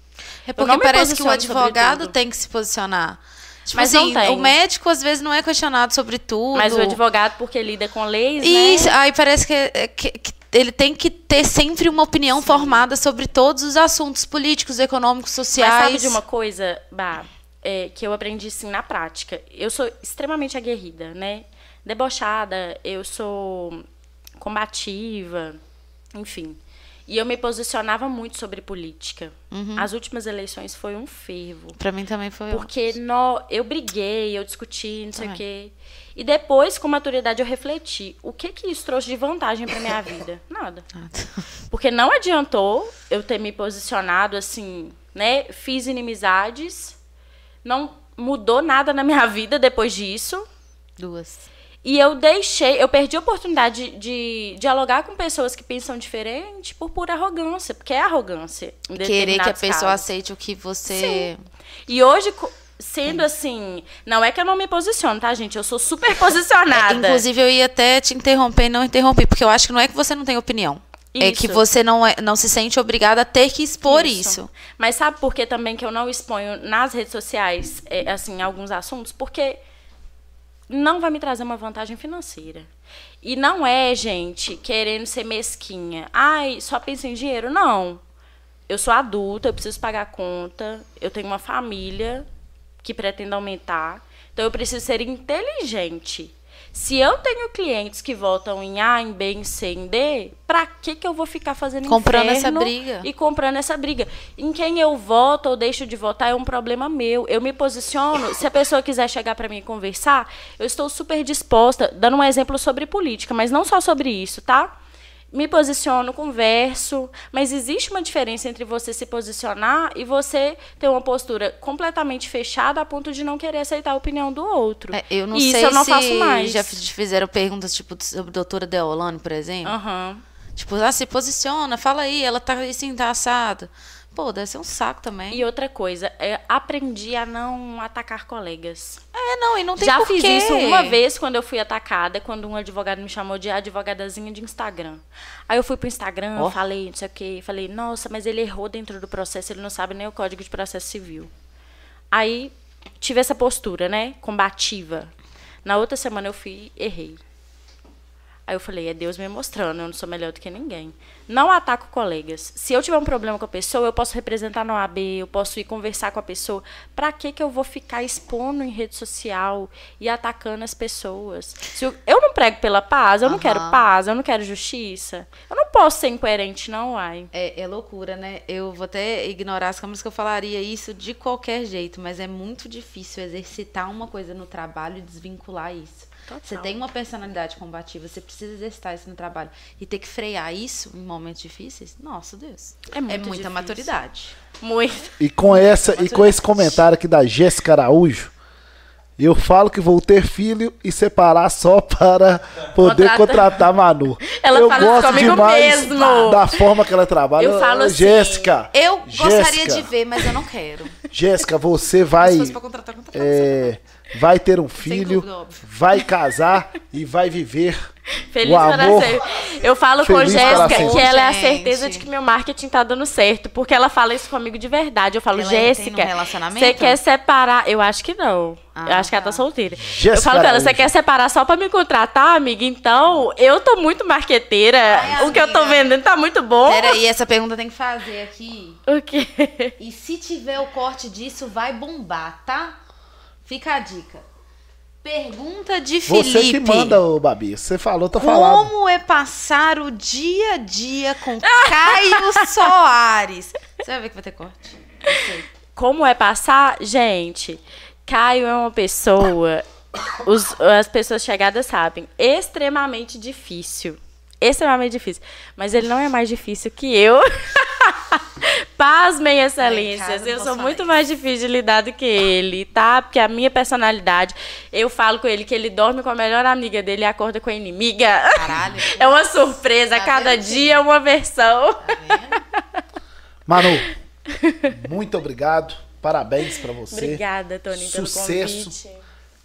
É porque parece que o advogado tem que se posicionar. Tipo Mas assim, o médico às vezes não é questionado sobre tudo. Mas o advogado, porque lida com leis, Isso, né? aí parece que, é- que- que ele tem que ter sempre uma opinião formada sobre todos os assuntos políticos, econômicos, Mas sociais. sabe de uma coisa, Bah, é, que eu aprendi sim na prática? Eu sou extremamente aguerrida, né? Debochada, eu sou combativa, enfim. E eu me posicionava muito sobre política. Uhum. As últimas eleições foi um fervo. Pra mim também foi. Porque nó, eu briguei, eu discuti, não sei o quê. E depois, com maturidade, eu refleti. O que que isso trouxe de vantagem pra minha vida? Nada. Porque não adiantou eu ter me posicionado assim, né? Fiz inimizades. Não mudou nada na minha vida depois disso. Duas. E eu deixei, eu perdi a oportunidade de, de dialogar com pessoas que pensam diferente por pura arrogância, porque é arrogância. Querer que a pessoa casos. aceite o que você. E hoje, sendo assim, não é que eu não me posiciono, tá, gente? Eu sou super posicionada. Inclusive, eu ia até te interromper e não interromper, porque eu acho que não é que você não tem opinião. É que Isso. você não, é, não se sente obrigada a ter que expor isso. Mas sabe por que também que eu não exponho nas redes sociais, é, assim, alguns assuntos? Porque não vai me trazer uma vantagem financeira. E não é, gente, querendo ser mesquinha. Ai, só pensa em dinheiro. Não. Eu sou adulta, eu preciso pagar conta, eu tenho uma família que pretendo aumentar. Então eu preciso ser inteligente. Se eu tenho clientes que votam em A, em B, em C, em D, pra que que eu vou ficar fazendo Comprando essa briga. E comprando essa briga. Em quem eu voto ou deixo de votar é um problema meu. Eu me posiciono, se a pessoa quiser chegar pra mim e conversar, eu estou super disposta, dando um exemplo sobre política, mas não só sobre isso, tá? Me posiciono, converso, mas existe uma diferença entre você se posicionar e você ter uma postura completamente fechada a ponto de não querer aceitar a opinião do outro. É, eu não E sei isso eu não se faço mais. já fizeram perguntas, tipo, sobre a doutora Deolane, por exemplo. Aham. Tipo, ah, se posiciona, fala aí, ela tá assim, tá assado. Pô, deve ser um saco também. E outra coisa, é, aprendi a não atacar colegas. É, não, e não tem Já porquê. fiz isso uma vez quando eu fui atacada, quando um advogado me chamou de advogadazinha de Instagram. Aí eu fui pro Instagram, Ó. falei, não sei o quê, falei, nossa, mas ele errou dentro do processo, ele não sabe nem o código de processo civil. Aí tive essa postura, né, combativa. Na outra semana eu fui, errei. Aí eu falei, é Deus me mostrando, eu não sou melhor do que ninguém. Não ataco colegas. Se eu tiver um problema com a pessoa, eu posso representar na OAB, eu posso ir conversar com a pessoa. Pra que que eu vou ficar expondo em rede social e atacando as pessoas? Se eu, eu não prego pela paz, eu não Aham. quero paz, eu não quero justiça. Eu não posso ser incoerente, não, uai. É, é loucura, né? Eu vou até ignorar as câmeras que eu falaria isso de qualquer jeito, mas é muito difícil exercitar uma coisa no trabalho e desvincular isso. Total. Você tem uma personalidade combativa, você precisa exercitar isso no trabalho. E ter que frear isso em momentos difíceis, nossa Deus. É muito muita difícil. maturidade. Muito. E com essa e com esse comentário aqui da Jéssica Araújo, eu falo que vou ter filho e separar só para poder Contrata- contratar Manu. Ela eu fala gosto comigo demais mesmo. da forma que ela trabalha. Eu falo assim, Jéssica, Eu gostaria Jéssica, de ver, mas eu não quero. Jéssica, você vai Se fosse pra contratar, contratar é, vai ter um filho, vai casar e vai viver Feliz o amor. Eu falo com Feliz para Jéssica que ela é a Gente. certeza de que meu marketing tá dando certo. Porque ela fala isso comigo de verdade. Eu falo, Ela Jéssica, um você quer separar? Eu acho que não. Ah, eu acho que ela tá. tá solteira. Jéssica eu falo com ela, você quer separar só pra me contratar, amiga? Então, eu tô muito marqueteira. Ai, o que eu tô amiga. vendendo tá muito bom. Peraí, essa pergunta tem que fazer aqui. O quê? E se tiver o corte disso, vai bombar, tá? Fica a dica. Pergunta de Você Felipe. que manda, ô Babi. Você falou, tá falando. Como é passar o dia a dia com Caio Soares? Você vai ver que vai ter corte. Como é passar? Gente, Caio é uma pessoa, os- as pessoas chegadas sabem, extremamente difícil. Extremamente difícil. Mas ele não é mais difícil que eu. Pasmem, excelências. eu sou muito mais difícil de lidar do que ele, tá? Porque a minha personalidade, eu falo com ele que ele dorme com a melhor amiga dele e acorda com a inimiga. Caralho. É uma surpresa, Tá cada vendo, dia é uma versão. Tá? Manu, muito obrigado. Parabéns pra você. Obrigada, Tony, pelo Sucesso. convite.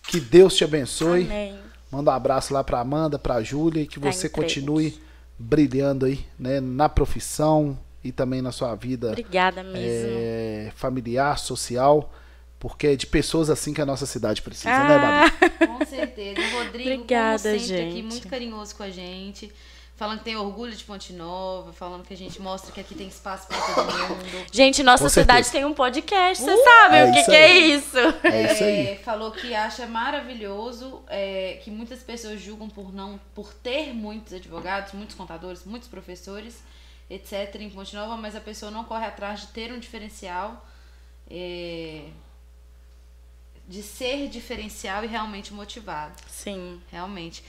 Que Deus te abençoe. Amém. Manda um abraço lá pra Amanda, pra Júlia e que Tá você continue brilhando aí, né, na profissão e também na sua vida Obrigada mesmo. é, familiar, social, porque é de pessoas assim que a nossa cidade precisa, Ah. né, Babi? Com certeza. O Rodrigo, Obrigada, como sempre, aqui, gente. muito carinhoso com a gente. Falando que tem orgulho de Ponte Nova, falando que a gente mostra que aqui tem espaço pra todo mundo. Gente, nossa Com cidade certeza. tem um podcast, você sabe é o que, que é isso? É isso aí. É, falou que acha maravilhoso é, que muitas pessoas julgam por não por ter muitos advogados, muitos contadores, muitos professores, etc. em Ponte Nova, mas a pessoa não corre atrás de ter um diferencial, é, de ser diferencial e realmente motivado. Sim. Realmente.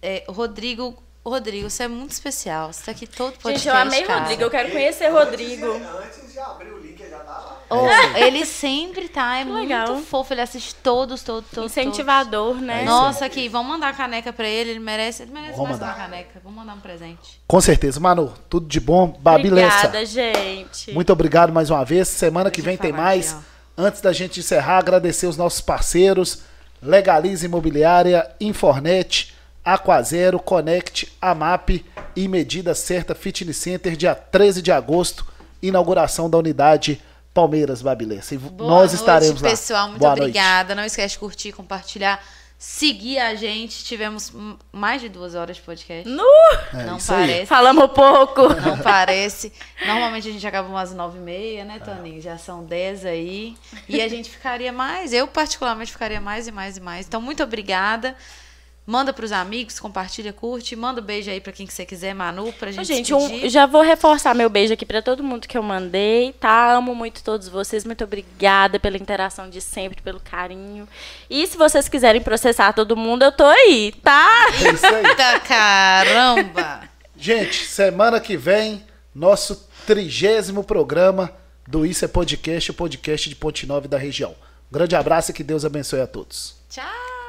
É, Rodrigo, Rodrigo, você é muito especial. Você tá aqui todo podcast, Gente, eu amei cara. Rodrigo, eu quero conhecer Rodrigo. Antes de abrir o link, ele já tá lá. Oh, ele sempre tá, é Que muito legal. fofo, ele assiste todos, todos, todos. Incentivador, É né? isso Nossa, aqui, vamos mandar a caneca pra ele, ele merece, ele merece Vamos mais mandar. uma caneca. Vamos mandar um presente. Com certeza, Manu, tudo de bom. Babi Lessa, Obrigada, gente. muito obrigado mais uma vez. Semana que Deixa vem tem mais. aqui, Antes da gente encerrar, agradecer os nossos parceiros: Legalize Imobiliária, Infornet, Aquazero, Connect, Amap e Medida Certa Fitness Center, dia 13 de agosto, inauguração da unidade Palmeiras Babilessa. E Boa nós noite, estaremos lá. pessoal. Muito Boa noite. obrigada. Não esquece de curtir, compartilhar, seguir a gente. Tivemos mais de duas horas de podcast. Nu! É Não isso aí. parece. Falamos pouco. Não parece. Normalmente a gente acaba umas nove e meia, né, Toninho? Já são dez aí. E a gente ficaria mais. Eu, particularmente, ficaria mais e mais e mais. Então, muito obrigada. Manda pros amigos, compartilha, curte. Manda um beijo aí pra quem que você quiser, Manu, pra gente Gente, um- já vou reforçar meu beijo aqui pra todo mundo que eu mandei, tá? Amo muito todos vocês, muito obrigada pela interação de sempre, pelo carinho. E se vocês quiserem processar todo mundo, eu tô aí, tá? É isso aí. Eita caramba! Gente, semana que vem, nosso trigésimo programa do Isso é Podcast, o podcast de Ponte Nova da região. Um grande abraço e que Deus abençoe a todos. Tchau!